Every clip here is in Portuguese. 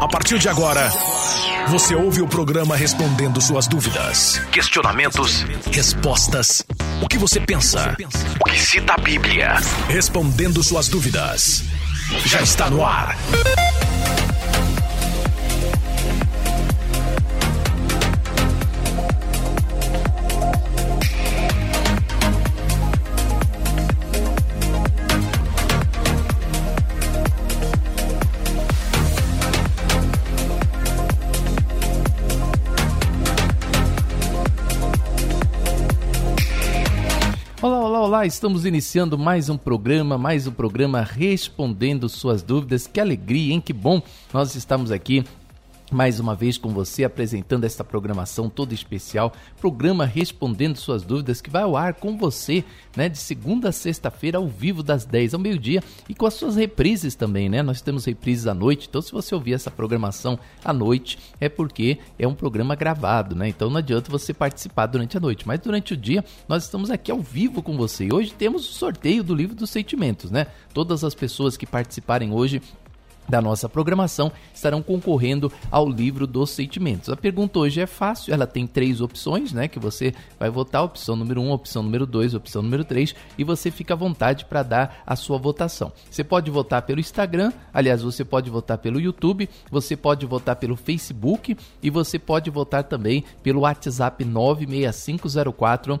A partir de agora, você ouve o programa respondendo suas dúvidas, questionamentos, respostas. O que você pensa? O que cita a Bíblia? Respondendo suas dúvidas. Já está no ar. Olá, estamos iniciando mais um programa, mais um programa respondendo suas dúvidas. Que alegria, hein? Que bom nós estamos aqui mais uma vez com você apresentando esta programação toda especial, programa respondendo suas dúvidas que vai ao ar com você, né, de segunda a sexta-feira ao vivo das 10 ao meio-dia e com as suas reprises também, né? Nós temos reprises à noite, então se você ouvir essa programação à noite é porque é um programa gravado, né? Então não adianta você participar durante a noite, mas durante o dia nós estamos aqui ao vivo com você. E hoje temos o sorteio do livro dos sentimentos, né? Todas as pessoas que participarem hoje da nossa programação estarão concorrendo ao livro dos sentimentos. A pergunta hoje é fácil, ela tem três opções, né? Que você vai votar, opção número 1, um, opção número 2, opção número 3, e você fica à vontade para dar a sua votação. Você pode votar pelo Instagram, aliás, você pode votar pelo YouTube, você pode votar pelo Facebook e você pode votar também pelo WhatsApp 96504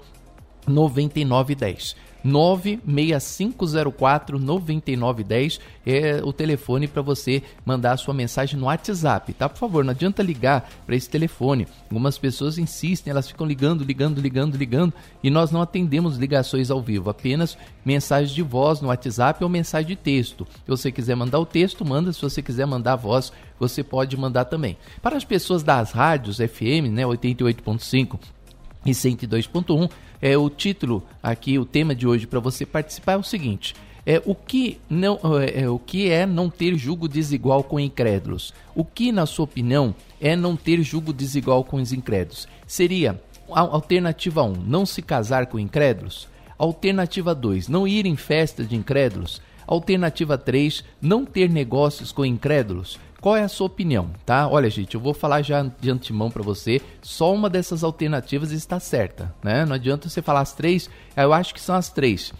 9910. 96504 9910 é o telefone para você mandar a sua mensagem no WhatsApp, tá? Por favor, não adianta ligar para esse telefone. Algumas pessoas insistem, elas ficam ligando, ligando, ligando, ligando e nós não atendemos ligações ao vivo, apenas mensagens de voz no WhatsApp ou mensagem de texto. Se você quiser mandar o texto, manda. Se você quiser mandar a voz, você pode mandar também. Para as pessoas das rádios FM, né, 88.5 e 102.1, é o título aqui, o tema de hoje para você participar é o seguinte: é o que não é, é, o que é não ter julgo desigual com incrédulos? O que, na sua opinião, é não ter julgo desigual com os incrédulos? Seria alternativa 1, não se casar com incrédulos? Alternativa 2, não ir em festa de incrédulos? Alternativa 3, não ter negócios com incrédulos? Qual é a sua opinião, tá? Olha, gente, eu vou falar já de antemão para você, só uma dessas alternativas está certa, né? Não adianta você falar as três, eu acho que são as três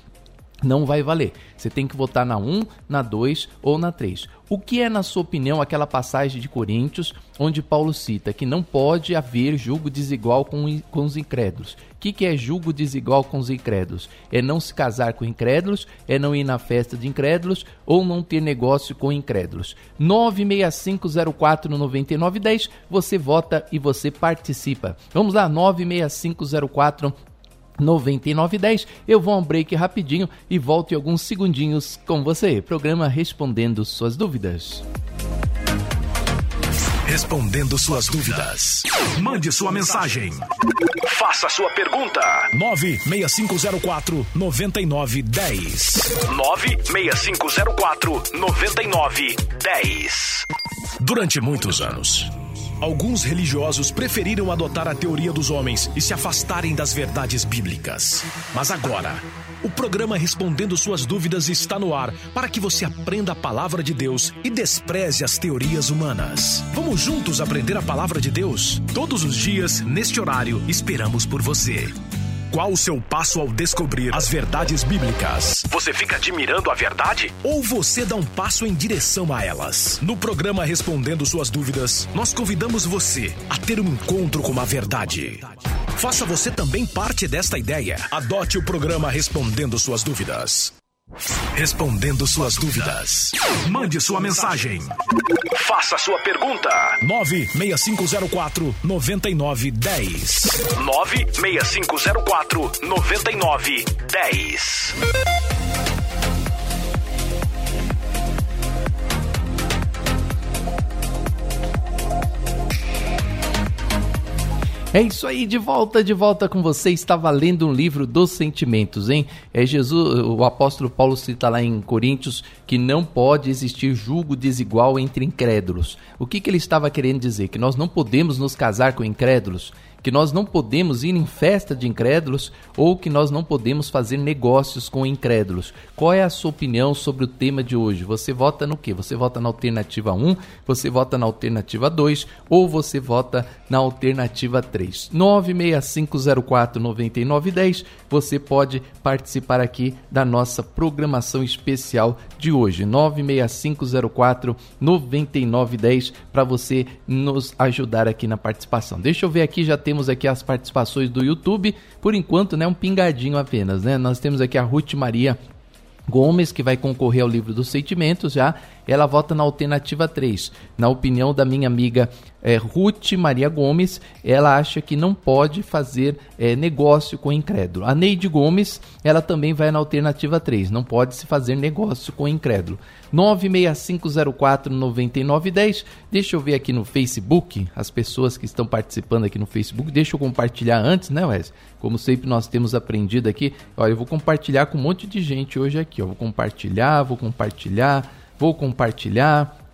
não vai valer. Você tem que votar na 1, na 2 ou na 3. O que é, na sua opinião, aquela passagem de Coríntios onde Paulo cita que não pode haver julgo desigual com, com os incrédulos? O que, que é julgo desigual com os incrédulos? É não se casar com incrédulos, é não ir na festa de incrédulos ou não ter negócio com incrédulos. 965049910, você vota e você participa. Vamos lá, 96504 9910. Eu vou a um break rapidinho e volto em alguns segundinhos com você. Programa Respondendo Suas Dúvidas. Respondendo suas dúvidas. Mande sua mensagem. Faça sua pergunta. 96504 9910. 96504 9910. Durante muitos anos. Alguns religiosos preferiram adotar a teoria dos homens e se afastarem das verdades bíblicas. Mas agora, o programa Respondendo Suas Dúvidas está no ar para que você aprenda a palavra de Deus e despreze as teorias humanas. Vamos juntos aprender a palavra de Deus? Todos os dias, neste horário, esperamos por você. Qual o seu passo ao descobrir as verdades bíblicas? Você fica admirando a verdade? Ou você dá um passo em direção a elas? No programa Respondendo Suas Dúvidas, nós convidamos você a ter um encontro com a verdade. Faça você também parte desta ideia. Adote o programa Respondendo Suas Dúvidas. Respondendo suas dúvidas. Mande sua mensagem. Faça sua pergunta. 96504 9910. 96504 9910. É isso aí, de volta, de volta com você. Estava lendo um livro dos sentimentos, hein? É Jesus, o apóstolo Paulo cita lá em Coríntios que não pode existir julgo desigual entre incrédulos. O que, que ele estava querendo dizer? Que nós não podemos nos casar com incrédulos, que nós não podemos ir em festa de incrédulos ou que nós não podemos fazer negócios com incrédulos. Qual é a sua opinião sobre o tema de hoje? Você vota no que? Você vota na alternativa 1, você vota na alternativa 2 ou você vota na alternativa 3? 965049910, você pode participar aqui da nossa programação especial de hoje. 96504 9910 para você nos ajudar aqui na participação. Deixa eu ver aqui, já temos aqui as participações do YouTube. Por enquanto, né, um pingadinho apenas, né? Nós temos aqui a Ruth Maria Gomes, que vai concorrer ao livro dos sentimentos já, ela vota na alternativa 3. Na opinião da minha amiga é, Ruth Maria Gomes, ela acha que não pode fazer é, negócio com incrédulo. A Neide Gomes, ela também vai na alternativa 3, não pode se fazer negócio com incrédulo. 965049910. Deixa eu ver aqui no Facebook, as pessoas que estão participando aqui no Facebook. Deixa eu compartilhar antes, né, Wes? Como sempre nós temos aprendido aqui. Olha, eu vou compartilhar com um monte de gente hoje aqui. Ó. Vou compartilhar, vou compartilhar, vou compartilhar.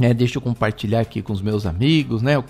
É, deixa eu compartilhar aqui com os meus amigos, né? Eu,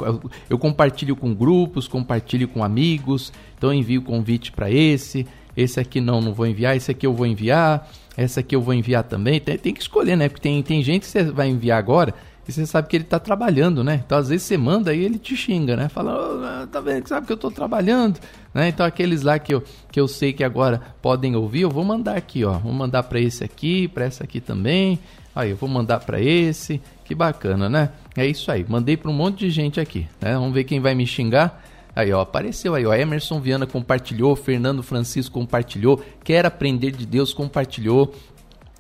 eu, compartilho com grupos, compartilho com amigos. Então envio convite para esse. Esse aqui não, não vou enviar. Esse aqui eu vou enviar. Essa aqui eu vou enviar também. Tem, tem que escolher, né? Porque tem, tem gente que você vai enviar agora e você sabe que ele está trabalhando, né? Então às vezes você manda e ele te xinga, né? Fala, oh, tá vendo? Sabe que eu estou trabalhando, né? Então aqueles lá que eu, que eu sei que agora podem ouvir, eu vou mandar aqui, ó. Vou mandar para esse aqui, para essa aqui também. Aí eu vou mandar para esse. Que bacana, né? É isso aí. Mandei para um monte de gente aqui, né? Vamos ver quem vai me xingar. Aí, ó, apareceu aí, ó. Emerson Viana compartilhou, Fernando Francisco compartilhou, Quer Aprender de Deus compartilhou,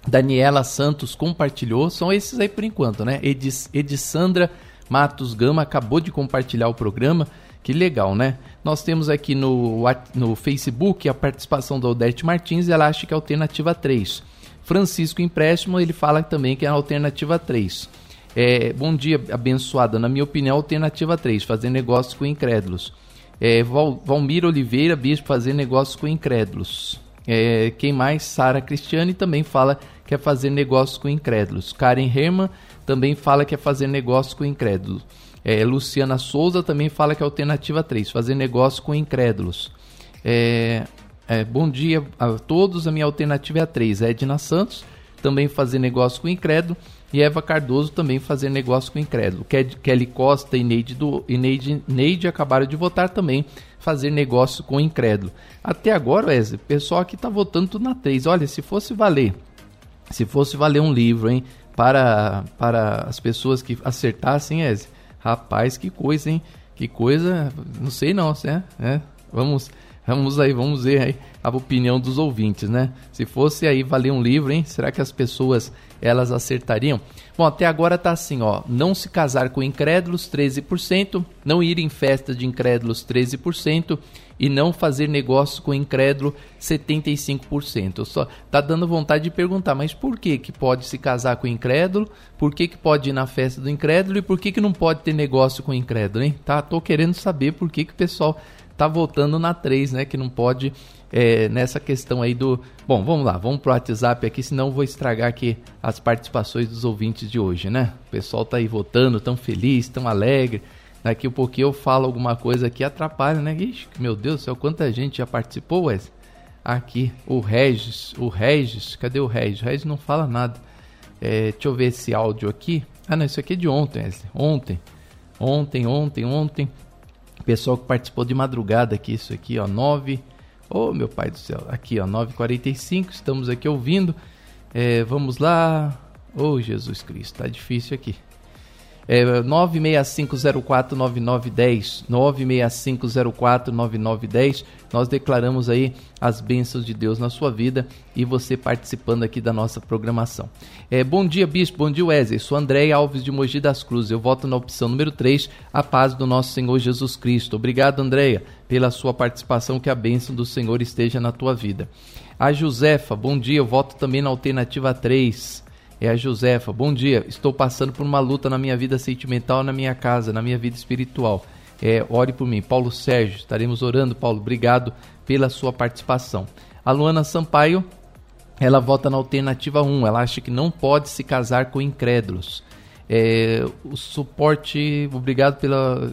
Daniela Santos compartilhou. São esses aí por enquanto, né? Edis, Edissandra Matos Gama acabou de compartilhar o programa. Que legal, né? Nós temos aqui no, no Facebook a participação da Odete Martins, ela acha que é a alternativa 3. Francisco Empréstimo, ele fala também que é a alternativa 3. É, bom dia, abençoada. Na minha opinião, alternativa 3, fazer negócios com incrédulos. É, Val, Valmir Oliveira, bispo, fazer negócios com incrédulos. É, quem mais? Sara Cristiane também fala que é fazer negócios com incrédulos. Karen Herman também fala que é fazer negócios com incrédulos. É, Luciana Souza também fala que é alternativa 3, fazer negócio com incrédulos. É, é, bom dia a todos, a minha alternativa é a 3. Edna Santos, também fazer negócio com incrédulo. E Eva Cardoso também fazer negócio com incrédulo. Kelly Costa e Neide, do, e Neide, Neide acabaram de votar também fazer negócio com incrédulo. Até agora, Wesley, o pessoal aqui está votando tudo na 3. Olha, se fosse valer, se fosse valer um livro, hein, para, para as pessoas que acertassem, Wesley, rapaz, que coisa, hein? Que coisa, não sei não, é, é, vamos Vamos aí, vamos ver aí a opinião dos ouvintes, né? Se fosse aí valer um livro, hein? Será que as pessoas elas acertariam? Bom, até agora tá assim, ó, não se casar com incrédulos 13%, não ir em festa de incrédulos 13% e não fazer negócio com incrédulo 75%. Só tá dando vontade de perguntar, mas por que que pode se casar com incrédulo? Por que que pode ir na festa do incrédulo e por que que não pode ter negócio com incrédulo, hein? Tá, tô querendo saber por que que o pessoal tá voltando na 3, né? Que não pode é, nessa questão aí do. Bom, vamos lá, vamos pro WhatsApp aqui, senão vou estragar aqui as participações dos ouvintes de hoje, né? O pessoal tá aí votando, tão feliz, tão alegre. Daqui a pouquinho eu falo alguma coisa aqui atrapalha, né? Ixi, meu Deus do céu, quanta gente já participou, Wes? Aqui, o Regis, o Regis, cadê o Regis? O Regis não fala nada. É, deixa eu ver esse áudio aqui. Ah, não, isso aqui é de ontem, Wesley. Ontem. Ontem, ontem, ontem. Pessoal que participou de madrugada aqui, isso aqui, ó, 9. Oh, meu pai do céu. Aqui, ó, 9h45, estamos aqui ouvindo. É, vamos lá. Oh, Jesus Cristo, tá difícil aqui. É, 965049910, 965049910. Nós declaramos aí as bênçãos de Deus na sua vida e você participando aqui da nossa programação. É, bom dia, Bispo, bom dia, Wesley. Sou André Alves de Mogi das Cruzes. Eu voto na opção número 3, a paz do nosso Senhor Jesus Cristo. Obrigado, Andréia, pela sua participação, que a bênção do Senhor esteja na tua vida. A Josefa, bom dia, eu voto também na alternativa 3. É a Josefa. Bom dia. Estou passando por uma luta na minha vida sentimental, na minha casa, na minha vida espiritual. É, ore por mim. Paulo Sérgio, estaremos orando, Paulo. Obrigado pela sua participação. A Luana Sampaio, ela vota na alternativa 1. Ela acha que não pode se casar com incrédulos. É, o suporte, obrigado pela.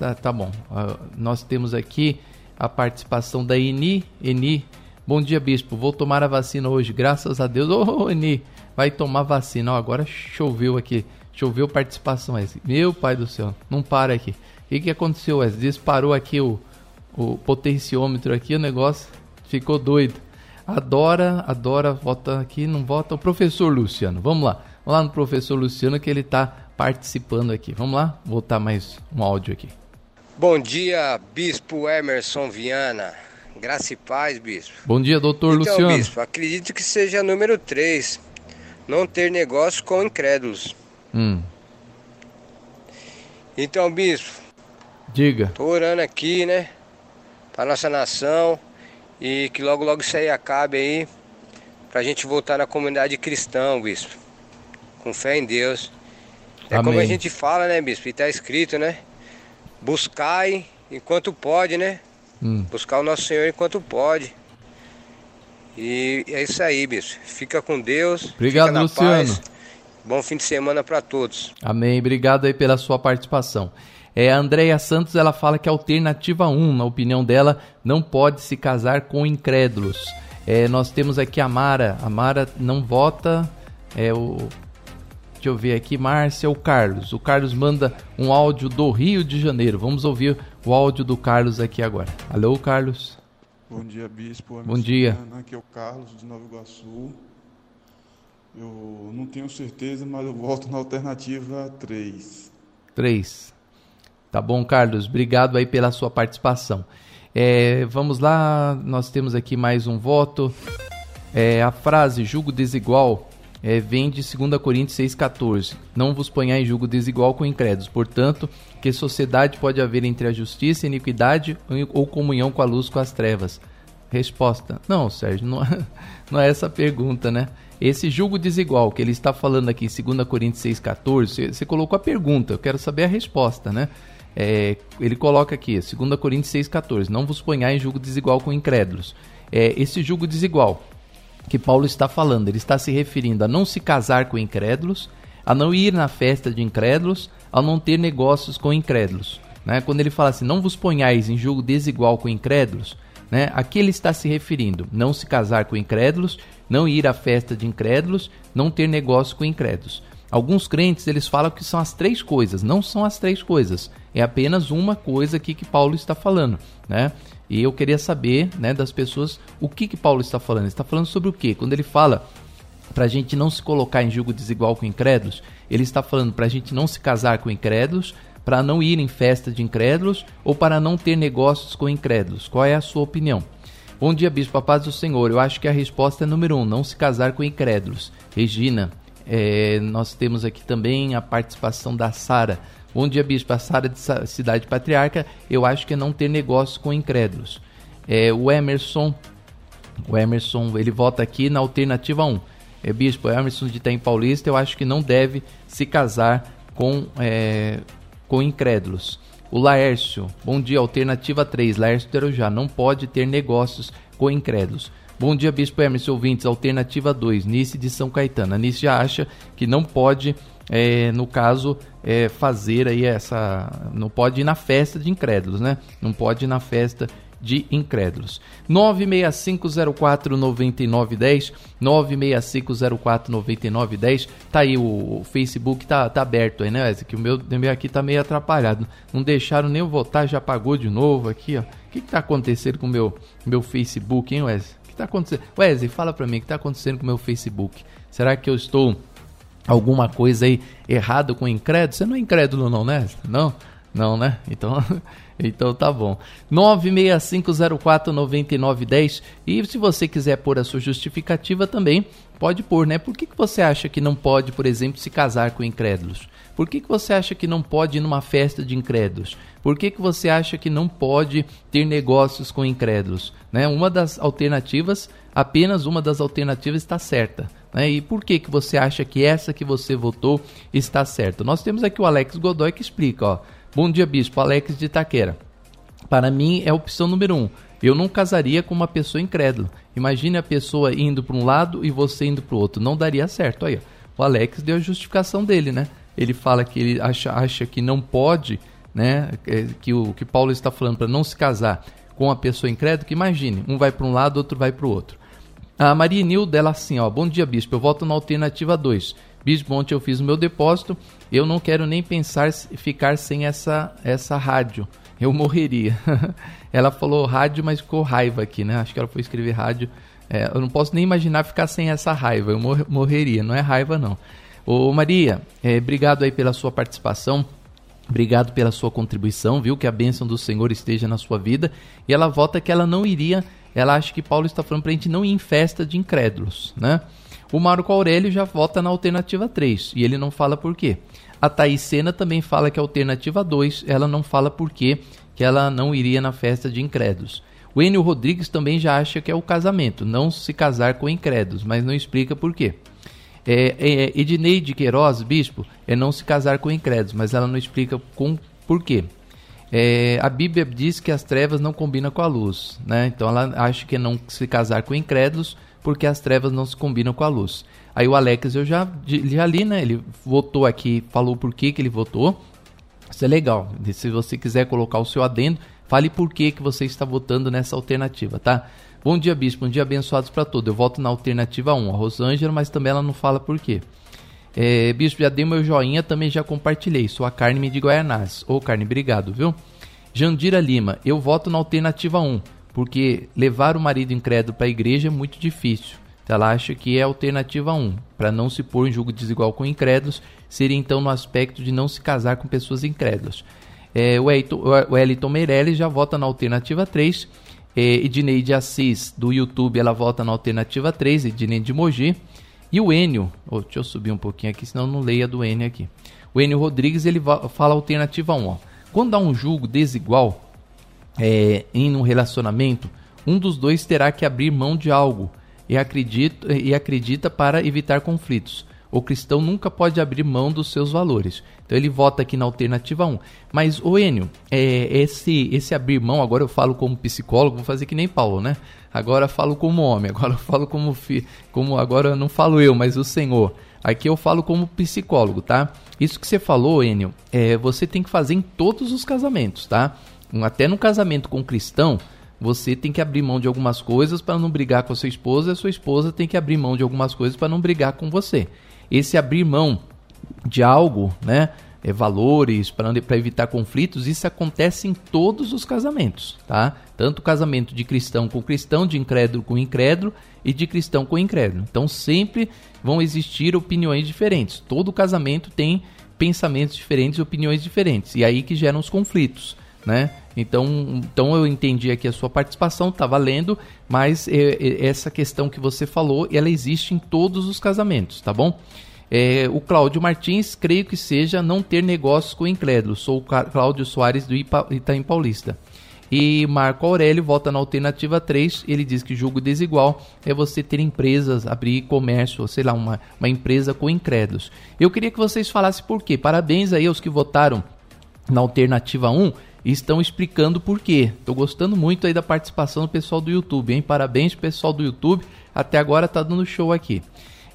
Ah, tá bom. Uh, nós temos aqui a participação da Eni. Eni, bom dia, bispo. Vou tomar a vacina hoje, graças a Deus. Ô, oh, Eni, vai tomar vacina. Agora choveu aqui. Choveu participação. Meu pai do céu, não para aqui. O que, que aconteceu, Wesley? Disparou aqui o, o potenciômetro aqui, o negócio ficou doido. Adora, adora, vota aqui, não vota. O professor Luciano, vamos lá. Vamos lá no professor Luciano que ele está participando aqui. Vamos lá, vou botar mais um áudio aqui. Bom dia, Bispo Emerson Viana. Graça e paz, Bispo. Bom dia, doutor então, Luciano. Bispo, acredito que seja número 3. Não ter negócio com incrédulos. Hum. Então, Bispo. Diga. Tô orando aqui, né? Para nossa nação e que logo logo isso aí acabe aí pra gente voltar na comunidade cristã, bispo. Com fé em Deus. É Amém. como a gente fala, né, bispo? E tá escrito, né? Buscai enquanto pode, né? Hum. Buscar o nosso Senhor enquanto pode. E é isso aí, bispo. Fica com Deus. Obrigado, Luciano. Paz. Bom fim de semana para todos. Amém. Obrigado aí pela sua participação. É, a Andrea Santos ela fala que a alternativa 1, na opinião dela, não pode se casar com incrédulos. É, nós temos aqui a Mara. A Mara não vota. É o. Deixa eu ver aqui, Márcia o Carlos. O Carlos manda um áudio do Rio de Janeiro. Vamos ouvir o áudio do Carlos aqui agora. Alô, Carlos. Bom dia, Bispo. Bom dia. Aqui é o Carlos de Nova Iguaçu. Eu não tenho certeza, mas eu volto na alternativa 3. 3. Tá bom, Carlos? Obrigado aí pela sua participação. É, vamos lá, nós temos aqui mais um voto. É, a frase julgo desigual é, vem de 2 Coríntios 6,14. Não vos ponhais julgo desigual com incrédulos. Portanto, que sociedade pode haver entre a justiça e a iniquidade ou comunhão com a luz com as trevas? Resposta: Não, Sérgio, não, é, não é essa a pergunta, né? Esse julgo desigual que ele está falando aqui em 2 Coríntios 6,14, você, você colocou a pergunta, eu quero saber a resposta, né? É, ele coloca aqui, 2 Coríntios 6,14: Não vos ponhais em julgo desigual com incrédulos. É, esse julgo desigual que Paulo está falando, ele está se referindo a não se casar com incrédulos, a não ir na festa de incrédulos, a não ter negócios com incrédulos. Né? Quando ele fala assim, não vos ponhais em julgo desigual com incrédulos, né? aqui ele está se referindo não se casar com incrédulos, não ir à festa de incrédulos, não ter negócio com incrédulos. Alguns crentes eles falam que são as três coisas, não são as três coisas. É apenas uma coisa aqui que Paulo está falando, né? E eu queria saber, né, das pessoas o que que Paulo está falando. Ele está falando sobre o quê? Quando ele fala para a gente não se colocar em julgo desigual com incrédulos, ele está falando para a gente não se casar com incrédulos, para não ir em festa de incrédulos ou para não ter negócios com incrédulos. Qual é a sua opinião? Bom dia, Bispo, a paz do Senhor. Eu acho que a resposta é número um, não se casar com incrédulos. Regina, é, nós temos aqui também a participação da Sara. Bom dia, Bispo. A Sara de Cidade Patriarca, eu acho que é não ter negócio com incrédulos. É, o Emerson, o Emerson, ele vota aqui na alternativa 1. É, Bispo, Emerson de Itaim Paulista, eu acho que não deve se casar com, é, com incrédulos. O Laércio, bom dia, alternativa 3. Laércio Terujá, não pode ter negócios com incrédulos. Bom dia, Bispo Emerson, ouvintes. Alternativa 2, Nice de São Caetano. A Nice já acha que não pode, é, no caso, é, fazer aí essa. Não pode ir na festa de incrédulos, né? Não pode ir na festa de incrédulos. 965049910, 965049910. Tá aí o, o, Facebook tá, tá aberto aí, né, Wesley? Que o meu, meu aqui tá meio atrapalhado. Não deixaram nem eu votar, já apagou de novo aqui, ó. O que, que tá acontecendo com o meu, meu Facebook, hein, Wesley? que está acontecendo? Wesley, fala para mim, o que está acontecendo com o meu Facebook? Será que eu estou alguma coisa aí errado com incrédulo? Você não é incrédulo não, né? Não? Não, né? Então, então tá bom. 965049910 e se você quiser pôr a sua justificativa também, pode pôr, né? Por que, que você acha que não pode, por exemplo, se casar com incrédulos? Por que, que você acha que não pode ir numa festa de incrédulos? Por que, que você acha que não pode ter negócios com incrédulos? Né? Uma das alternativas, apenas uma das alternativas está certa. Né? E por que, que você acha que essa que você votou está certa? Nós temos aqui o Alex Godoy que explica. Ó. Bom dia, Bispo. Alex de Itaquera. Para mim é a opção número um. Eu não casaria com uma pessoa incrédula. Imagine a pessoa indo para um lado e você indo para o outro. Não daria certo. Aí, o Alex deu a justificação dele, né? ele fala que ele acha, acha que não pode, né? É, que o que Paulo está falando para não se casar com a pessoa incrédula, que imagine, um vai para um lado, outro vai para o outro. A Maria Nilda, ela assim, ó, bom dia, bispo, eu voto na alternativa 2. Bispo, ontem eu fiz o meu depósito, eu não quero nem pensar ficar sem essa, essa rádio, eu morreria. ela falou rádio, mas ficou raiva aqui, né? Acho que ela foi escrever rádio. É, eu não posso nem imaginar ficar sem essa raiva, eu mor morreria, não é raiva não. Ô Maria, é, obrigado aí pela sua participação. Obrigado pela sua contribuição, viu? Que a bênção do Senhor esteja na sua vida. E ela vota que ela não iria, ela acha que Paulo está falando para a gente não ir em festa de incrédulos, né? O Marco Aurélio já vota na alternativa 3 e ele não fala por quê. A Thaís Sena também fala que a alternativa 2, ela não fala por quê, que ela não iria na festa de incrédulos. O Enio Rodrigues também já acha que é o casamento, não se casar com incrédulos, mas não explica por quê. É, é, Edneide Queiroz, bispo, é não se casar com incrédulos, mas ela não explica com por quê. É, a Bíblia diz que as trevas não combinam com a luz, né? Então ela acha que é não se casar com incrédulos porque as trevas não se combinam com a luz. Aí o Alex eu já, já li, né? Ele votou aqui, falou por que, que ele votou. Isso é legal. Se você quiser colocar o seu adendo, fale por que, que você está votando nessa alternativa, tá? Bom dia, bispo. Bom dia, abençoados para todos. Eu voto na alternativa 1, a Rosângela, mas também ela não fala por quê. É, bispo, já dei meu joinha, também já compartilhei. Sua carne de Guaianás. Ô, carne, obrigado, viu? Jandira Lima, eu voto na alternativa 1, porque levar o marido incrédulo para a igreja é muito difícil. Ela acha que é a alternativa 1, para não se pôr em julgo desigual com incrédulos, seria então no aspecto de não se casar com pessoas incrédulas. É, o Wellington Meirelles já vota na alternativa 3, é, Edneide Assis, do YouTube, ela volta na alternativa 3, Edneide de Mogi. E o Enio, oh, deixa eu subir um pouquinho aqui, senão não leia do Enio aqui. O Enio Rodrigues, ele fala alternativa 1. Ó. Quando há um julgo desigual é, em um relacionamento, um dos dois terá que abrir mão de algo e acredita, e acredita para evitar conflitos. O cristão nunca pode abrir mão dos seus valores. Então ele vota aqui na alternativa 1. Mas, o Enio, é, esse, esse abrir mão, agora eu falo como psicólogo, vou fazer que nem Paulo, né? Agora eu falo como homem, agora eu falo como, fi, como agora não falo eu, mas o Senhor. Aqui eu falo como psicólogo, tá? Isso que você falou, Enio, é, você tem que fazer em todos os casamentos, tá? Até no casamento com cristão, você tem que abrir mão de algumas coisas para não brigar com a sua esposa, e a sua esposa tem que abrir mão de algumas coisas para não brigar com você esse abrir mão de algo, né? É, valores para evitar conflitos, isso acontece em todos os casamentos, tá? Tanto casamento de cristão com cristão, de incrédulo com incrédulo e de cristão com incrédulo. Então sempre vão existir opiniões diferentes. Todo casamento tem pensamentos diferentes opiniões diferentes. E aí que geram os conflitos, né? Então, então eu entendi aqui a sua participação, está valendo, mas é, é, essa questão que você falou, ela existe em todos os casamentos, tá bom? É, o Cláudio Martins, creio que seja não ter negócios com incrédulos. Sou o Cláudio Soares do Itaim Paulista. E Marco Aurélio vota na alternativa 3. Ele diz que julgo desigual é você ter empresas, abrir comércio, sei lá, uma, uma empresa com incrédulos. Eu queria que vocês falassem por quê. Parabéns aí aos que votaram na alternativa 1 e estão explicando por quê. Estou gostando muito aí da participação do pessoal do YouTube, hein? Parabéns pessoal do YouTube. Até agora tá dando show aqui.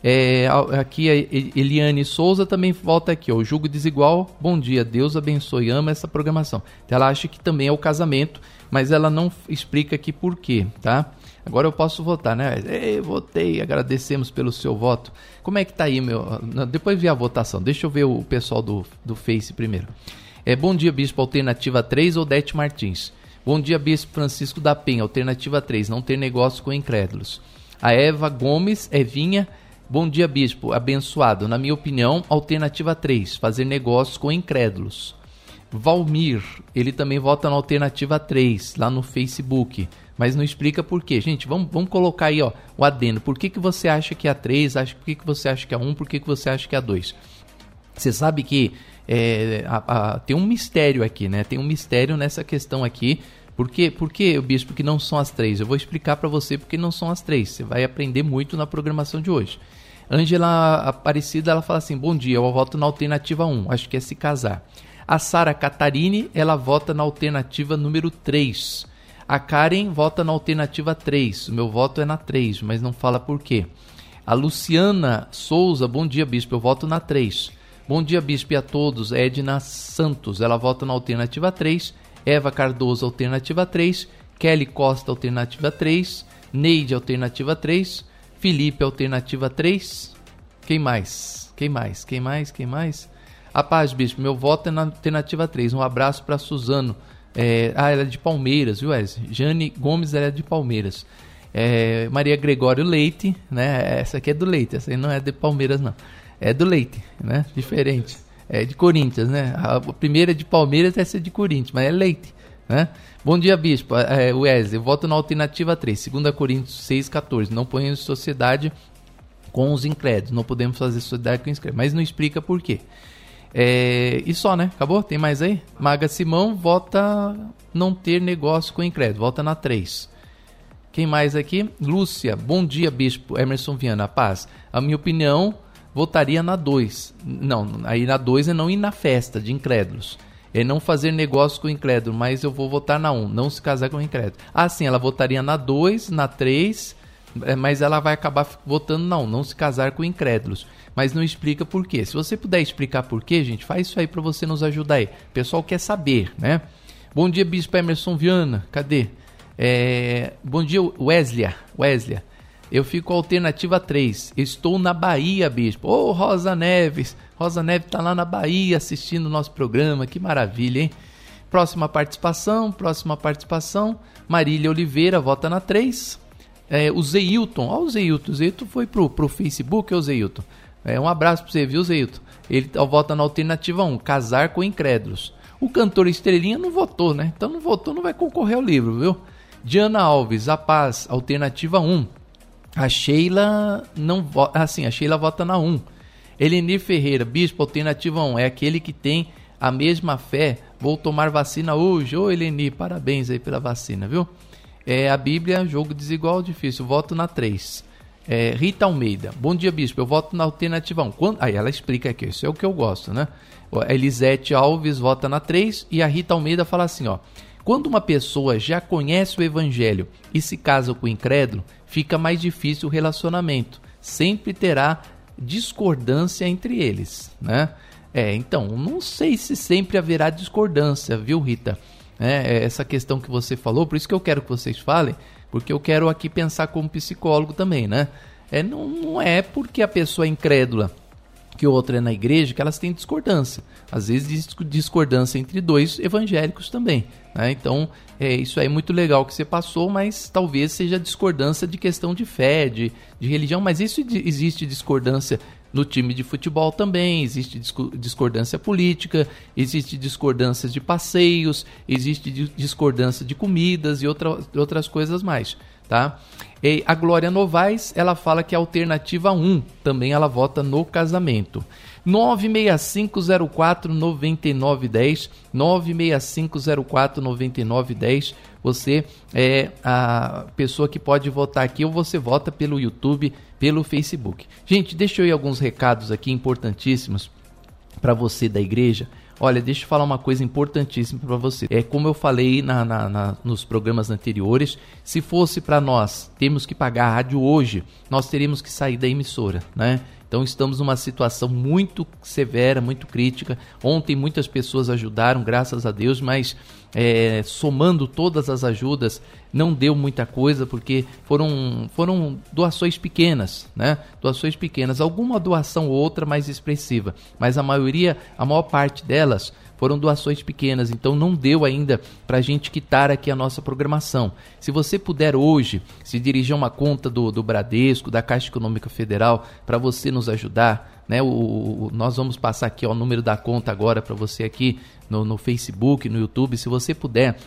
É, aqui a Eliane Souza também volta aqui, ó, julgo desigual. Bom dia, Deus abençoe, ama essa programação. Ela acha que também é o casamento, mas ela não explica aqui por quê, tá? Agora eu posso votar, né? Ei, votei, agradecemos pelo seu voto. Como é que tá aí, meu? Depois vi a votação. Deixa eu ver o pessoal do, do Face primeiro. É, bom dia, Bispo Alternativa 3, Odete Martins. Bom dia, Bispo Francisco da Penha, Alternativa 3, não ter negócio com incrédulos. A Eva Gomes, Evinha, bom dia, Bispo, abençoado. Na minha opinião, Alternativa 3, fazer negócios com incrédulos. Valmir, ele também vota na Alternativa 3, lá no Facebook mas não explica por quê. Gente, vamos, vamos colocar aí ó, o adendo. Por que, que você acha que é a 3? Por que, que você acha que é a 1? Por que, que você acha que é a 2? Você sabe que é, a, a, tem um mistério aqui, né? Tem um mistério nessa questão aqui. Por quê, por que, bispo, que não são as três? Eu vou explicar para você porque não são as três. Você vai aprender muito na programação de hoje. Ângela Aparecida, ela fala assim, bom dia, eu voto na alternativa 1, acho que é se casar. A Sara Catarine, ela vota na alternativa número 3. A Karen vota na alternativa 3. O meu voto é na 3, mas não fala por quê. A Luciana Souza, bom dia, bispo, eu voto na 3. Bom dia, bispo, e a todos. Edna Santos, ela vota na alternativa 3. Eva Cardoso, alternativa 3. Kelly Costa, alternativa 3. Neide, alternativa 3. Felipe, alternativa 3. Quem mais? Quem mais? Quem mais? Quem mais? A paz, bispo. Meu voto é na alternativa 3. Um abraço para Suzano. É, ah, ela é de Palmeiras, viu, Wesley? Jane Gomes, ela é de Palmeiras. É, Maria Gregório Leite, né? Essa aqui é do Leite, essa aí não é de Palmeiras, não. É do Leite, né? Diferente. É de Corinthians, né? A primeira é de Palmeiras, essa é de Corinthians, mas é Leite, né? Bom dia, bispo. É, Wesley, voto na alternativa 3, 2 Coríntios 6,14. Não ponha sociedade com os incrédulos. Não podemos fazer sociedade com os incrédulos. Mas não explica por quê. É, e só, né? Acabou? Tem mais aí? Maga Simão vota não ter negócio com incrédulo. Volta na 3. Quem mais aqui? Lúcia. Bom dia, bispo. Emerson Viana. Paz. A minha opinião, votaria na 2. Não, aí na 2 é não ir na festa de incrédulos. É não fazer negócio com incrédulo, mas eu vou votar na 1. Um, não se casar com incrédulo. Ah, sim, ela votaria na 2, na 3, é, mas ela vai acabar votando na 1. Um, não se casar com incrédulos mas não explica por quê. Se você puder explicar por quê, gente, faz isso aí para você nos ajudar aí. O pessoal quer saber, né? Bom dia, Bispo Emerson Viana. Cadê? É... Bom dia, Wesley. Wesley. Eu fico alternativa 3. Estou na Bahia, Bispo. Ô, oh, Rosa Neves. Rosa Neves está lá na Bahia assistindo o nosso programa. Que maravilha, hein? Próxima participação, próxima participação. Marília Oliveira vota na 3. É, o Zeilton, ó o Zeilton. O Zeilton foi pro, pro Facebook, ô Zeilton. É, um abraço para você, viu, Zeilton? Ele vota na alternativa 1, casar com incrédulos. O cantor Estrelinha não votou, né? Então não votou, não vai concorrer ao livro, viu? Diana Alves, A Paz, alternativa 1. A Sheila não vota. Assim, a Sheila vota na 1. Elenir Ferreira, Bispo, alternativa 1. É aquele que tem a mesma fé. Vou tomar vacina hoje. Ô, Elenir, parabéns aí pela vacina, viu? É a Bíblia, jogo desigual, difícil. Voto na 3. É, Rita Almeida, bom dia, bispo. Eu voto na alternativa 1. Quando... Aí ela explica aqui, isso é o que eu gosto, né? Elisete Alves vota na 3 e a Rita Almeida fala assim: ó. Quando uma pessoa já conhece o evangelho e se casa com o incrédulo, fica mais difícil o relacionamento. Sempre terá discordância entre eles, né? É, então, não sei se sempre haverá discordância, viu, Rita? É, essa questão que você falou, por isso que eu quero que vocês falem, porque eu quero aqui pensar como psicólogo também, né? É, não, não é porque a pessoa é incrédula que outra é na igreja que elas têm discordância. Às vezes discordância entre dois evangélicos também. Né? Então, é, isso aí é muito legal que você passou, mas talvez seja discordância de questão de fé, de, de religião, mas isso existe discordância no time de futebol também, existe discordância política, existe discordância de passeios, existe discordância de comidas e outra, outras coisas mais, tá? E a Glória Novaes, ela fala que a alternativa 1 também ela vota no casamento. 96504 9910 96504 9910 você é a pessoa que pode votar aqui ou você vota pelo YouTube, pelo Facebook. Gente, deixa eu ir alguns recados aqui importantíssimos para você da igreja. Olha, deixa eu falar uma coisa importantíssima para você. É como eu falei na, na, na, nos programas anteriores, se fosse para nós temos que pagar a rádio hoje, nós teríamos que sair da emissora, né? Então estamos numa situação muito severa, muito crítica. Ontem muitas pessoas ajudaram, graças a Deus, mas é, somando todas as ajudas não deu muita coisa porque foram, foram doações pequenas, né? Doações pequenas, alguma doação ou outra mais expressiva, mas a maioria, a maior parte delas foram doações pequenas, então não deu ainda para a gente quitar aqui a nossa programação. Se você puder hoje se dirigir a uma conta do, do Bradesco, da Caixa Econômica Federal, para você nos ajudar, né? O, o, nós vamos passar aqui ó, o número da conta agora para você aqui no, no Facebook, no YouTube. Se você puder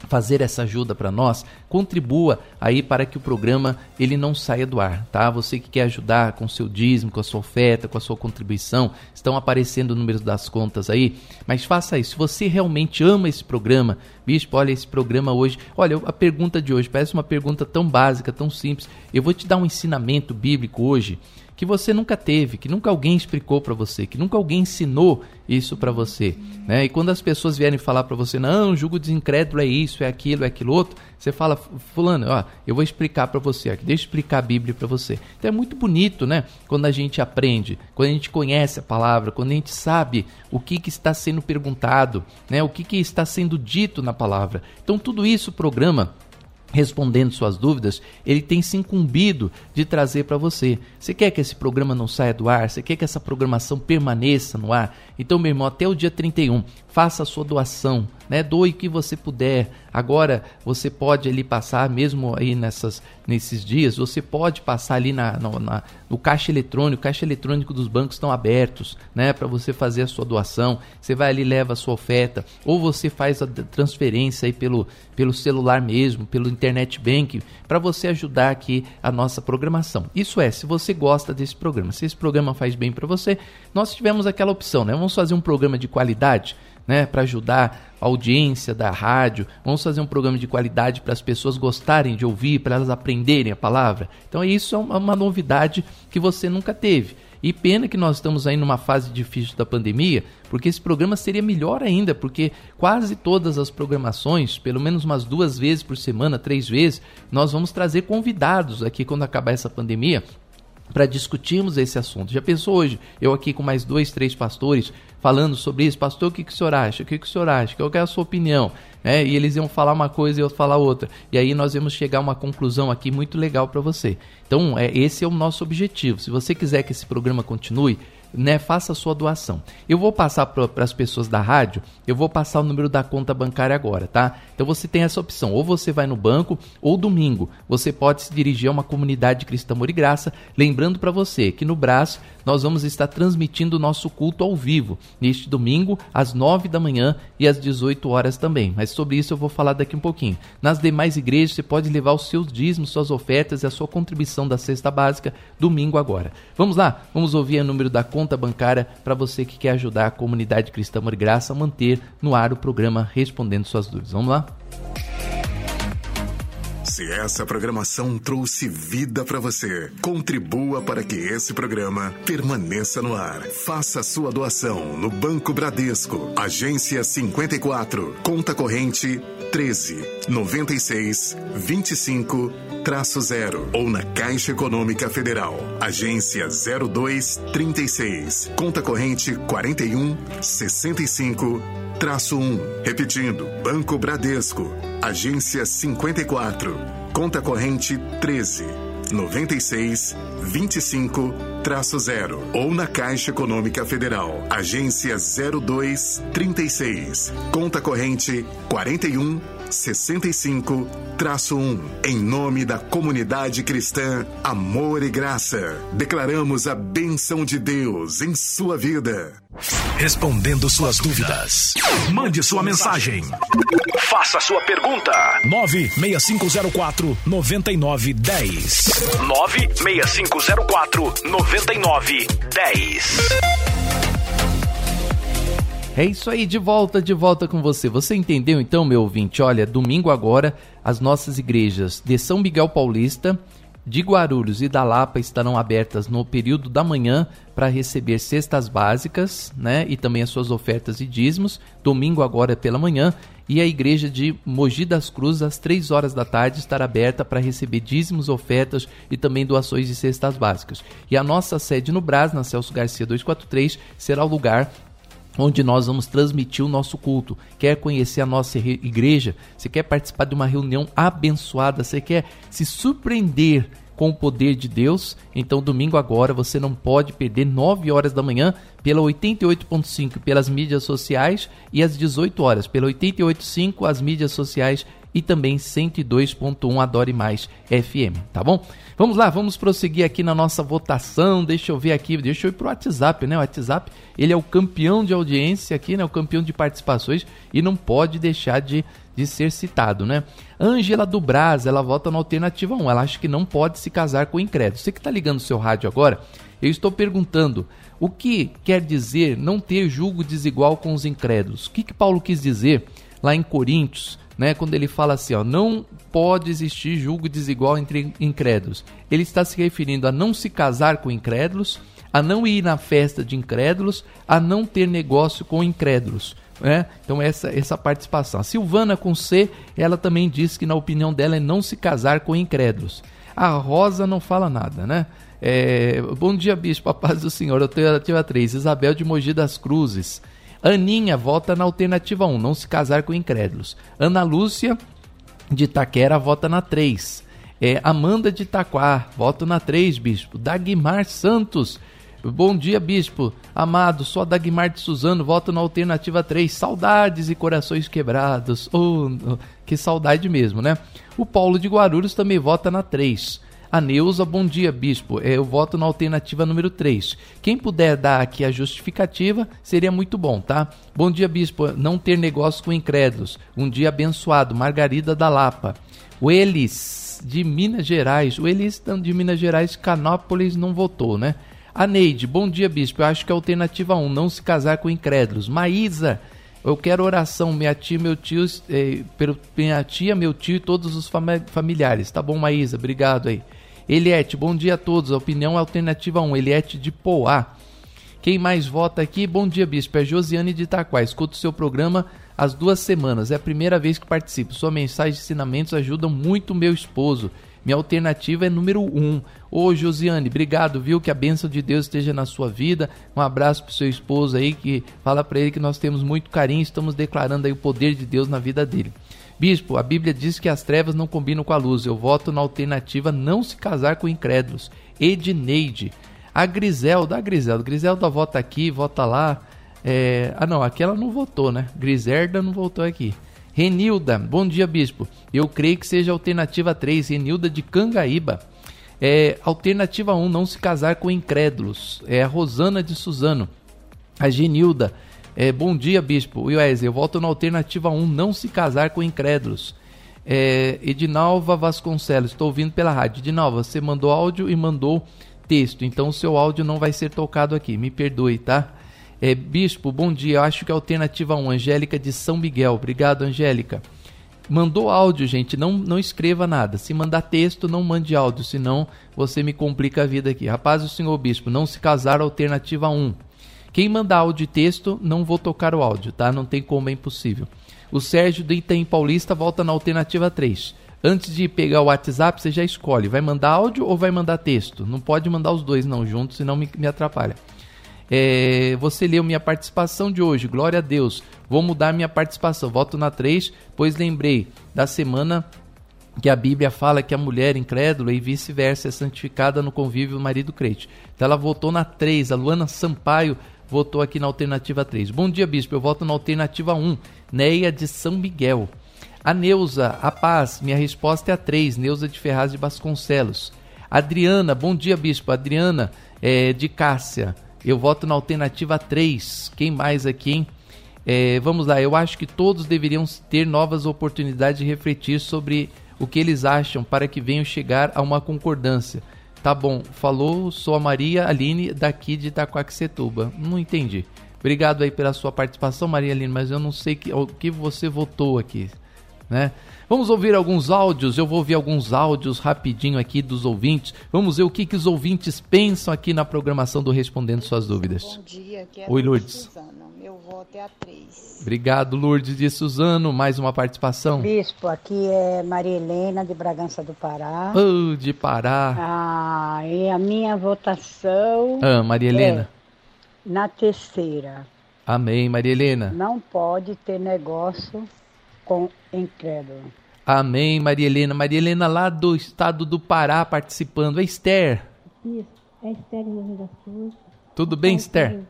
fazer essa ajuda para nós, contribua aí para que o programa ele não saia do ar, tá? Você que quer ajudar com seu dízimo, com a sua oferta, com a sua contribuição, estão aparecendo o número das contas aí, mas faça isso. Se você realmente ama esse programa, bispo, olha esse programa hoje, olha a pergunta de hoje parece uma pergunta tão básica, tão simples. Eu vou te dar um ensinamento bíblico hoje que você nunca teve, que nunca alguém explicou para você, que nunca alguém ensinou isso para você, né? E quando as pessoas vierem falar para você, não, julgo desincrédulo é isso, é aquilo, é aquilo outro, você fala, fulano, ó, eu vou explicar para você aqui, deixa eu explicar a Bíblia para você. Então é muito bonito, né? Quando a gente aprende, quando a gente conhece a palavra, quando a gente sabe o que, que está sendo perguntado, né? O que, que está sendo dito na palavra. Então tudo isso programa respondendo suas dúvidas, ele tem se incumbido de trazer para você. Você quer que esse programa não saia do ar? Você quer que essa programação permaneça no ar? Então, meu irmão, até o dia 31, faça a sua doação, né? Doe o que você puder. Agora você pode ali passar, mesmo aí nessas, nesses dias, você pode passar ali na, no, na, no caixa eletrônico. Caixa eletrônico dos bancos estão abertos, né? Para você fazer a sua doação. Você vai ali leva a sua oferta, ou você faz a transferência aí pelo, pelo celular mesmo, pelo internet banking, para você ajudar aqui a nossa programação. Isso é, se você gosta desse programa, se esse programa faz bem para você, nós tivemos aquela opção, né? Vamos fazer um programa de qualidade né, para ajudar a audiência da rádio. Vamos fazer um programa de qualidade para as pessoas gostarem de ouvir, para elas aprenderem a palavra. Então isso é uma, uma novidade que você nunca teve. E pena que nós estamos aí numa fase difícil da pandemia, porque esse programa seria melhor ainda, porque quase todas as programações, pelo menos umas duas vezes por semana, três vezes, nós vamos trazer convidados aqui quando acabar essa pandemia para discutirmos esse assunto. Já pensou hoje, eu aqui com mais dois, três pastores, falando sobre isso, pastor, o que, que o senhor acha? O que, que o senhor acha? Qual é a sua opinião? É, e eles iam falar uma coisa e eu falar outra. E aí nós íamos chegar a uma conclusão aqui muito legal para você. Então, é, esse é o nosso objetivo. Se você quiser que esse programa continue, né, faça a sua doação. Eu vou passar para as pessoas da rádio, eu vou passar o número da conta bancária agora, tá? Então você tem essa opção, ou você vai no banco, ou domingo você pode se dirigir a uma comunidade cristã Amor e Graça, lembrando para você que no braço nós vamos estar transmitindo o nosso culto ao vivo, neste domingo, às 9 da manhã e às 18 horas também. Mas sobre isso eu vou falar daqui um pouquinho. Nas demais igrejas você pode levar os seus dízimos, suas ofertas e a sua contribuição da cesta básica domingo agora. Vamos lá, vamos ouvir o número da conta bancária para você que quer ajudar a comunidade cristã Amor Graça a manter no ar o programa respondendo suas dúvidas. Vamos lá? Se essa programação trouxe vida para você, contribua para que esse programa permaneça no ar. Faça sua doação no Banco Bradesco, agência 54, conta corrente 13 96 25 traço 0 ou na Caixa Econômica Federal, agência 02 36, conta corrente 41 65 traço 1. Repetindo, Banco Bradesco, agência 54, conta corrente 13 96 25 traço 0 ou na Caixa Econômica Federal, agência 02 36, conta corrente 41 65 traço 1. Em nome da comunidade cristã Amor e Graça, declaramos a benção de Deus em sua vida. Respondendo suas dúvidas. Mande sua mensagem. Faça sua pergunta. 96504 9910. 96504 9910. É isso aí, de volta, de volta com você. Você entendeu então, meu ouvinte? Olha, domingo agora, as nossas igrejas de São Miguel Paulista, de Guarulhos e da Lapa estarão abertas no período da manhã para receber cestas básicas, né, e também as suas ofertas e dízimos. Domingo agora é pela manhã e a igreja de Mogi das Cruzes às 3 horas da tarde estará aberta para receber dízimos, ofertas e também doações de cestas básicas. E a nossa sede no Brás, na Celso Garcia 243, será o lugar onde nós vamos transmitir o nosso culto. Quer conhecer a nossa igreja? Você quer participar de uma reunião abençoada? Você quer se surpreender com o poder de Deus? Então, domingo agora você não pode perder 9 horas da manhã pela 88.5 pelas mídias sociais e às 18 horas pela 88.5 as mídias sociais e também 102.1 Adore Mais FM, tá bom? Vamos lá, vamos prosseguir aqui na nossa votação. Deixa eu ver aqui, deixa eu ir pro WhatsApp, né? O WhatsApp, ele é o campeão de audiência aqui, né? O campeão de participações e não pode deixar de, de ser citado, né? Ângela do Braz, ela vota na alternativa 1. Ela acha que não pode se casar com incrédulo. Você que está ligando o seu rádio agora, eu estou perguntando o que quer dizer não ter julgo desigual com os incrédulos. O que, que Paulo quis dizer lá em Coríntios, né, quando ele fala assim, ó, não pode existir julgo desigual entre incrédulos. Ele está se referindo a não se casar com incrédulos, a não ir na festa de incrédulos, a não ter negócio com incrédulos. Né? Então essa essa participação. A Silvana com C, ela também diz que na opinião dela é não se casar com incrédulos. A Rosa não fala nada, né? É, bom dia, bispo, a paz do Senhor. Alternativa 3, Isabel de Mogi das Cruzes. Aninha vota na alternativa 1, não se casar com incrédulos. Ana Lúcia de Itaquera vota na 3. É, Amanda de Itaquá, voto na 3, bispo. Dagmar Santos, bom dia, bispo. Amado, a Dagmar de Suzano, voto na alternativa 3. Saudades e corações quebrados. Oh, que saudade mesmo, né? O Paulo de Guarulhos também vota na 3. A Neuza, bom dia, bispo. É, eu voto na alternativa número 3. Quem puder dar aqui a justificativa, seria muito bom, tá? Bom dia, bispo. Não ter negócio com incrédulos. Um dia abençoado. Margarida da Lapa. O Elis, de Minas Gerais. O Elis de Minas Gerais, Canópolis, não votou, né? A Neide, bom dia, bispo. Eu acho que é a alternativa 1, não se casar com incrédulos. Maísa, eu quero oração, minha tia, meu tio, eh, minha tia, meu tio e todos os familiares. Tá bom, Maísa, obrigado aí. Eliette, bom dia a todos. A opinião é alternativa 1, Eliette de Poá. Quem mais vota aqui? Bom dia, bispo. É Josiane de Itaquá. Escuto o seu programa há duas semanas. É a primeira vez que participo. Sua mensagem e ensinamentos ajudam muito meu esposo. Minha alternativa é número 1. Um. Ô Josiane, obrigado, viu? Que a bênção de Deus esteja na sua vida. Um abraço pro seu esposo aí, que fala para ele que nós temos muito carinho, estamos declarando aí o poder de Deus na vida dele. Bispo, a Bíblia diz que as trevas não combinam com a luz. Eu voto na alternativa não se casar com incrédulos. Edneide. A Griselda, a Griselda. Griselda vota aqui, vota lá. É... Ah, não, aqui ela não votou, né? Griselda não votou aqui. Renilda, bom dia, bispo. Eu creio que seja a alternativa 3, Renilda de Cangaíba. É, alternativa 1, não se casar com incrédulos. É a Rosana de Suzano. A Genilda, é, bom dia, bispo. Wesley, eu volto na alternativa 1, não se casar com incrédulos. É, Edinalva Vasconcelos, estou ouvindo pela rádio. Edinalva, você mandou áudio e mandou texto, então o seu áudio não vai ser tocado aqui. Me perdoe, tá? É, bispo, bom dia. Eu acho que a alternativa 1, Angélica de São Miguel. Obrigado, Angélica. Mandou áudio, gente, não, não escreva nada. Se mandar texto, não mande áudio, senão você me complica a vida aqui. Rapaz, o senhor bispo, não se casar, alternativa 1. Quem mandar áudio e texto, não vou tocar o áudio, tá? Não tem como, é impossível. O Sérgio do Itaim Paulista volta na alternativa 3. Antes de pegar o WhatsApp, você já escolhe, vai mandar áudio ou vai mandar texto? Não pode mandar os dois não juntos, senão me, me atrapalha. É, você leu minha participação de hoje, glória a Deus. Vou mudar minha participação, voto na 3, pois lembrei da semana que a Bíblia fala que a mulher incrédula e vice-versa é santificada no convívio marido crente. Então ela votou na 3, a Luana Sampaio votou aqui na alternativa 3. Bom dia, bispo. Eu voto na alternativa 1, Neia de São Miguel. A Neuza, a paz. Minha resposta é a 3, Neuza de Ferraz de Vasconcelos. Adriana, bom dia, bispo. Adriana é, de Cássia. Eu voto na alternativa 3. Quem mais aqui, hein? É, vamos lá, eu acho que todos deveriam ter novas oportunidades de refletir sobre o que eles acham para que venham chegar a uma concordância. Tá bom, falou, sou a Maria Aline daqui de Itaquaquecetuba. Não entendi. Obrigado aí pela sua participação, Maria Aline, mas eu não sei que, o que você votou aqui, né? Vamos ouvir alguns áudios, eu vou ouvir alguns áudios rapidinho aqui dos ouvintes. Vamos ver o que, que os ouvintes pensam aqui na programação do Respondendo Suas Dúvidas. Bom dia, aqui é Oi, Lourdes. Suzana. Meu voto é a 3. Obrigado, Lourdes de Suzano. Mais uma participação. Bispo, aqui é Maria Helena de Bragança do Pará. Oh, de Pará. Ah, e a minha votação. Ah, Maria Helena. É na terceira. Amém, Maria Helena. Não pode ter negócio com incrédulo. Amém, Maria Helena. Maria Helena lá do estado do Pará participando. É Esther. Isso, é Esther Cruzes. Tudo bem, Esther?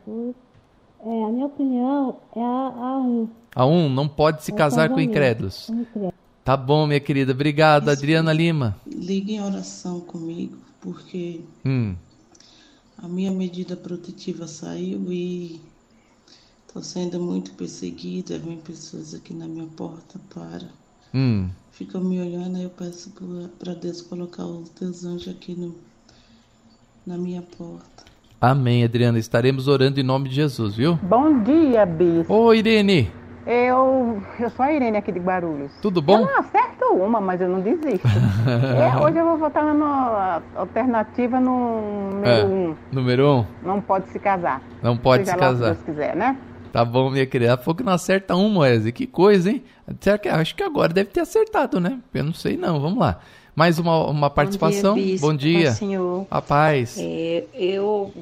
É, a minha opinião é a, a um. A um, não pode se É casar com incrédulos. com incrédulo. Tá bom, minha querida. Obrigado, Adriana Lima. Ligue em oração comigo, porque Hum, a minha medida protetiva saiu e estou sendo muito perseguida. Vem pessoas aqui na minha porta para. hum. Ficam me olhando, aí eu peço para Deus colocar os teus anjos aqui no, na minha porta. Amém, Adriana. Estaremos orando em nome de Jesus, viu? Bom dia, Bispo. Oi, Irene. Eu, eu sou a Irene aqui de Guarulhos. Tudo bom? Eu não acerto uma, mas eu não desisto. é, hoje eu vou votar na alternativa no número é, um. Número um? Não pode se casar. Não pode Seja se casar. Se Deus quiser, né? Tá bom, minha querida. Falou que não acerta um, Moese. Que coisa, hein? Acho que agora deve ter acertado, né? Eu não sei não. Vamos lá. Mais uma, uma participação? Bom dia, Bom dia. senhor. A paz. É, eu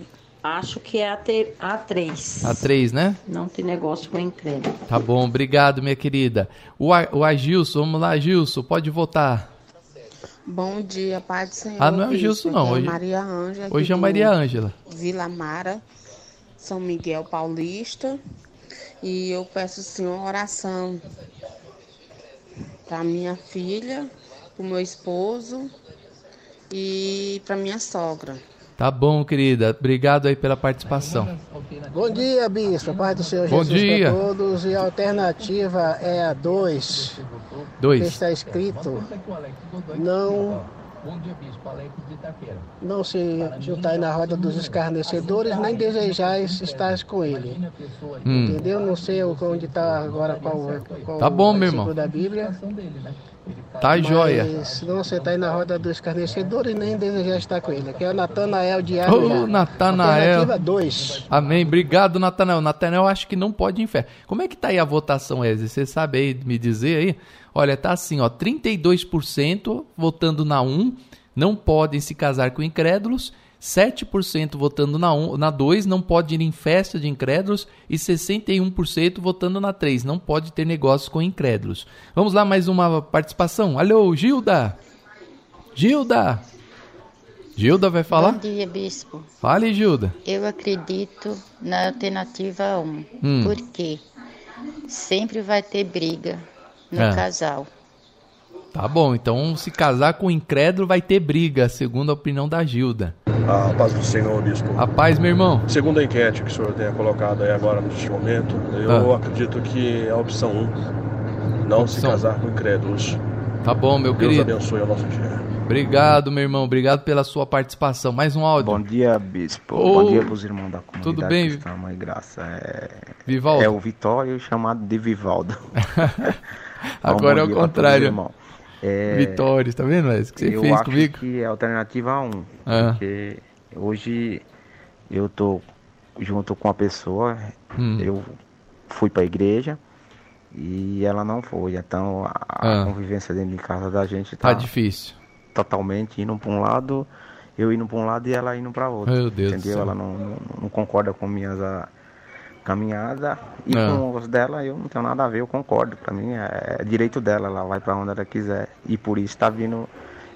acho que é a, te, a 3. A 3, né? Não tem negócio com incrédulo. Tá bom, obrigado, minha querida. O, o Agilson, vamos lá, Agilson, pode votar. Bom dia, Pai do Senhor. Ah, não é o Gilson, não. Hoje, é Maria Ângela. Hoje é Maria Ângela. Vila Mara, São Miguel Paulista. E eu peço, Senhor, oração para minha filha, para o meu esposo e para minha sogra. Tá bom, querida. Obrigado aí pela participação. Bom dia, bispo. Pai do Senhor bom Jesus dia. para todos. E a alternativa é a 2. 2. está escrito: Não não se juntai na roda dos escarnecedores, nem desejais estar com ele. Hum. Entendeu? Não sei onde está agora qual, qual tá bom, meu irmão. da Bíblia. Tá Mas joia. Não sentar na roda dos escarnecedores, nem desejar estar com ele. Aqui é o Natanael de Ô, oh, Natanael. 2. Amém. Obrigado, Natanael. Natanael acho que não pode ir em fé. Como é que tá aí a votação, Eze? Você sabe aí me dizer aí? Olha, tá assim, ó, 32% votando na 1, não podem se casar com incrédulos, 7% votando na 1, na 2, não pode ir em festa de incrédulos e 61% votando na 3, não pode ter negócio com incrédulos. Vamos lá mais uma participação. Alô, Gilda. Gilda. Gilda vai falar? Bom dia, bispo. Fale, Gilda. Eu acredito na alternativa 1. Hum. Por quê? Sempre vai ter briga no é. casal. Tá bom, então se casar com um incrédulo vai ter briga, segundo a opinião da Gilda. A paz do Senhor, bispo. A paz, meu irmão. Segundo a enquete que o senhor tenha colocado aí agora neste momento, eu ah. acredito que é a opção 1, não opção. se casar com incrédulos. Tá bom, meu Deus querido. Deus abençoe o nosso dia. Obrigado, meu irmão. Obrigado pela sua participação. Mais um áudio. Bom dia, bispo. Oh, Bom dia pros irmãos da comunidade. Tudo bem? Cristã, Mãe Graça. É... Vivaldo. É o Vitório chamado de Vivaldo. Agora é o contrário. É... Vitórios, tá vendo, Wes? que você eu fez acho comigo? que é a alternativa 1. Ah. Porque hoje eu tô junto com a pessoa, hum. eu fui pra igreja e ela não foi. Então a ah. convivência dentro de casa da gente tá, tá difícil. Totalmente indo pra um lado, eu indo pra um lado e ela indo pra outro. Meu Deus entendeu? Ela não, não, não, concorda com minhas caminhada e ah. com os dela eu não tenho nada a ver, eu concordo. Para mim é, é, direito dela, ela vai para onde ela quiser e por isso está vindo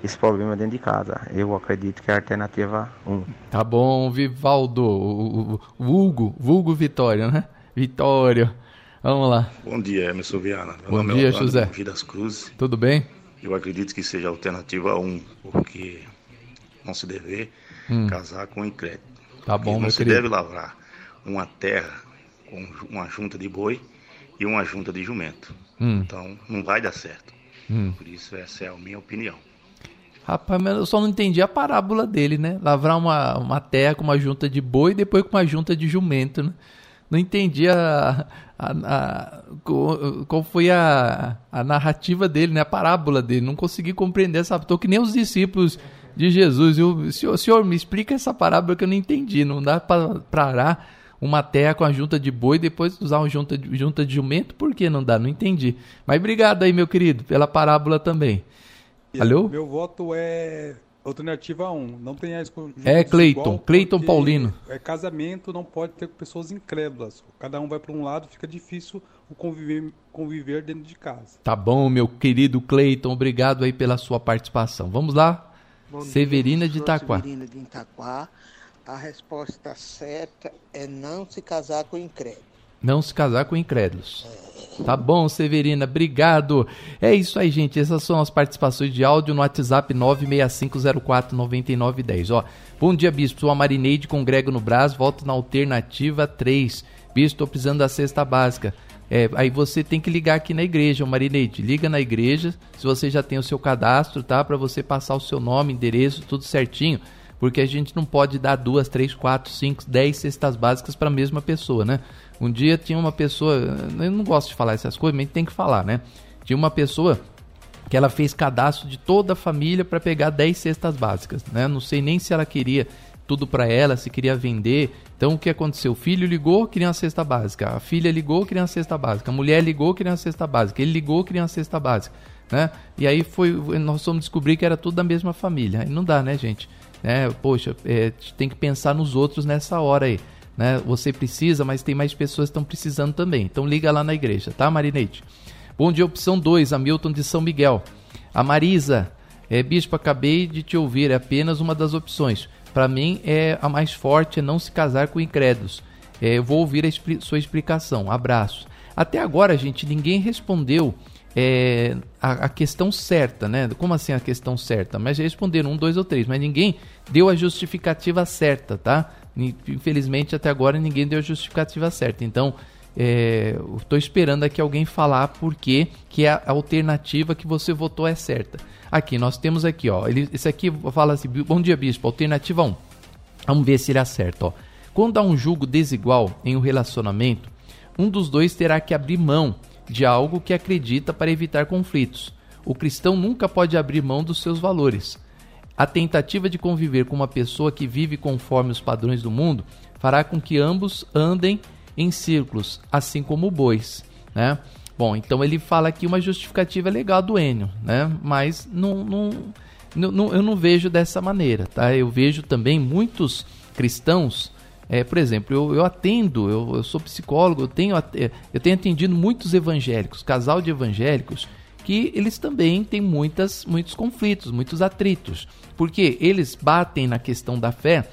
esse problema dentro de casa. Eu acredito que é a alternativa 1. Tá bom, Vivaldo, o, o, vulgo, vulgo Vitória, né? Vitória. Vamos lá. Bom dia, Emerson Viana. Meu Bom dia, é José. Vidas Cruz. Tudo bem? Eu acredito que seja a alternativa 1, porque não se deve hum. casar com incrédito. Tá bom, não meu se querido. deve lavrar uma terra uma junta de boi e uma junta de jumento. Hum. Então não vai dar certo. Hum. Por isso essa é a minha opinião. Rapaz, mas eu só não entendi a parábola dele, né? Lavrar uma, uma terra com uma junta de boi e depois com uma junta de jumento, né? Não entendi a, a, a, qual foi a, a narrativa dele, né? A parábola dele. Não consegui compreender essa. Tô que nem os discípulos de Jesus. Eu, senhor, senhor, me explica essa parábola que eu não entendi. Não dá para parar uma terra com a junta de boi, depois usar uma junta de, junta de jumento, por que não dá? Não entendi. Mas obrigado aí, meu querido, pela parábola também. Alô? Meu voto é alternativa 1. Não tem a É Cleiton, Cleiton Paulino. É casamento, não pode ter pessoas incrédulas. Cada um vai para um lado, fica difícil o conviver, conviver dentro de casa. Tá bom, meu querido Cleiton, obrigado aí pela sua participação. Vamos lá. Bom Severina dia, de Itaquá. Severina de Itaquá. A resposta certa é não se casar com incrédulos. Não se casar com incrédulos. Tá bom, Severina, obrigado. É isso aí, gente. Essas são as participações de áudio no WhatsApp 965049910. Ó, bom dia, Bispo. Sou a Marineide com Grego no Brás. Volto na alternativa 3. Bispo, estou precisando da cesta básica. É, aí você tem que ligar aqui na igreja, Marineide. Liga na igreja, se você já tem o seu cadastro, tá? Para você passar o seu nome, endereço, tudo certinho porque a gente não pode dar duas, três, quatro, cinco, dez cestas básicas para a mesma pessoa, né? Um dia tinha uma pessoa, eu não gosto de falar essas coisas, mas tem que falar, né? Tinha uma pessoa que ela fez cadastro de toda a família para pegar 10 cestas básicas, né? Não sei nem se ela queria tudo para ela, se queria vender. Então o que aconteceu? O filho ligou, queria uma cesta básica. A filha ligou, queria uma cesta básica. A mulher ligou, queria uma cesta básica. Ele ligou, queria uma cesta básica, né? E aí foi, nós fomos descobrir que era tudo da mesma família. Aí não dá, né, gente? É, poxa, é, tem que pensar nos outros nessa hora aí. Né? Você precisa, mas tem mais pessoas que estão precisando também. Então liga lá na igreja, tá, Marinete? Bom dia, opção 2, Hamilton de São Miguel. A Marisa, é, Bispo, acabei de te ouvir, é apenas uma das opções. Para mim, é a mais forte é não se casar com incrédulos. É, eu vou ouvir a expli sua explicação. Abraço. Até agora, gente, ninguém respondeu é, a, a, questão certa, né? Como assim a questão certa? Mas responderam um, dois ou três, mas ninguém deu a justificativa certa, tá? Infelizmente, até agora ninguém deu a justificativa certa. Então, é, estou esperando aqui alguém falar por que a alternativa que você votou é certa. Aqui, nós temos aqui, ó. Ele, esse aqui fala assim: Bom dia, bispo. Alternativa 1. Vamos ver se ele acerta, ó. Quando há um julgo desigual em um relacionamento, um dos dois terá que abrir mão de algo que acredita para evitar conflitos. O cristão nunca pode abrir mão dos seus valores. A tentativa de conviver com uma pessoa que vive conforme os padrões do mundo fará com que ambos andem em círculos, assim como bois, né? Bom, então ele fala aqui uma justificativa legal do Enio, né? Mas não, não, não, eu não vejo dessa maneira, tá? Eu vejo também muitos cristãos, é, por exemplo, eu, eu atendo, eu, eu, sou psicólogo, eu tenho, eu tenho atendido muitos evangélicos, casal de evangélicos, que eles também têm muitas, muitos conflitos, muitos atritos, porque eles batem na questão da fé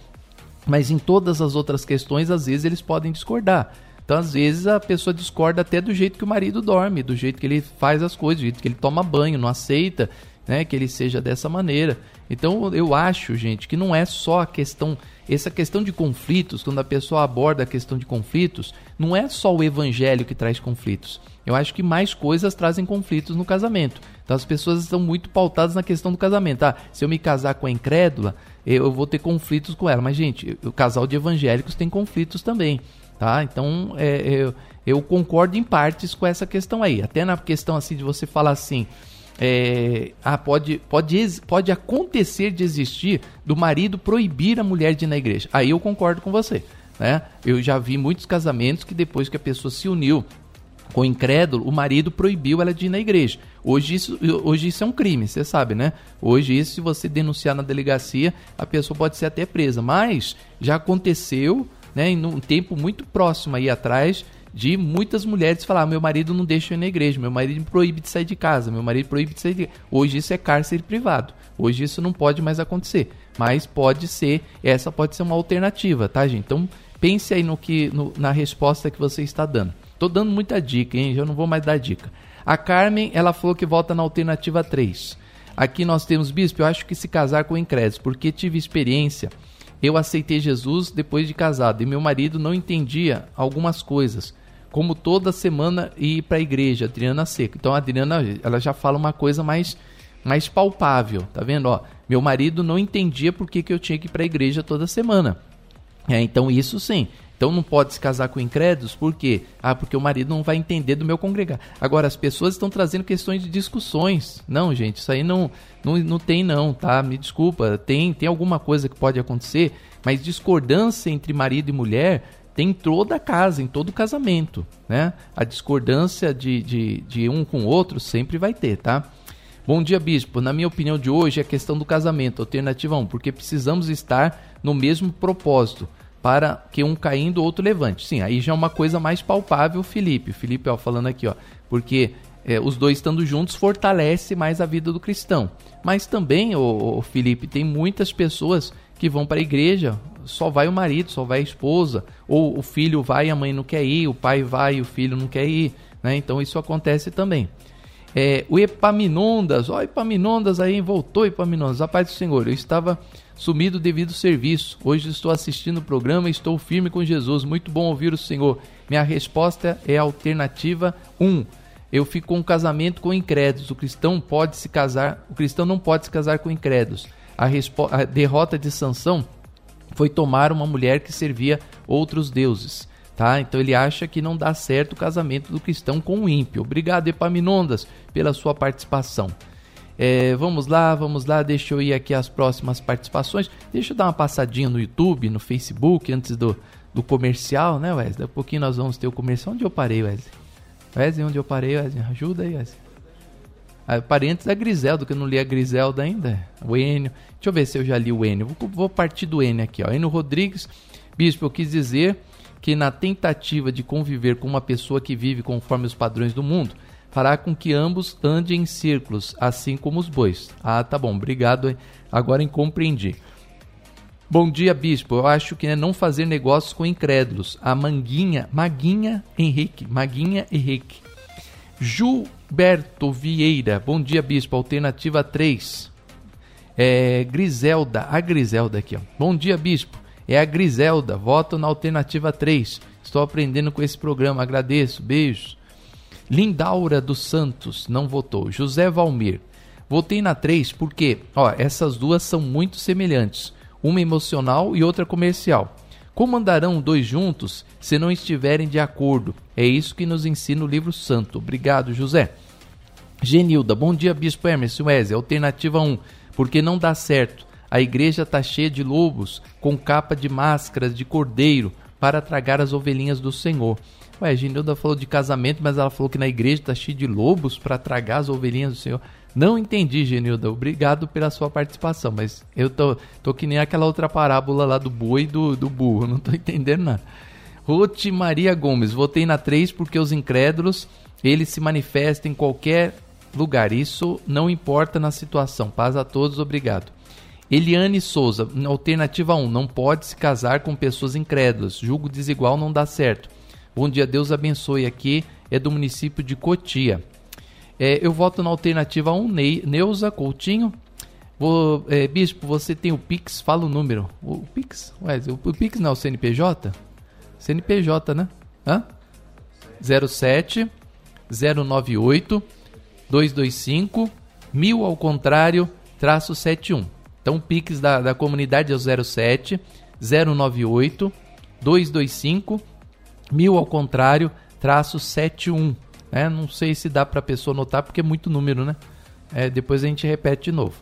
mas em todas as outras questões, às vezes eles podem discordar. Então, às vezes, a pessoa discorda até do jeito que o marido dorme, do jeito que ele faz as coisas, do jeito que ele toma banho, não aceita né, que ele seja dessa maneira. Então, eu acho, gente, que não é só a questão. Essa questão de conflitos, quando a pessoa aborda a questão de conflitos, não é só o evangelho que traz conflitos. Eu acho que mais coisas trazem conflitos no casamento. Então, as pessoas estão muito pautadas na questão do casamento. Ah, se eu me casar com a incrédula, eu vou ter conflitos com ela. Mas, gente, o casal de evangélicos tem conflitos também, tá? Então, é, eu, eu concordo em partes com essa questão aí. Até na questão assim de você falar assim, é, ah, pode, pode, pode acontecer de existir do marido proibir a mulher de ir na igreja. Aí eu concordo com você. Né? Eu já vi muitos casamentos que depois que a pessoa se uniu com o incrédulo, o marido proibiu ela de ir na igreja. Hoje isso, hoje isso é um crime, você sabe, né? Hoje isso, se você denunciar na delegacia, a pessoa pode ser até presa. Mas já aconteceu, né, em um tempo muito próximo aí atrás, de muitas mulheres falar: meu marido não deixa eu ir na igreja, meu marido me proíbe de sair de casa, meu marido proíbe de sair de Hoje isso é cárcere privado. Hoje isso não pode mais acontecer. Mas pode ser, essa pode ser uma alternativa, tá, gente? Então pense aí no que, no, na resposta que você está dando. Tô dando muita dica, hein? Eu não vou mais dar dica. A Carmen, ela falou que volta na alternativa 3. Aqui nós temos, bispo, eu acho que se casar com incrédulos, porque tive experiência. Eu aceitei Jesus depois de casado e meu marido não entendia algumas coisas, como toda semana ir para a igreja, Adriana Seca. Então a Adriana, ela já fala uma coisa mais mais palpável, tá vendo? Ó, meu marido não entendia por que, que eu tinha que ir para a igreja toda semana. É, então isso sim. Então não pode se casar com incrédulos, por quê? Ah, porque o marido não vai entender do meu congregar. Agora, as pessoas estão trazendo questões de discussões. Não, gente, isso aí não, não, não tem não, tá? Me desculpa, tem, tem alguma coisa que pode acontecer, mas discordância entre marido e mulher tem em toda a casa, em todo casamento, né? A discordância de, de, de um com o outro sempre vai ter, tá? Bom dia, bispo. Na minha opinião de hoje é a questão do casamento, alternativa 1, porque precisamos estar no mesmo propósito para que um caindo, o outro levante. Sim, aí já é uma coisa mais palpável, Felipe. Felipe, ó, falando aqui, ó, porque é, os dois estando juntos fortalece mais a vida do cristão. Mas também, o Felipe, tem muitas pessoas que vão para a igreja, só vai o marido, só vai a esposa, ou o filho vai e a mãe não quer ir, o pai vai e o filho não quer ir, né? Então isso acontece também. É, o Epaminondas, ó, Epaminondas aí, voltou Epaminondas, a paz do Senhor, eu estava sumido devido ao serviço. Hoje estou assistindo o programa estou firme com Jesus. Muito bom ouvir o Senhor. Minha resposta é alternativa 1. Eu fico com um casamento com incrédulos. O cristão pode se casar, o cristão não pode se casar com incrédulos. A, a derrota de Sansão foi tomar uma mulher que servia outros deuses. Tá? Então ele acha que não dá certo o casamento do cristão com o ímpio. Obrigado, Epaminondas, pela sua participação. É, vamos lá, vamos lá, deixa eu ir aqui às próximas participações. Deixa eu dar uma passadinha no YouTube, no Facebook, antes do, do comercial, né, Wesley? Daqui a pouquinho nós vamos ter o comercial. Onde eu parei, Wesley? Wesley, onde eu parei, Wesley? Ajuda aí, Wesley. Ah, parei antes da Griselda, que eu não li a Griselda ainda. O Enio. Deixa eu ver se eu já li o Enio. Vou, vou partir do Enio aqui, ó. Enio Rodrigues. Bispo, eu quis dizer que na tentativa de conviver com uma pessoa que vive conforme os padrões do mundo, fará com que ambos andem em círculos, assim como os bois. Ah, tá bom, obrigado. Agora compreendi. Bom dia, bispo. Eu acho que é não fazer negócios com incrédulos. A Manguinha, Maguinha Henrique, Maguinha Henrique. Gilberto Vieira. Bom dia, bispo. Alternativa 3. É, Griselda, a Griselda aqui, ó. Bom dia, bispo. É a Griselda. Voto na alternativa 3. Estou aprendendo com esse programa. Agradeço. Beijos. Lindaura dos Santos não votou. José Valmir. Votei na 3 porque, ó, essas duas são muito semelhantes. Uma emocional e outra comercial. Como andarão dois juntos se não estiverem de acordo? É isso que nos ensina o livro santo. Obrigado, José. Genilda, bom dia, Bispo Emerson Wesley. Alternativa 1, porque não dá certo. A igreja está cheia de lobos, com capa de máscaras de cordeiro, para tragar as ovelhinhas do Senhor. Ué, Ginilda falou de casamento, mas ela falou que na igreja está cheio de lobos para tragar as ovelhinhas do Senhor. Não entendi, Genilda. Obrigado pela sua participação, mas eu tô, tô que nem aquela outra parábola lá do boi e do, do burro. Não tô entendendo nada. Ruth Maria Gomes. Votei na 3 porque os incrédulos, eles se manifestam em qualquer lugar. Isso não importa na situação. Paz a todos, obrigado. Eliane Souza, alternativa 1, não pode se casar com pessoas incrédulas. Julgo desigual não dá certo. Bom dia, Deus abençoe. Aqui é do município de Cotia. É, eu voto na alternativa 1, Ney, Neuza Coutinho. Vou, é, Bispo, você tem o Pix, fala o número. O Pix? Ué, o, o Pix não é o CNPJ? CNPJ, né? Hã? 07 098 225 1000 ao contrário, traço 71. Então o Pix da, da comunidade é o 07 098 225 1000 ao contrário, traço 71. É, não sei se dá para a pessoa notar porque é muito número, né? É, depois a gente repete de novo.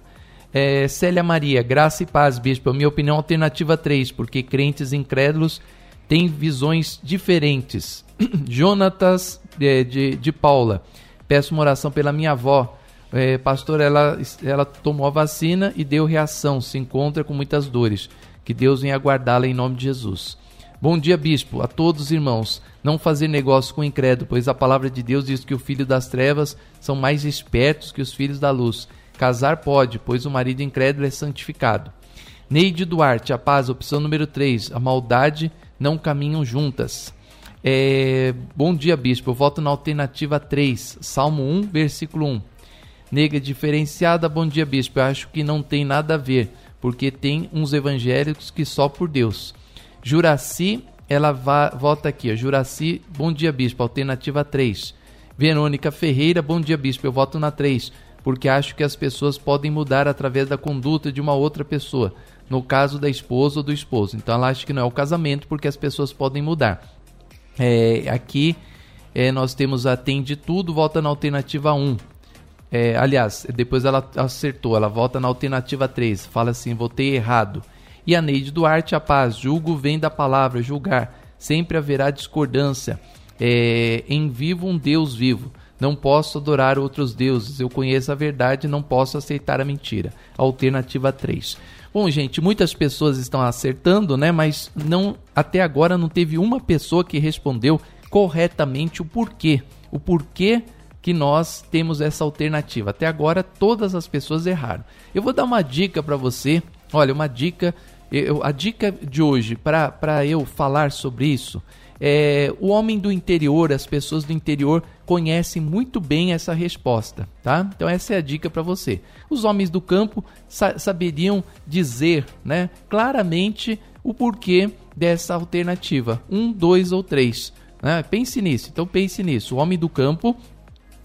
É, Célia Maria, graça e paz, bispo. Minha opinião alternativa 3, porque crentes incrédulos têm visões diferentes. Jonatas é, de, de Paula, peço uma oração pela minha avó. É, pastor, ela, ela tomou a vacina e deu reação, se encontra com muitas dores. Que Deus venha guardá-la em nome de Jesus. Bom dia, bispo, a todos os irmãos. Não fazer negócio com o incrédulo, pois a palavra de Deus diz que o filho das trevas são mais espertos que os filhos da luz. Casar pode, pois o marido incrédulo é santificado. Neide Duarte, a paz, opção número 3. A maldade não caminham juntas. É... Bom dia, bispo. Eu voto na alternativa 3, Salmo 1, versículo 1. Nega diferenciada, bom dia, bispo. Eu acho que não tem nada a ver, porque tem uns evangélicos que só por Deus. Juraci, ela va, volta aqui, ó. Juraci, bom dia, bispo, alternativa 3. Verônica Ferreira, bom dia, bispo, eu voto na 3, porque acho que as pessoas podem mudar através da conduta de uma outra pessoa, no caso da esposa ou do esposo. Então ela acha que não é o casamento, porque as pessoas podem mudar. É, aqui é, nós temos a tem de tudo, volta na alternativa 1. É, aliás, depois ela acertou, ela volta na alternativa 3, fala assim, votei errado. E a Neide Duarte, a paz, julgo vem da palavra, julgar. Sempre haverá discordância. É, em vivo um Deus vivo. Não posso adorar outros deuses. Eu conheço a verdade, não posso aceitar a mentira. Alternativa 3. Bom, gente, muitas pessoas estão acertando, né? Mas não até agora não teve uma pessoa que respondeu corretamente o porquê. O porquê que nós temos essa alternativa. Até agora todas as pessoas erraram. Eu vou dar uma dica para você. Olha, uma dica eu, a dica de hoje para eu falar sobre isso é o homem do interior, as pessoas do interior conhecem muito bem essa resposta, tá? Então essa é a dica para você. Os homens do campo sa saberiam dizer, né, claramente o porquê dessa alternativa, um, dois ou três. Né? Pense nisso. Então pense nisso. O homem do campo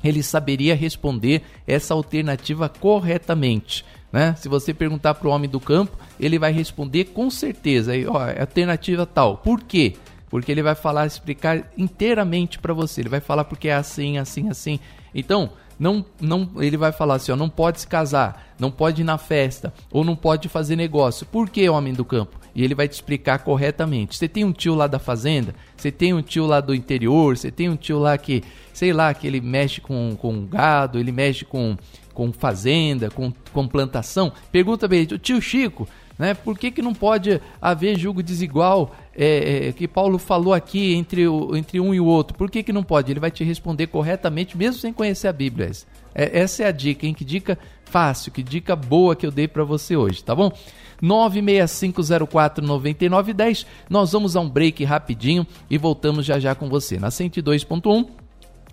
ele saberia responder essa alternativa corretamente. Né? Se você perguntar para o homem do campo, ele vai responder com certeza. Aí, ó, é alternativa tal. Por quê? porque ele vai falar, explicar inteiramente para você. Ele vai falar porque é assim, assim, assim. Então, não, não, ele vai falar assim, ó, não pode se casar, não pode ir na festa, ou não pode fazer negócio. Por que, homem do campo? E ele vai te explicar corretamente. Você tem um tio lá da fazenda, você tem um tio lá do interior, você tem um tio lá que, sei lá, que ele mexe com, com gado, ele mexe com, com fazenda, com, com plantação. Pergunta bem, tio Chico, né? Por que, que não pode haver julgo desigual é, é, que Paulo falou aqui entre, o, entre um e o outro? Por que, que não pode? Ele vai te responder corretamente, mesmo sem conhecer a Bíblia. É, essa é a dica, hein? Que dica fácil, que dica boa que eu dei para você hoje, tá bom? 965049910. Nós vamos a um break rapidinho e voltamos já já com você. Na 102.1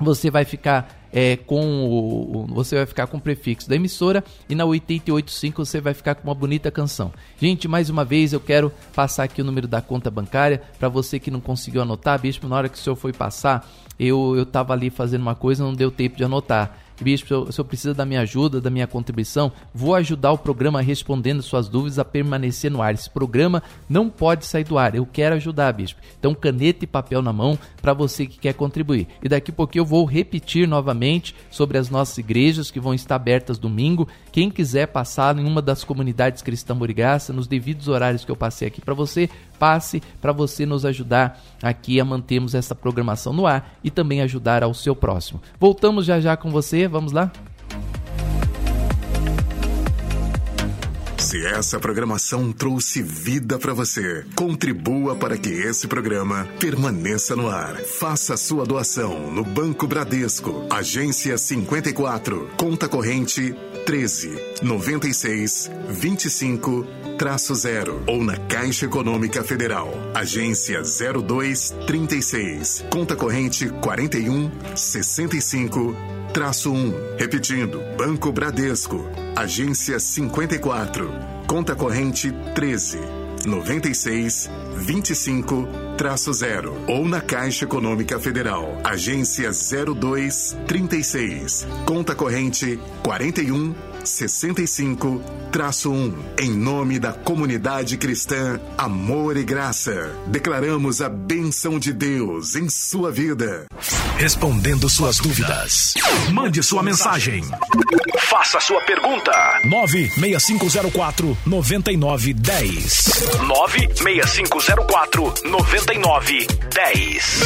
você vai ficar é, com o, você vai ficar com o prefixo da emissora e na 885 você vai ficar com uma bonita canção. Gente, mais uma vez eu quero passar aqui o número da conta bancária para você que não conseguiu anotar, bispo, na hora que o senhor foi passar, eu eu tava ali fazendo uma coisa, não deu tempo de anotar. Bispo, o senhor precisa da minha ajuda, da minha contribuição, vou ajudar o programa respondendo suas dúvidas a permanecer no ar. Esse programa não pode sair do ar. Eu quero ajudar, Bispo. Então, caneta e papel na mão para você que quer contribuir. E daqui a pouquinho eu vou repetir novamente sobre as nossas igrejas que vão estar abertas domingo. Quem quiser passar em uma das comunidades cristã Morigaça, nos devidos horários que eu passei aqui para você, passe para você nos ajudar aqui a mantermos essa programação no ar e também ajudar ao seu próximo. Voltamos já já com você, vamos lá? Se essa programação trouxe vida para você, contribua para que esse programa permaneça no ar. Faça sua doação no Banco Bradesco, agência 54, conta corrente 13 96 25 traço 0 ou na Caixa Econômica Federal, agência 02 36, conta corrente 41 65 traço 1. Repetindo, Banco Bradesco, agência 54, conta corrente 13 96 25 traço 0 ou na Caixa Econômica Federal, agência 02 36, conta corrente 41 65-1. Em nome da comunidade cristã Amor e Graça, declaramos a benção de Deus em sua vida. Respondendo suas dúvidas. Mande sua mensagem. Faça sua pergunta. 96504 9910. 96504 9910.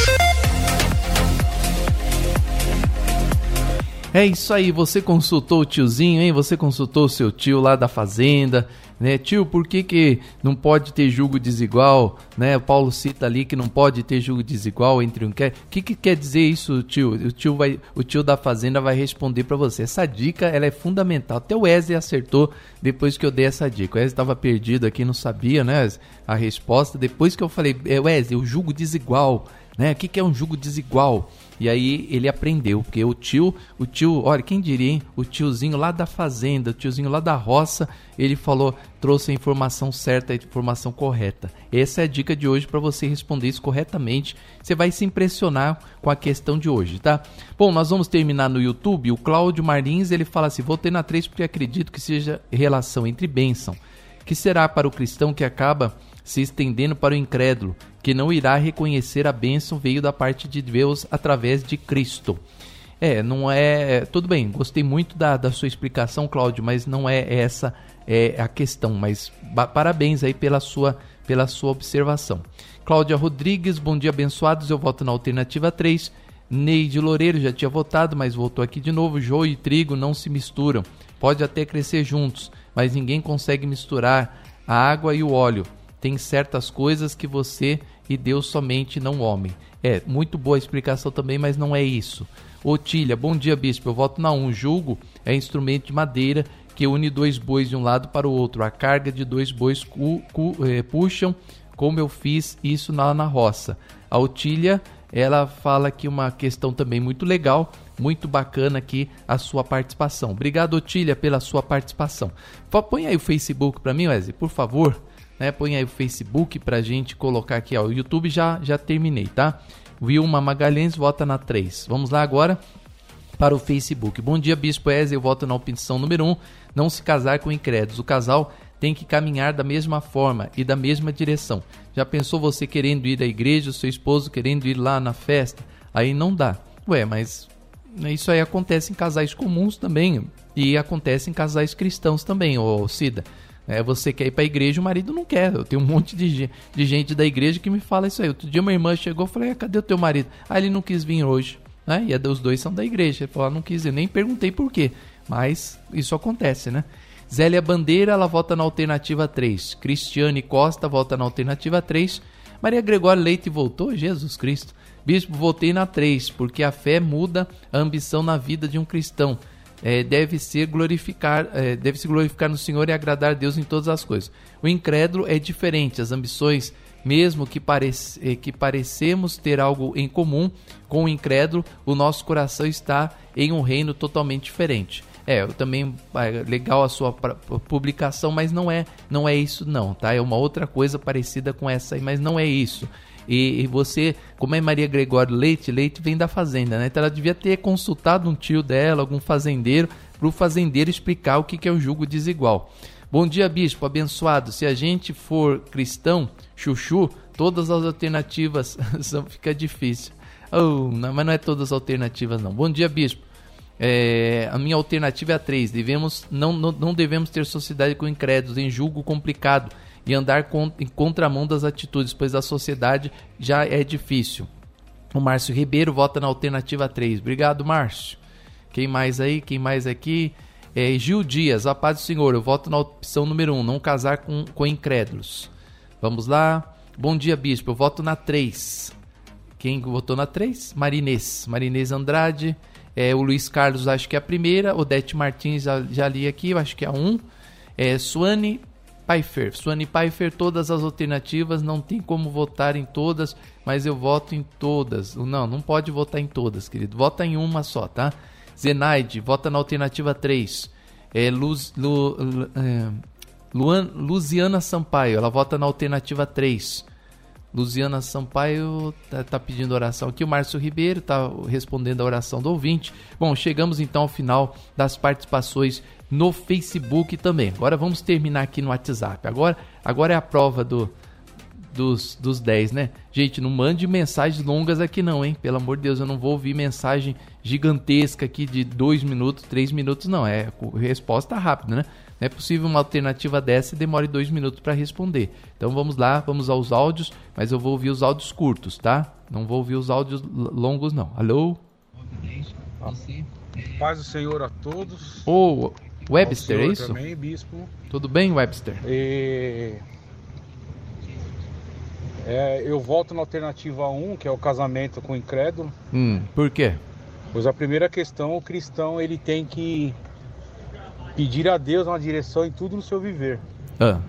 É isso aí, você consultou o tiozinho, hein? Você consultou o seu tio lá da fazenda, né? Tio, por que, que não pode ter julgo desigual, né? O Paulo cita ali que não pode ter julgo desigual entre um quer. O que, que quer dizer isso, tio? O tio vai, o tio da fazenda vai responder para você. Essa dica, ela é fundamental. Até o Wesley acertou depois que eu dei essa dica. O Wesley estava perdido aqui, não sabia, né? A resposta depois que eu falei, é, Wesley, o julgo desigual, né? O que, que é um julgo desigual? E aí ele aprendeu, porque o tio, o tio, olha, quem diria, hein? O tiozinho lá da fazenda, o tiozinho lá da roça, ele falou, trouxe a informação certa, a informação correta. Essa é a dica de hoje para você responder isso corretamente. Você vai se impressionar com a questão de hoje, tá? Bom, nós vamos terminar no YouTube. O Cláudio Marins, ele fala assim: "Votei na 3 porque acredito que seja relação entre bênção, que será para o cristão que acaba se estendendo para o incrédulo, que não irá reconhecer a bênção veio da parte de Deus através de Cristo. É, não é. Tudo bem, gostei muito da, da sua explicação, Cláudio, mas não é essa é a questão. Mas parabéns aí pela sua, pela sua observação. Cláudia Rodrigues, bom dia, abençoados. Eu voto na alternativa 3. Neide Loureiro já tinha votado, mas voltou aqui de novo. Joio e trigo não se misturam. Pode até crescer juntos, mas ninguém consegue misturar a água e o óleo tem certas coisas que você e Deus somente não homem. É, muito boa explicação também, mas não é isso. Otília, bom dia, bispo. Eu voto na 1. Um. Julgo é instrumento de madeira que une dois bois de um lado para o outro. A carga de dois bois cu, cu, eh, puxam, como eu fiz isso lá na roça. A Otília, ela fala aqui uma questão também muito legal, muito bacana aqui a sua participação. Obrigado, Otília, pela sua participação. Põe aí o Facebook para mim, Wesley, por favor né? Põe aí o Facebook pra gente colocar aqui, ó. O YouTube já, já terminei, tá? Vilma Magalhães vota na 3. Vamos lá agora para o Facebook. Bom dia, Bispo Ezio. Eu voto na opção número 1. Não se casar com incrédulos. O casal tem que caminhar da mesma forma e da mesma direção. Já pensou você querendo ir à igreja, o seu esposo querendo ir lá na festa? Aí não dá. Ué, mas isso aí acontece em casais comuns também. E acontece em casais cristãos também, ô Cida. É, você quer ir para a igreja, o marido não quer. Eu tenho um monte de, de gente da igreja que me fala isso aí. Outro dia uma irmã chegou e falei, ah, cadê o teu marido? Ah, ele não quis vir hoje. Né? E é, os dois são da igreja. Ele falou, ah, não quis, eu nem perguntei por quê. Mas isso acontece, né? Zélia Bandeira, ela vota na alternativa 3. Cristiane Costa vota na alternativa 3. Maria Gregório Leite voltou? Jesus Cristo. Bispo, votei na 3, porque a fé muda a ambição na vida de um cristão. É, deve ser glorificar, é, deve se glorificar no Senhor e agradar a Deus em todas as coisas. O incrédulo é diferente, as ambições, mesmo que, parece, é, que parecemos ter algo em comum com o incrédulo, o nosso coração está em um reino totalmente diferente. É, também é legal a sua publicação, mas não é, não é isso não, tá? É uma outra coisa parecida com essa aí, mas não é isso. E, e, você, como é Maria Gregório Leite, Leite vem da fazenda, né? Então ela devia ter consultado um tio dela, algum fazendeiro, para o fazendeiro explicar o que, que é o jugo desigual. Bom dia, bispo, abençoado. Se a gente for cristão, chuchu, todas as alternativas são, fica difícil. Oh, não, mas não é todas as alternativas, não. Bom dia, bispo. É, a minha alternativa é a 3. Devemos, não, não, não devemos ter sociedade com incrédulos em julgo complicado e andar em contramão das atitudes, pois a sociedade já é difícil. O Márcio Ribeiro vota na alternativa 3. Obrigado, Márcio. Quem mais aí? Quem mais aqui? É, Gil Dias, a paz do Senhor. Eu voto na opção número 1, não casar com, com incrédulos. Vamos lá. Bom dia, bispo. Eu voto na 3. Quem votou na 3? Marinês. Marinês Andrade. É, o Luiz Carlos, acho que é a primeira. Odete Martins, já, já li aqui, acho que é a 1. É, Suane Pfeiffer. Suane Pfeiffer, todas as alternativas, não tem como votar em todas, mas eu voto em todas. Não, não pode votar em todas, querido. Vota em uma só, tá? Zenaide, vota na alternativa 3. É, Luz, Lu, é, Luan, Luziana Sampaio, ela vota na alternativa 3. Luziana Sampaio tá, tá, pedindo oração aqui. O Márcio Ribeiro tá respondendo a oração do ouvinte. Bom, chegamos então ao final das participações no Facebook também. Agora vamos terminar aqui no WhatsApp. Agora, agora é a prova do, dos, dos 10, né? Gente, não mande mensagens longas aqui não, hein? Pelo amor de Deus, eu não vou ouvir mensagem gigantesca aqui de 2 minutos, 3 minutos, não. É resposta rápida, né? Não é possível uma alternativa dessa e demore 2 minutos para responder. Então vamos lá, vamos aos áudios, mas eu vou ouvir os áudios curtos, tá? Não vou ouvir os áudios longos, não. Alô? Paz do Senhor a todos. Ô, Webster, é isso? Também, bispo. Tudo bem, Webster? E... É, eu volto na alternativa 1, que é o casamento com o incrédulo. Hum, por quê? Pois a primeira questão, o cristão ele tem que pedir a Deus uma direção em tudo no seu viver. Ah.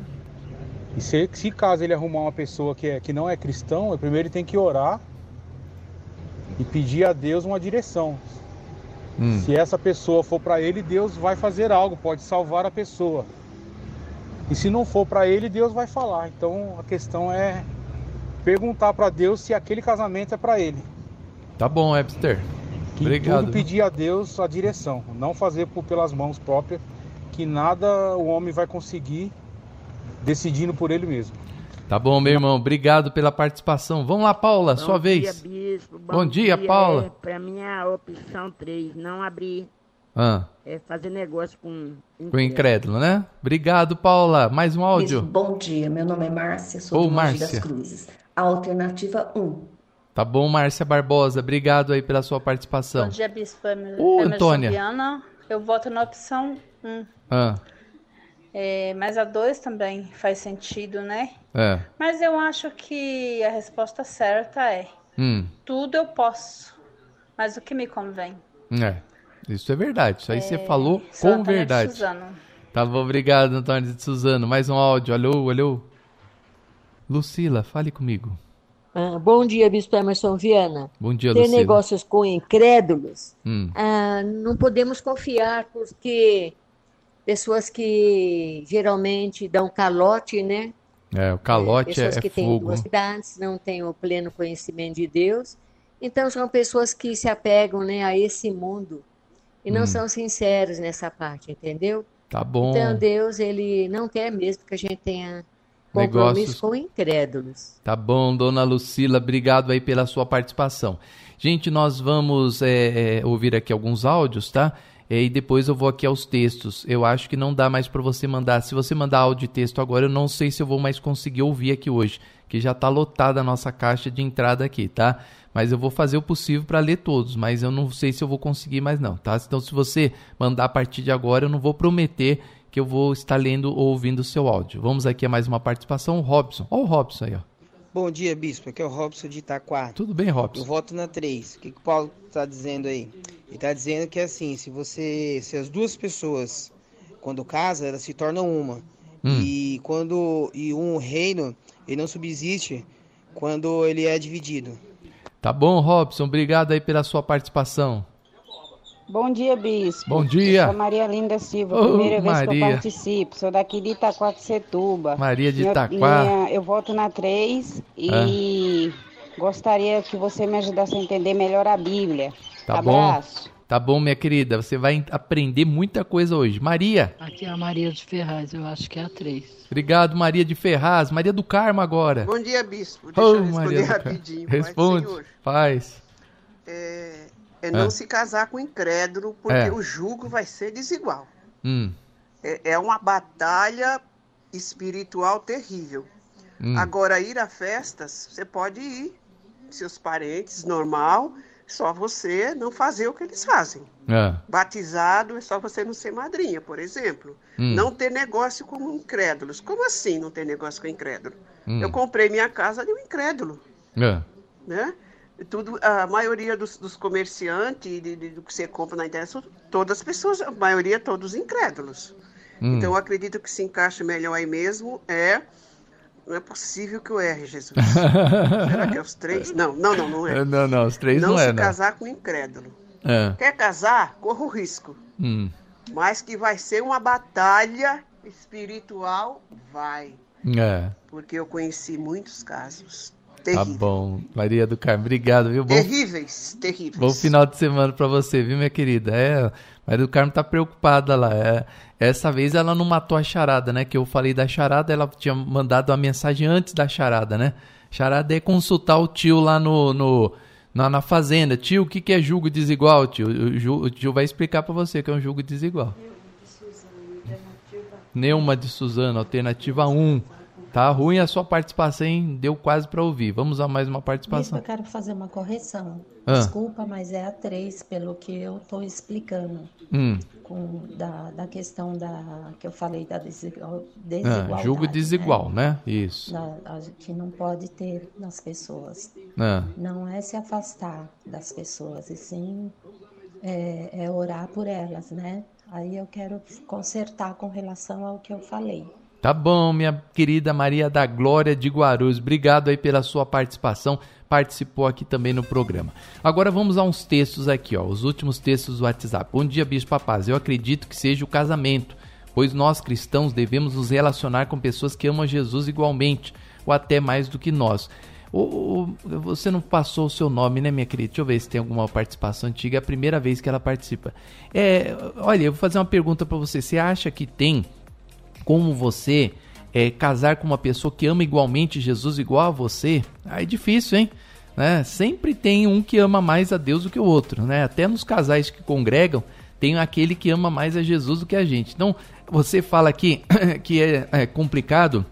E se, se caso ele arrumar uma pessoa que, é, que não é cristão, primeiro ele tem que orar e pedir a Deus uma direção. Hum. Se essa pessoa for para ele, Deus vai fazer algo, pode salvar a pessoa. E se não for para ele, Deus vai falar. Então a questão é perguntar para Deus se aquele casamento é para ele. Tá bom, Webster. Que Obrigado. tudo pedir a Deus a direção, não fazer por pelas mãos próprias, que nada o homem vai conseguir decidindo por ele mesmo. Tá bom, meu irmão. Obrigado pela participação. Vamos lá, Paula, bom sua dia, vez. Bispo. Bom, bom dia, dia, Paula. É, para mim é a opção 3, não abrir. Ah. É fazer negócio com incrédulo. Com incrédulo, né? Obrigado, Paula. Mais um áudio. Bispo, bom dia. Meu nome é Márcia, sou Ô, de Márcia. das Cruzes. A alternativa 1. Tá bom, Márcia Barbosa. Obrigado aí pela sua participação. Bom dia, Bispo. Ô, Antônia. Eu voto na opção 1. Ah. É, mas a 2 também faz sentido, né? É. Mas eu acho que a resposta certa é: hum. tudo eu posso, mas o que me convém? É, isso é verdade. Isso aí é... você falou com verdade. Tá bom, obrigado, Antônio de Suzano. Mais um áudio. Alô, alô. Lucila, fale comigo. Ah, bom dia, Bispo Emerson Viana. Bom dia, Ter Lucila. negócios com incrédulos, hum. ah, não podemos confiar, porque pessoas que geralmente dão calote, né? É, o calote é, pessoas é, que é têm fogo. duas idades, não têm o pleno conhecimento de Deus. Então são pessoas que se apegam, né, a esse mundo e não Hum. são sinceros nessa parte, entendeu? Tá bom. Então Deus ele não quer mesmo que a gente tenha compromisso Negócios... com incrédulos. Tá bom, dona Lucila, obrigado aí pela sua participação. Gente, nós vamos é, é, ouvir aqui alguns áudios, tá? E depois eu vou aqui aos textos. Eu acho que não dá mais para você mandar. Se você mandar áudio e texto agora, eu não sei se eu vou mais conseguir ouvir aqui hoje, que já está lotada a nossa caixa de entrada aqui, tá? Mas eu vou fazer o possível para ler todos, mas eu não sei se eu vou conseguir mais não, tá? Então se você mandar a partir de agora, eu não vou prometer que eu vou estar lendo ou ouvindo o seu áudio. Vamos aqui a mais uma participação, o Robson. Olha o Robson aí, ó. Bom dia, Bispo. Aqui é o Robson de Itaquá. Tudo bem, Robson? Eu voto na 3. O que, que o Paulo está dizendo aí? Ele está dizendo que assim, se você. Se as duas pessoas, quando casam, elas se tornam uma. Hum. E quando. E um reino, ele não subsiste quando ele é dividido. Tá bom, Robson. Obrigado aí pela sua participação. Bom dia, Bispo. Bom dia. sou Maria Linda Silva, oh, primeira vez Maria. que eu participo. Sou daqui de Itaquaquecetuba. Maria de Itaquá. Minha, eu voto na 3 e ah. gostaria que você me ajudasse a entender melhor a Bíblia. Tá Abraço. bom. Tá bom, minha querida. Você vai aprender muita coisa hoje. Maria. Aqui é a Maria de Ferraz, eu acho que é a 3. Obrigado, Maria de Ferraz. Maria do Carmo agora. Bom dia, Bispo. Deixa oh, eu responder rapidinho. Responde. Faz. É, é não se casar com incrédulo, porque é. o jugo vai ser desigual. Hum. É, é, uma batalha espiritual terrível. Hum. Agora, ir a festas, você pode ir, seus parentes, normal, só você não fazer o que eles fazem. É. Batizado é só você não ser madrinha, por exemplo. Hum. Não ter negócio com incrédulos. Como assim não ter negócio com incrédulo? Hum. Eu comprei minha casa de um incrédulo. É. Né? Tudo, a maioria dos, dos comerciantes, de, de, do que você compra na internet, são todas as pessoas, a maioria todos incrédulos. Hum. Então, eu acredito que se encaixa melhor aí mesmo é. Não é possível que eu erre, Jesus. Será que é os três? Não, não, não, não é. Não, não, os três não, não é. Não se casar com incrédulo. É. Quer casar? Corra o risco. Hum. Mas que vai ser uma batalha espiritual, vai. É. Porque eu conheci muitos casos Terrível. Tá bom. Maria do Carmo, obrigado, viu? Bom, terríveis, terríveis. Bom final de semana para você, viu, minha querida? É, Maria do Carmo tá preocupada lá. É, essa vez ela não matou a charada, né? Que eu falei da charada, ela tinha mandado a mensagem antes da charada, né? Charada é consultar o tio lá no, no na, na fazenda. Tio, o que, que é julgo desigual, tio? O, o tio vai explicar para você que é um julgo desigual. Neuma de Suzano, alternativa 1. Tá ruim a sua participação, hein? Deu quase para ouvir. Vamos a mais uma participação. Isso, eu quero fazer uma correção. Ah. Desculpa, mas é a 3, pelo que eu estou explicando. Hum. Com, da, da questão da que eu falei da desigual, desigualdade. Ah, julgo desigual, né? né? Isso. Da, a, que não pode ter nas pessoas. Ah. Não é se afastar das pessoas, e sim é, é orar por elas, né? Aí eu quero consertar com relação ao que eu falei. Tá bom, minha querida Maria da Glória de Guarulhos. Obrigado aí pela sua participação. Participou aqui também no programa. Agora vamos a uns textos aqui, ó. Os últimos textos do WhatsApp. Bom dia, Bispo Paz. Eu acredito que seja o casamento, pois nós cristãos devemos nos relacionar com pessoas que amam Jesus igualmente, ou até mais do que nós. você não passou o seu nome, né, minha querida? Deixa eu ver se tem alguma participação antiga. É a primeira vez que ela participa. É, olha, eu vou fazer uma pergunta para você. Você acha que tem como você é, casar com uma pessoa que ama igualmente Jesus igual a você, aí é difícil, hein? Né? Sempre tem um que ama mais a Deus do que o outro, né? Até nos casais que congregam, tem aquele que ama mais a Jesus do que a gente. Então, você fala aqui que é, é complicado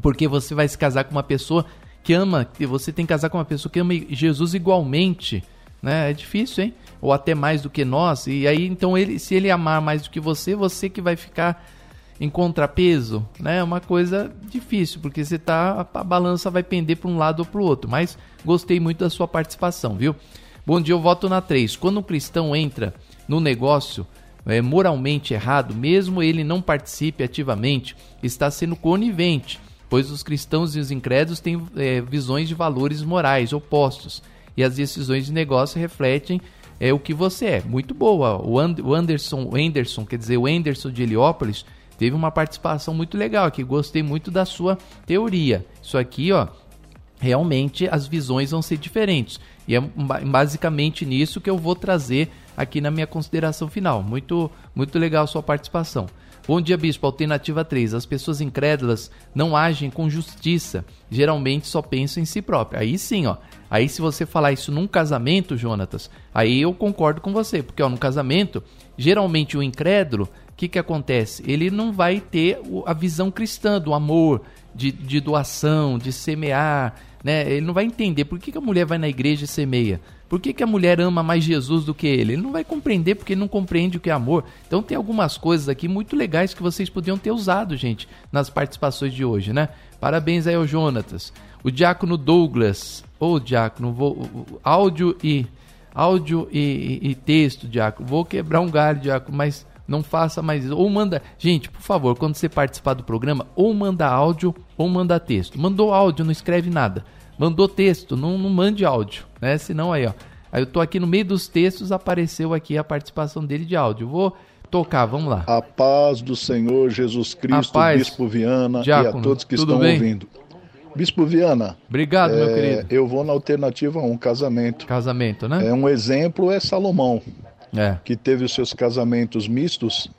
porque você vai se casar com uma pessoa que ama, que você tem que casar com uma pessoa que ama Jesus igualmente, né? É difícil, hein? Ou até mais do que nós. E aí, então, ele, se ele amar mais do que você, você que vai ficar em contrapeso, né? É uma coisa difícil, porque você tá a balança vai pender para um lado ou para o outro, mas gostei muito da sua participação, viu? Bom dia, eu voto na 3. Quando um cristão entra no negócio é, moralmente errado, mesmo ele não participe ativamente, está sendo conivente, pois os cristãos e os incrédulos têm é, visões de valores morais opostos e as decisões de negócio refletem é o que você é. Muito boa. O, And o Anderson, Anderson, quer dizer, o Anderson de Heliópolis, teve uma participação muito legal aqui. Gostei muito da sua teoria. Isso aqui, ó, realmente as visões vão ser diferentes. E é basicamente nisso que eu vou trazer aqui na minha consideração final. Muito, muito legal a sua participação. Bom dia, Bispo. Alternativa 3. As pessoas incrédulas não agem com justiça. Geralmente só pensam em si próprias. Aí sim, ó. Aí se você falar isso num casamento, Jonatas, aí eu concordo com você. Porque, ó, no casamento, geralmente o incrédulo, que que acontece? Ele não vai ter a visão cristã do amor, de, de doação, de semear, né? Ele não vai entender por que, que a mulher vai na igreja e semeia. Por que, que a mulher ama mais Jesus do que ele? Ele não vai compreender porque ele não compreende o que é amor. Então tem algumas coisas aqui muito legais que vocês podiam ter usado, gente, nas participações de hoje, né? Parabéns aí ao Jonatas. O Diácono Douglas. Ô, oh, Diácono, vou, áudio e áudio e, e, e, texto, Diácono. Vou quebrar um galho, Diácono, mas não faça mais. Ou manda. Gente, por favor, quando você participar do programa, ou manda áudio ou manda texto. Mandou áudio, não escreve nada. Mandou texto, não, não mande áudio, né? Senão aí, ó. Aí eu tô aqui no meio dos textos, apareceu aqui a participação dele de áudio. Vou tocar, vamos lá. A paz do Senhor Jesus Cristo, paz, Bispo Viana Diácono, e a todos que estão bem? ouvindo. Bispo Viana. Obrigado, é, meu querido. Eu vou na alternativa 1, casamento. Casamento, né? É um exemplo é Salomão, é. que teve os seus casamentos mistos.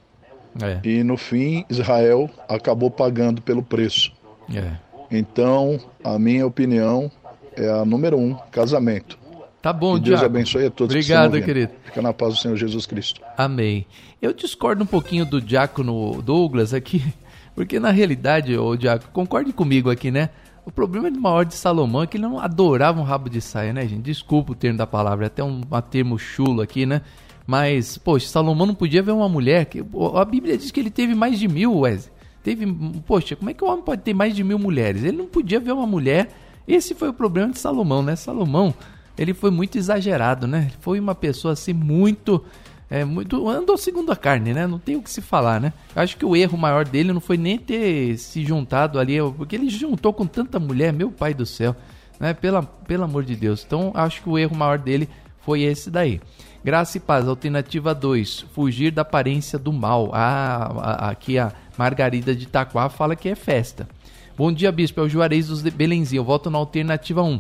É. E no fim, Israel acabou pagando pelo preço. É. Então, a minha opinião é a número um, casamento. Tá bom, que Deus abençoe a todos Obrigado, que querido. Fica na paz do Senhor Jesus Cristo. Amém. Eu discordo um pouquinho do diácono Douglas aqui, porque na realidade, o diácono, concorde comigo aqui, né? O problema maior de Salomão é que ele não adorava um rabo de saia, né, gente? Desculpa o termo da palavra, é até um, um termo chulo aqui, né? Mas, poxa, Salomão não podia ver uma mulher. Que, a Bíblia diz que ele teve mais de mil, Wesley. Teve, poxa, como é que o homem pode ter mais de mil mulheres? Ele não podia ver uma mulher. Esse foi o problema de Salomão, né? Salomão, ele foi muito exagerado, né? Foi uma pessoa assim muito, é, muito andou segundo a carne, né? Não tem o que se falar, né? Acho que o erro maior dele não foi nem ter se juntado ali, porque ele juntou com tanta mulher, meu pai do céu, né? Pela, pelo amor de Deus. Então, acho que o erro maior dele foi esse daí. Graça e paz, alternativa 2, fugir da aparência do mal. Ah, aqui a Margarida de Itaquá fala que é festa. Bom dia, bispo. É o Juarez dos Belenzinho. Eu voto na alternativa 1.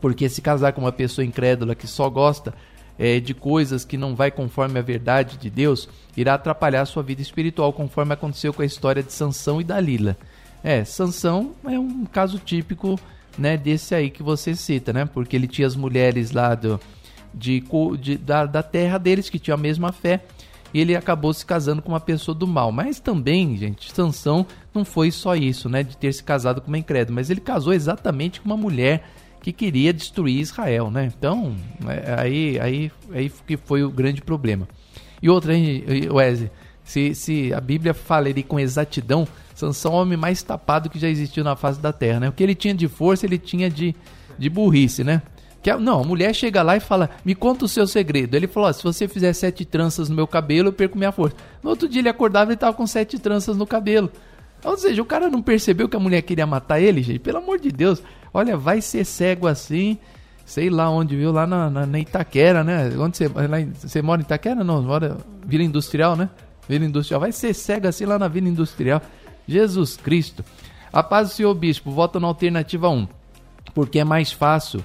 Porque se casar com uma pessoa incrédula que só gosta é, de coisas que não vai conforme a verdade de Deus, irá atrapalhar sua vida espiritual, conforme aconteceu com a história de Sansão e Dalila. É, Sansão é um caso típico, né, desse aí que você cita, né? Porque ele tinha as mulheres lá do, de, de da, da terra deles que tinham a mesma fé e ele acabou se casando com uma pessoa do mal. Mas também, gente, Sansão não foi só isso, né, de ter se casado com uma incrédula, mas ele casou exatamente com uma mulher que queria destruir Israel, né? Então, é, aí, aí, aí que foi o grande problema. E outra, hein, Wesley, se, se a Bíblia fala ele com exatidão, Sansão é o homem mais tapado que já existiu na face da terra, né? O que ele tinha de força, ele tinha de, de burrice, né? Que a, não, a mulher chega lá e fala: Me conta o seu segredo. Ele falou: Se você fizer sete tranças no meu cabelo, eu perco minha força. No outro dia ele acordava e estava com sete tranças no cabelo. Ou seja, o cara não percebeu que a mulher queria matar ele, gente. Pelo amor de Deus. Olha, vai ser cego assim. Sei lá onde, viu? Lá na, na, na Itaquera, né? Onde você, lá você mora em Itaquera? Não, mora Vila Industrial, né? Vila Industrial. Vai ser cego assim lá na Vila Industrial. Jesus Cristo. A paz do Senhor Bispo, vota na alternativa 1. Porque é mais fácil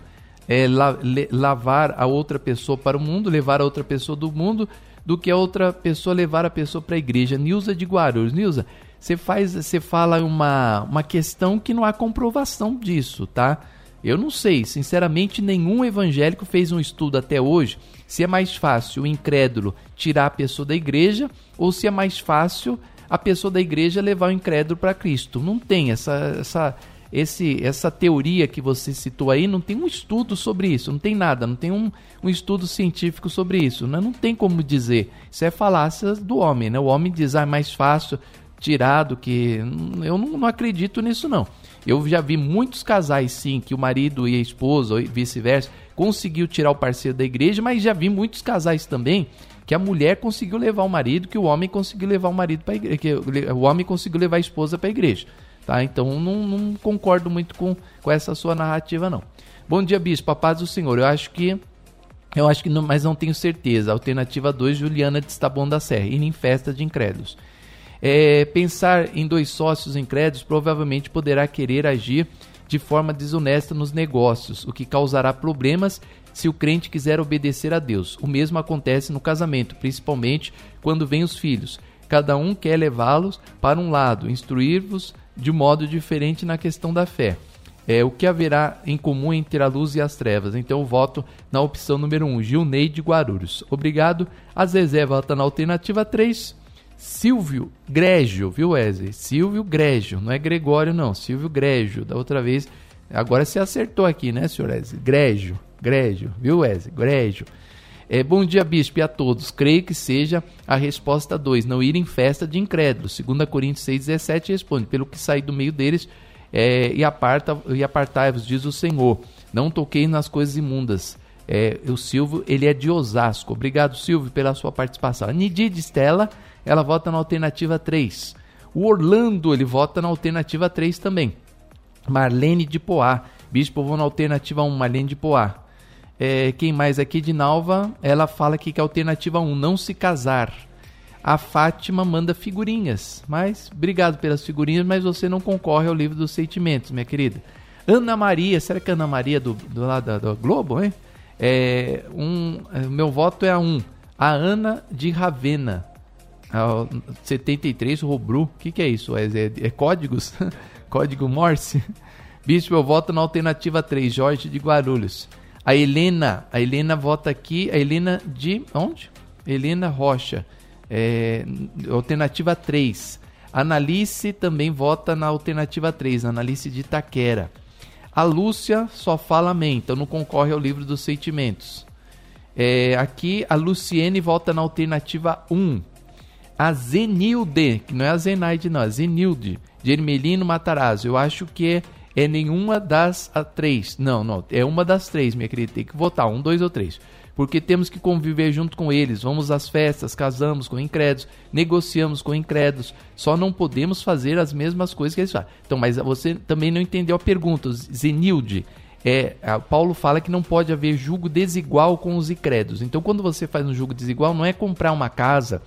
é, la, le, lavar a outra pessoa para o mundo, levar a outra pessoa do mundo, do que a outra pessoa levar a pessoa para a igreja. Nilza de Guarulhos. Nilza, você faz, você fala uma, uma questão que não há comprovação disso, tá? Eu não sei, sinceramente, nenhum evangélico fez um estudo até hoje se é mais fácil o incrédulo tirar a pessoa da igreja ou se é mais fácil a pessoa da igreja levar o incrédulo para Cristo. Não tem essa, essa esse, essa teoria que você citou aí, não tem um estudo sobre isso, não tem nada, não tem um, um estudo científico sobre isso, né? não tem como dizer. Isso é falácia do homem, né? O homem diz, ah, é mais fácil tirar do que... Eu não, não acredito nisso, não. Eu já vi muitos casais, sim, que o marido e a esposa, ou vice-versa, conseguiu tirar o parceiro da igreja, mas já vi muitos casais também que a mulher conseguiu levar o marido, que o homem conseguiu levar o marido para igreja, que o homem conseguiu levar a esposa para a igreja. Tá? Então não, não, concordo muito com, com essa sua narrativa, não. Bom dia, Bispo, a paz do Senhor. Eu acho que. Eu acho que não, mas não tenho certeza. Alternativa 2, Juliana de Estabão da Serra, ir em festa de incrédulos. É, pensar em dois sócios incrédulos provavelmente poderá querer agir de forma desonesta nos negócios, o que causará problemas se o crente quiser obedecer a Deus. O mesmo acontece no casamento, principalmente quando vêm os filhos. Cada um quer levá-los para um lado, instruir-vos de modo diferente na questão da fé. É, o que haverá em comum entre a luz e as trevas? Então eu voto na opção número 1, um, Gilney de Guarulhos. Obrigado. A Zezé vota na alternativa 3. Silvio Grégio, viu, Wesley? Silvio Grégio, não é Gregório, não. Silvio Grégio. Da outra vez, agora você acertou aqui, né, senhor Wesley? Grégio, Grégio, viu, Wesley? Grégio. É, bom dia, bispo, e a todos. Creio que seja a resposta 2, não ir em festa de incrédulos. 2 Coríntios 6,17 responde: Pelo que saí do meio deles é, e, aparta, e apartai-vos, diz o Senhor. Não toquei nas coisas imundas. É, o Silvio, ele é de Osasco. Obrigado, Silvio, pela sua participação. A Nidide Stella, ela vota na alternativa 3. O Orlando, ele vota na alternativa 3 também. Marlene de Poá. Bispo, vou na alternativa 1, Marlene de Poá. É, quem mais aqui de Nalva, ela fala aqui que alternativa 1, não se casar. A Fátima manda figurinhas, mas obrigado pelas figurinhas, mas você não concorre ao livro dos sentimentos, minha querida. Ana Maria, será que é Ana Maria do, do lado do Globo, hein? É, um, é, meu voto é a 1. A Ana de Ravena. A 73 Robru. O que, que é isso? É, é, é códigos? Código Morse? Bispo, eu voto na alternativa 3, Jorge de Guarulhos. A Helena, a Helena vota aqui, a Helena de onde? Helena Rocha, é, alternativa 3. Analice também vota na alternativa 3, Analice de Itaquera. A Lúcia só fala amém, então não concorre ao livro dos sentimentos. É, aqui a Luciene vota na alternativa 1. A Zenilde, que não é a Zenaide, não, a Zenilde, de Ermelino Matarazzo. Eu acho que é é nenhuma das a três. Não, não, é uma das três, minha querida. Tem que votar, um, dois ou três. Porque temos que conviver junto com eles. Vamos às festas, casamos com incrédulos, negociamos com incrédulos. Só não podemos fazer as mesmas coisas que eles fazem. Então, mas você também não entendeu a pergunta, Zenilde. É, Paulo fala que não pode haver julgo desigual com os incrédulos. Então, quando você faz um julgo desigual, não é comprar uma casa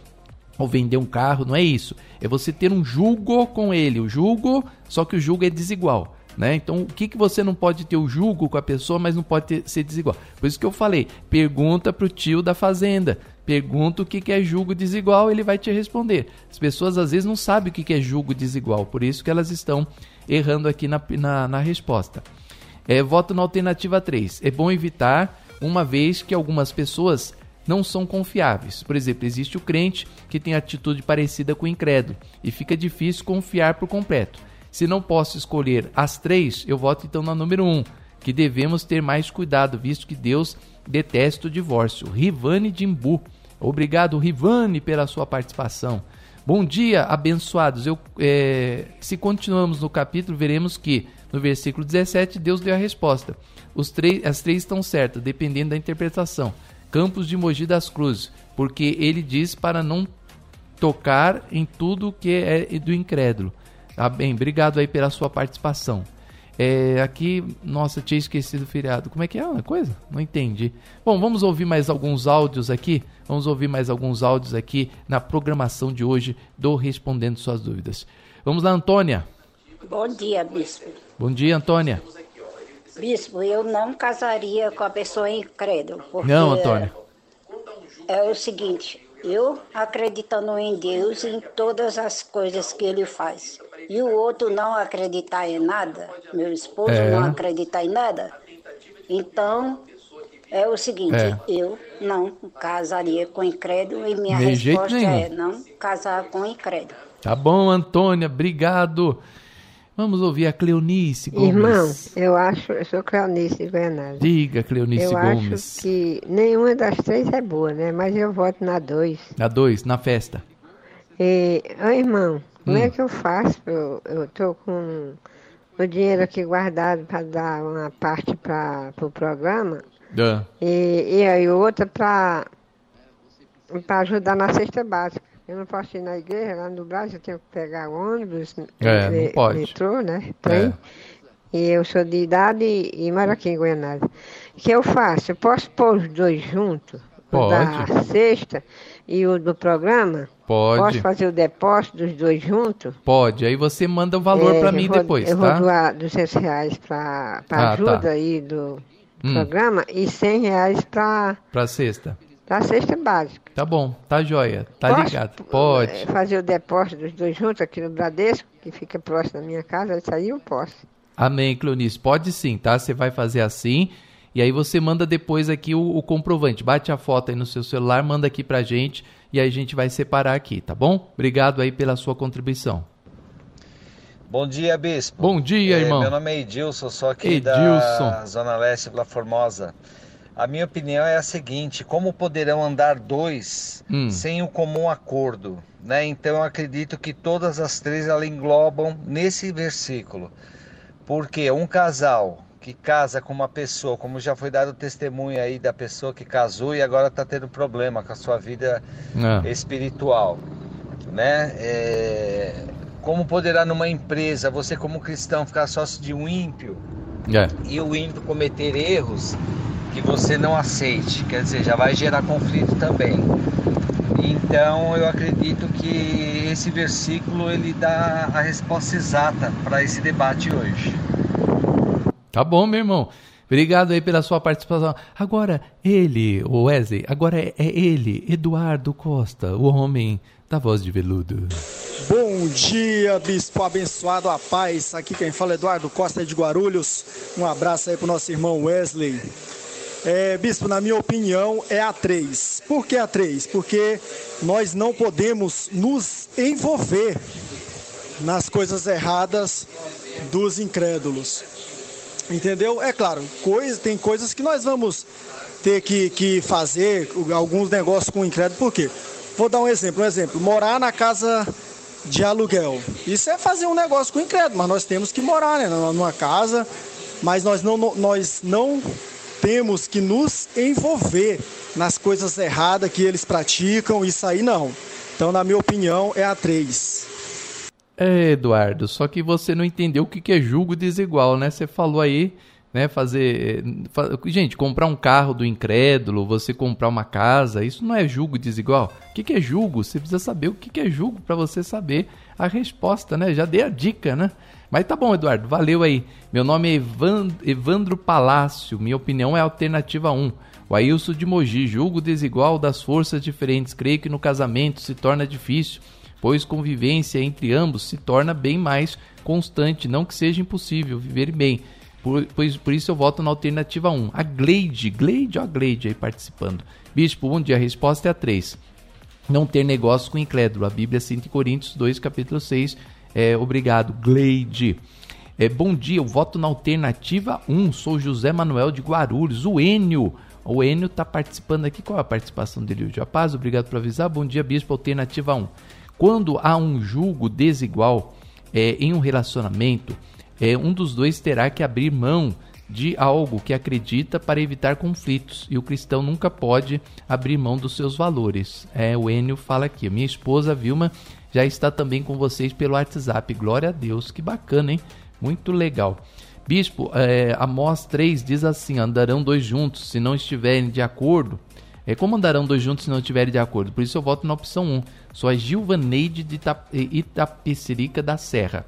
ou vender um carro, não é isso. É você ter um julgo com ele. O julgo, só que o julgo é desigual. Né? Então, o que, que você não pode ter o julgo com a pessoa, mas não pode ter, ser desigual? Por isso que eu falei, pergunta para o tio da fazenda, pergunta o que, que é julgo desigual, ele vai te responder. As pessoas às vezes não sabem o que, que é julgo desigual, por isso que elas estão errando aqui na, na, na resposta. É, voto na alternativa 3. É bom evitar, uma vez que algumas pessoas não são confiáveis. Por exemplo, existe o crente que tem atitude parecida com o incrédulo e fica difícil confiar por completo. Se não posso escolher as três, eu voto então na número um, que devemos ter mais cuidado, visto que Deus detesta o divórcio. Rivane Dimbu. Obrigado, Rivane, pela sua participação. Bom dia, abençoados. Eu, é, se continuamos no capítulo, veremos que no versículo 17 Deus deu a resposta. Os três, as três estão certas, dependendo da interpretação. Campos de Mogi das Cruzes, porque ele diz para não tocar em tudo que é do incrédulo. Tá bem, obrigado aí pela sua participação. É, aqui, nossa, tinha esquecido o feriado. Como é que é uma coisa? Não entendi. Bom, vamos ouvir mais alguns áudios aqui. Vamos ouvir mais alguns áudios aqui na programação de hoje do Respondendo Suas Dúvidas. Vamos lá, Antônia. Bom dia, bispo. Bom dia, Antônia. Bispo, eu não casaria com a pessoa incrédula. Não, Antônia. É, é o seguinte, eu acreditando em Deus em todas as coisas que ele faz e o outro não acreditar em nada, meu esposo é. não acreditar em nada, então é o seguinte, é. eu não casaria com incrédulo e minha De resposta é não casar com incrédulo. Tá bom, Antônia, obrigado. Vamos ouvir a Cleonice Gomes. Irmão, eu acho, eu sou Cleonice Goianazzi. Diga, Cleonice eu Gomes. Eu acho que nenhuma das três é boa, né? Mas eu voto na dois. Na dois, na festa. E, ô, irmão, como é hum. que eu faço? Eu, eu tô com o dinheiro aqui guardado para dar uma parte para o pro programa. Uh. E, e aí outra para ajudar na cesta básica. Eu não posso ir na igreja, lá no Brasil eu tenho que pegar ônibus, é, me, metrô, né? Trem. É. E eu sou de idade e, e moro aqui em Goiânia. O que eu faço? Eu posso pôr os dois juntos? Pode. Da sexta e o do programa? Pode. Posso fazer o depósito dos dois juntos? Pode. Aí você manda o valor é, para mim vou, depois, eu tá? Eu vou doar 200 reais para ah, ajuda tá. aí do hum. programa e 100 reais para... Para cesta. Para cesta básica. Tá bom, tá joia. Tá Posso ligado. Pode. É, fazer o depósito dos dois juntos aqui no Bradesco, que fica próximo da minha casa, isso aí eu posso. Amém, Cleonice. Pode sim, tá? Você vai fazer assim e aí você manda depois aqui o, o, comprovante. Bate a foto aí no seu celular, manda aqui pra gente e aí a gente vai separar aqui, tá bom? Obrigado aí pela sua contribuição. Bom dia, Bispo. Bom dia, é, irmão. Meu nome é Edilson, sou aqui Edilson. da Zona Leste Vila Formosa. A minha opinião é a seguinte: como poderão andar dois hum. sem o comum acordo? Né? Então eu acredito que todas as três elas englobam nesse versículo. Porque um casal que casa com uma pessoa, como já foi dado testemunho aí da pessoa que casou e agora está tendo problema com a sua vida é. espiritual, né? É... Como poderá numa empresa você como cristão ficar sócio de um ímpio é. e o ímpio cometer erros que você não aceite? Quer dizer, já vai gerar conflito também. Então eu acredito que esse versículo ele dá a resposta exata para esse debate hoje. Tá bom, meu irmão. Obrigado aí pela sua participação. Agora, ele, o Wesley, agora é, é ele, Eduardo Costa, o homem da voz de veludo. Bom dia, bispo abençoado, a paz. Aqui quem fala é Eduardo Costa de Guarulhos. Um abraço aí pro nosso irmão Wesley. É, bispo, na minha opinião, é a 3. Por que a 3? Porque nós não podemos nos envolver nas coisas erradas dos incrédulos. Entendeu? É claro, coisa, tem coisas que nós vamos ter que, que fazer, alguns negócios com incrédito, por quê? Vou dar um exemplo, um exemplo, morar na casa de aluguel. Isso é fazer um negócio com incrédito, mas nós temos que morar né, numa casa, mas nós não, nós não temos que nos envolver nas coisas erradas que eles praticam, isso aí não. Então, na minha opinião, é a 3. É, Eduardo, só que você não entendeu o que é julgo desigual, né? Você falou aí, né, fazer... Gente, comprar um carro do incrédulo, você comprar uma casa, isso não é julgo desigual. O que é julgo? Você precisa saber o que é julgo para você saber a resposta, né? Já dei a dica, né? Mas tá bom, Eduardo, valeu aí. Meu nome é Evandro Palácio, minha opinião é alternativa 1. O Ailson de Mogi, julgo desigual das forças diferentes. Creio que no casamento se torna difícil pois convivência entre ambos se torna bem mais constante, não que seja impossível viver bem. Por, pois, por isso eu voto na alternativa 1. A Gleide, Gleide ou a Gleide aí participando. Bispo, bom dia, a resposta é a 3. Não ter negócio com incrédulo. A Bíblia 5 Coríntios 2, capítulo 6. É, obrigado, Gleide. É, bom dia, eu voto na alternativa 1. Sou José Manuel de Guarulhos. O Enio. O Enio está participando aqui. Qual é a participação dele hoje? A paz, obrigado por avisar. Bom dia, Bispo, alternativa 1. Quando há um julgo desigual é, em um relacionamento, é, um dos dois terá que abrir mão de algo que acredita para evitar conflitos. E o cristão nunca pode abrir mão dos seus valores. É, o Enio fala aqui. Minha esposa Vilma já está também com vocês pelo WhatsApp. Glória a Deus, que bacana, hein? Muito legal. Bispo, é, Amós 3 diz assim: andarão dois juntos, se não estiverem de acordo. É como andarão dois juntos se não estiverem de acordo? Por isso eu voto na opção 1. Sou a Gilvaneide de Itapecerica da Serra.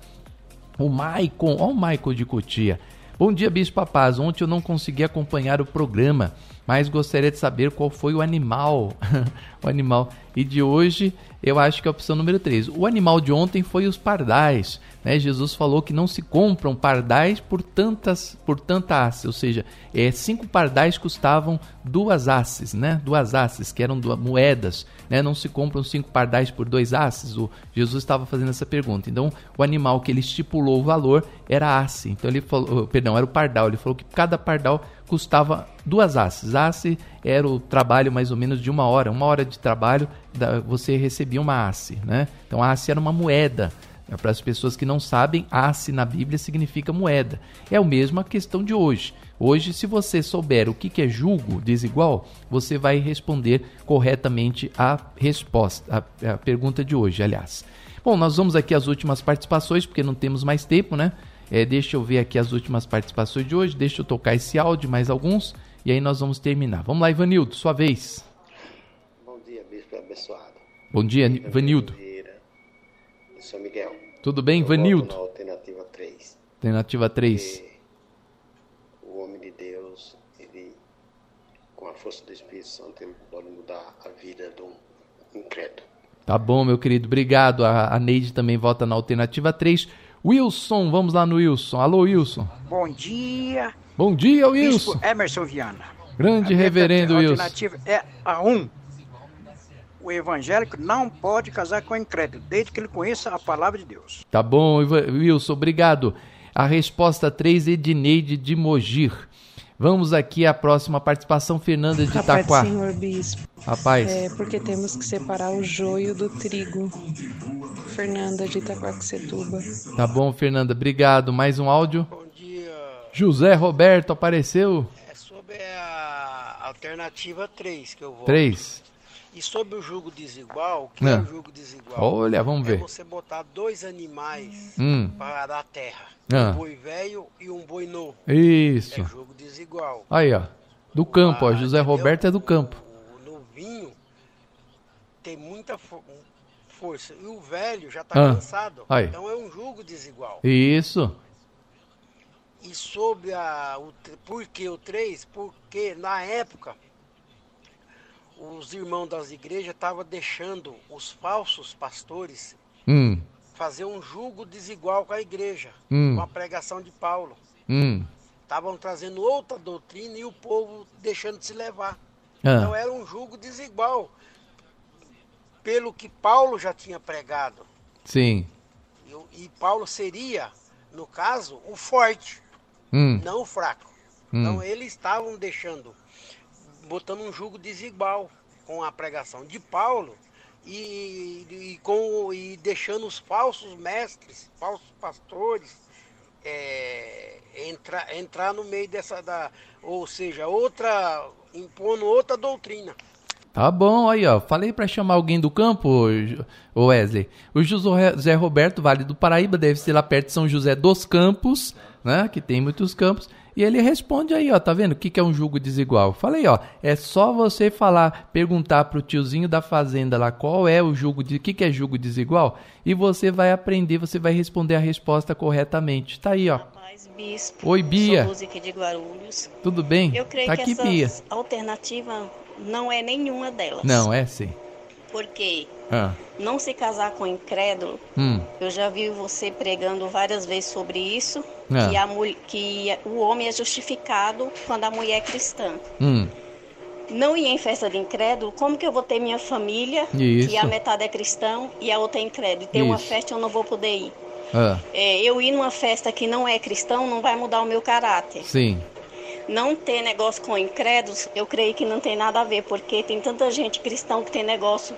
O Maicon, ó o Maicon de Cotia. Bom dia, Bispo Paz. Ontem eu não consegui acompanhar o programa, mas gostaria de saber qual foi o animal. o animal. E de hoje, eu acho que é a opção número 3. O animal de ontem foi os pardais. Né? Jesus falou que não se compram pardais por tantas por tanta asse, ou seja, é, cinco pardais custavam duas asses, né? Duas asses, que eram duas, moedas, né? Não se compram cinco pardais por dois asses. O Jesus estava fazendo essa pergunta. Então, o animal que ele estipulou o valor era asse. Então ele falou, perdão, era o pardal. Ele falou que cada pardal custava duas asses. Asse era o trabalho mais ou menos de uma hora, uma hora de trabalho, você recebia uma asse, né? Então a asse era uma moeda é para as pessoas que não sabem, asse na Bíblia significa moeda. É a mesma questão de hoje. Hoje, se você souber o que é julgo desigual, você vai responder corretamente a resposta, a, a pergunta de hoje, aliás. Bom, nós vamos aqui às últimas participações, porque não temos mais tempo, né? É, deixa eu ver aqui as últimas participações de hoje, deixa eu tocar esse áudio, mais alguns, e aí nós vamos terminar. Vamos lá, Ivanildo, sua vez. Bom dia, Bispo bispo abençoado. Bom dia, Vanildo. São Miguel. Tudo bem, Vanildo? alternativa 3. Alternativa 3. o homem de Deus, ele, com a força do Espírito Santo, ele pode mudar a vida do incrédulo. Tá bom, meu querido. Obrigado. A, a Neide também vota na alternativa 3. Wilson, vamos lá no Wilson. Alô, Wilson. Bom dia. Bom dia, Wilson. Bispo Emerson Viana. Grande a reverendo Wilson. A alternativa é a 1. O evangélico não pode casar com o incrédulo, desde que ele conheça a palavra de Deus. Tá bom, Wilson, obrigado. A resposta 3, Edneide de Mogir. Vamos aqui à próxima participação, Fernanda de Itaquá. Rapaz, senhor bispo. Rapaz. É porque temos que separar o joio do trigo. Fernanda de Itaquaquecetuba. Tá bom, Fernanda, obrigado. Mais um áudio? Bom dia. José Roberto apareceu? É sobre a alternativa 3 que eu vou. 3. E sobre o jugo desigual, o que é, é o jugo desigual? Olha, vamos ver. É você botar dois animais hum. para dar terra. Ah. Um boi velho e um boi novo. Isso. É jogo desigual. Aí, ó. Do campo, ah, ó. José entendeu? Roberto é do campo. O novinho tem muita fo força. E o velho já está ah. cansado. Aí. Então é um jogo desigual. Isso. E sobre a. O, por que o 3? Porque na época os irmãos das igrejas estavam deixando os falsos pastores hum. fazer um julgo desigual com a igreja, hum. com a pregação de Paulo. Hum. Estavam trazendo outra doutrina e o povo deixando de se levar. Ah. Então era um julgo desigual pelo que Paulo já tinha pregado. Sim. E, e Paulo seria, no caso, o forte, hum. não o fraco. Hum. Então eles estavam deixando botando um jugo desigual com a pregação de Paulo e, e, com, e deixando os falsos mestres, falsos pastores, é, entrar, entrar no meio dessa, da, ou seja, outra, impondo outra doutrina. Tá bom, aí ó, falei para chamar alguém do campo, Wesley. O José Roberto, Vale do Paraíba, deve ser lá perto de São José dos Campos, né, que tem muitos campos. E ele responde aí, ó, tá vendo? O que, que é um julgo desigual? Falei, ó, é só você falar, perguntar pro tiozinho da fazenda lá qual é o julgo de, o que, que é julgo desigual e você vai aprender, você vai responder a resposta corretamente. Tá aí, ó. Rapaz, bispo, Oi, Bia. Tudo bem? Eu creio tá que aqui, essa Bia. alternativa não é nenhuma delas. Não, é sim. Porque ah. não se casar com incrédulo, hum. eu já vi você pregando várias vezes sobre isso, ah. que, a, que o homem é justificado quando a mulher é cristã. Hum. Não ir em festa de incrédulo, como que eu vou ter minha família, isso. que a metade é cristão e a outra é incrédulo? Isso. uma festa eu não vou poder ir. Ah. É, eu ir numa festa que não é cristão não vai mudar o meu caráter. Sim. Não ter negócio com incrédulos, eu creio que não tem nada a ver, porque tem tanta gente cristão que tem negócio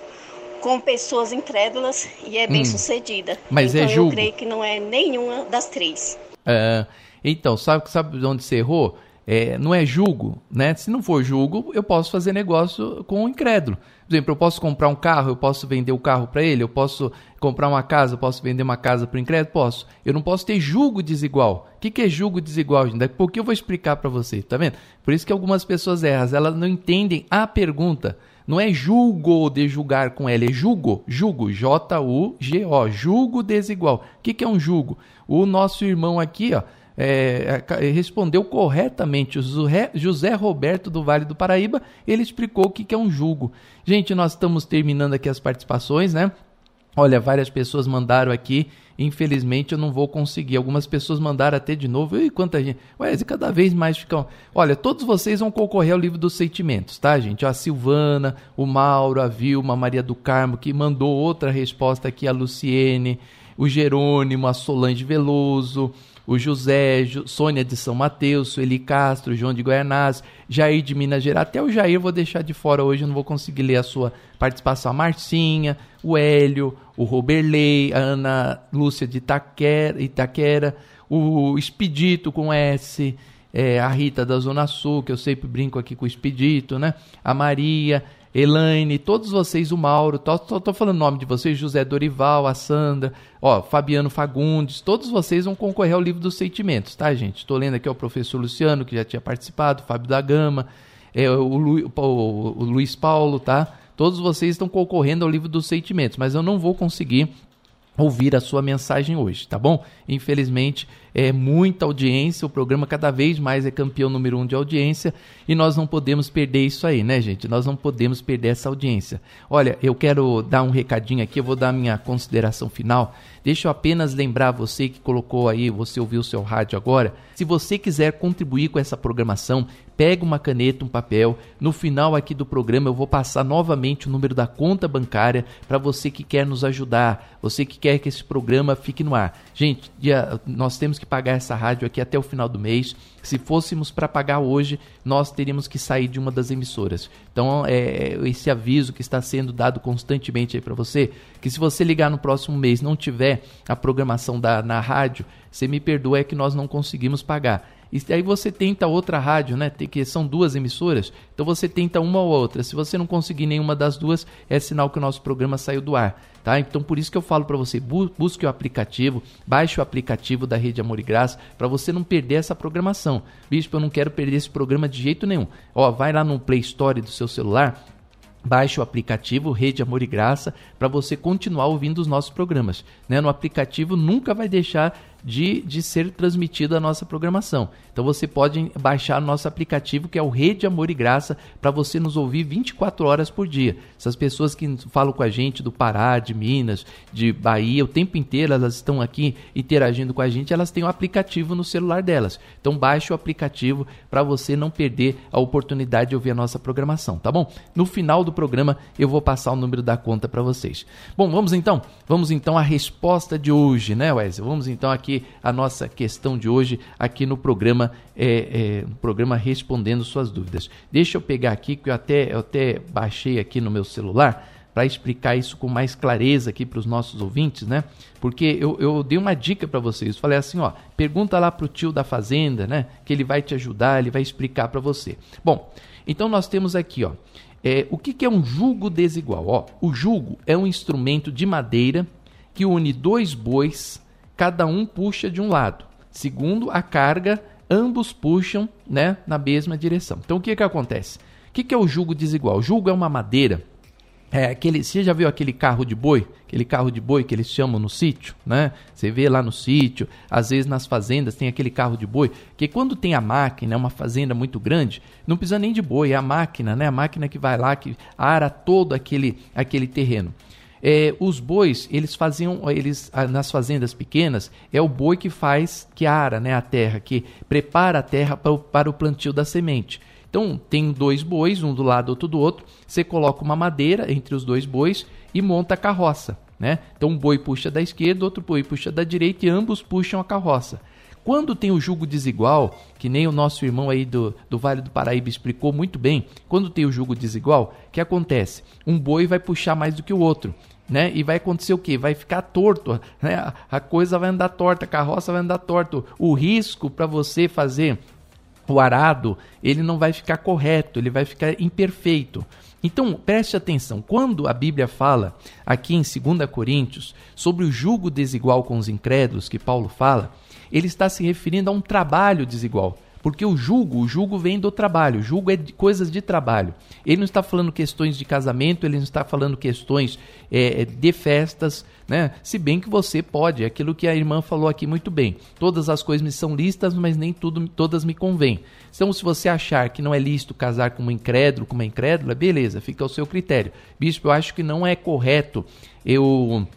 com pessoas incrédulas e é bem hum. sucedida. Mas então é julgo. eu creio que não é nenhuma das três. É, então, sabe, sabe onde você errou? É, não é julgo, né? Se não for julgo, eu posso fazer negócio com o incrédulo. Por exemplo, eu posso comprar um carro, eu posso vender o carro para ele, eu posso comprar uma casa, eu posso vender uma casa para o incrédulo? Posso. Eu não posso ter julgo desigual. O que, que é julgo desigual, gente? Daqui a pouco eu vou explicar para você, tá vendo? Por isso que algumas pessoas erram, elas não entendem a pergunta. Não é julgo de julgar com L, é julgo, julgo, J-U-G-O, julgo desigual. O que, que é um julgo? O nosso irmão aqui, ó, é, respondeu corretamente. O José Roberto do Vale do Paraíba, ele explicou o que, que é um julgo. Gente, nós estamos terminando aqui as participações, né? Olha, várias pessoas mandaram aqui. Infelizmente eu não vou conseguir. Algumas pessoas mandaram até de novo. E quanta gente. Ué, cada vez mais ficam. Olha, todos vocês vão concorrer ao livro dos sentimentos, tá, gente? A Silvana, o Mauro, a Vilma, a Maria do Carmo, que mandou outra resposta aqui, a Luciene, o Jerônimo, a Solange Veloso o José, Sônia de São Mateus, Sueli Castro, João de Goianás, Jair de Minas Gerais. Até o Jair vou deixar de fora hoje, eu não vou conseguir ler a sua participação. A Marcinha, o Hélio, o Roberley, a Ana Lúcia de Itaquera, Itaquera o Expedito com S, é, a Rita da Zona Sul, que eu sempre brinco aqui com o Expedito, né? A Maria, Elaine, todos vocês, o Mauro, tô, tô, tô, falando o nome de vocês, José Dorival, a Sandra, ó, Fabiano Fagundes, todos vocês vão concorrer ao livro dos sentimentos, tá, gente? Estou lendo aqui o professor Luciano, que já tinha participado, Fábio da Gama, é, o, Lu, o, o, Luiz Paulo, tá? Todos vocês estão concorrendo ao livro dos sentimentos, mas eu não vou conseguir ouvir a sua mensagem hoje, tá bom? Infelizmente, é muita audiência, o programa cada vez mais é campeão número um de audiência e nós não podemos perder isso aí, né, gente? Nós não podemos perder essa audiência. Olha, eu quero dar um recadinho aqui, eu vou dar minha consideração final. Deixa eu apenas lembrar você que colocou aí, você ouviu o seu rádio agora. Se você quiser contribuir com essa programação, pega uma caneta, um papel. No final aqui do programa eu vou passar novamente o número da conta bancária para você que quer nos ajudar, você que quer que esse programa fique no ar. Gente, nós temos que pagar essa rádio aqui até o final do mês. Se fôssemos para pagar hoje, nós teríamos que sair de uma das emissoras. Então, é esse aviso que está sendo dado constantemente aí para você, que se você ligar no próximo mês não tiver a programação da, na rádio, você me perdoa, é que nós não conseguimos pagar. E aí você tenta outra rádio, né? Que são duas emissoras, então você tenta uma ou outra. Se você não conseguir nenhuma das duas, é sinal que o nosso programa saiu do ar, tá? Então por isso que eu falo para você, bu busque o aplicativo, baixe o aplicativo da Rede Amor e Graça, para você não perder essa programação. Bispo, eu não quero perder esse programa de jeito nenhum. Ó, vai lá no Play Store do seu celular, Baixe o aplicativo Rede Amor e Graça para você continuar ouvindo os nossos programas. Né? No aplicativo nunca vai deixar de, de ser transmitida a nossa programação. Então você pode baixar nosso aplicativo que é o Rede Amor e Graça para você nos ouvir 24 horas por dia. Essas pessoas que falam com a gente do Pará, de Minas, de Bahia, o tempo inteiro elas estão aqui interagindo com a gente, elas têm o um aplicativo no celular delas. Então baixe o aplicativo para você não perder a oportunidade de ouvir a nossa programação, tá bom? No final do programa eu vou passar o número da conta para vocês. Bom, vamos então, vamos então à resposta de hoje, né, Wesley? Vamos então aqui aqui a nossa questão de hoje aqui no programa, é, é, programa Respondendo Suas Dúvidas. Deixa eu pegar aqui, que eu até, eu até baixei aqui no meu celular para explicar isso com mais clareza aqui para os nossos ouvintes, né? Porque eu, eu dei uma dica para vocês. Falei assim, ó, pergunta lá para o tio da fazenda, né? Que ele vai te ajudar, ele vai explicar para você. Bom, então nós temos aqui, ó, é, o que, que é um jugo desigual? Ó, o jugo é um instrumento de madeira que une dois bois cada um puxa de um lado. Segundo a carga, ambos puxam né, na mesma direção. Então o que, que acontece? O que, que é o jugo desigual? O jugo é uma madeira. É aquele, você já viu aquele carro de boi? Aquele carro de boi que eles chamam no sítio, né? Você vê lá no sítio, às vezes nas fazendas tem aquele carro de boi, que quando tem a máquina, é uma fazenda muito grande, não precisa nem de boi, é a máquina, né? A máquina que vai lá, que ara todo aquele, aquele terreno. É, os bois, eles faziam, eles nas fazendas pequenas, é o boi que faz, que ara né, a terra, que prepara a terra para o, para o plantio da semente. Então, tem dois bois, um do lado, outro do outro. Você coloca uma madeira entre os dois bois e monta a carroça. Né? Então, um boi puxa da esquerda, outro boi puxa da direita e ambos puxam a carroça. Quando tem o jugo desigual, que nem o nosso irmão aí do, do Vale do Paraíba explicou muito bem, quando tem o jugo desigual, o que acontece? Um boi vai puxar mais do que o outro né? E vai acontecer o quê? Vai ficar torto, né? A coisa vai andar torta, a carroça vai andar torto. O risco para você fazer o arado, ele não vai ficar correto, ele vai ficar imperfeito. Então, preste atenção, quando a Bíblia fala aqui em 2 Coríntios sobre o jugo desigual com os incrédulos que Paulo fala, ele está se referindo a um trabalho desigual. Porque o julgo, o julgo vem do trabalho, o julgo é de coisas de trabalho. Ele não está falando questões de casamento, ele não está falando questões é, é, de festas, né? Se bem que você pode, é aquilo que a irmã falou aqui muito bem. Todas as coisas me são listas, mas nem tudo, todas me convêm. Então, se você achar que não é lícito casar com um incrédulo, com uma incrédula, beleza, fica ao seu critério. Bispo, eu acho que não é correto eu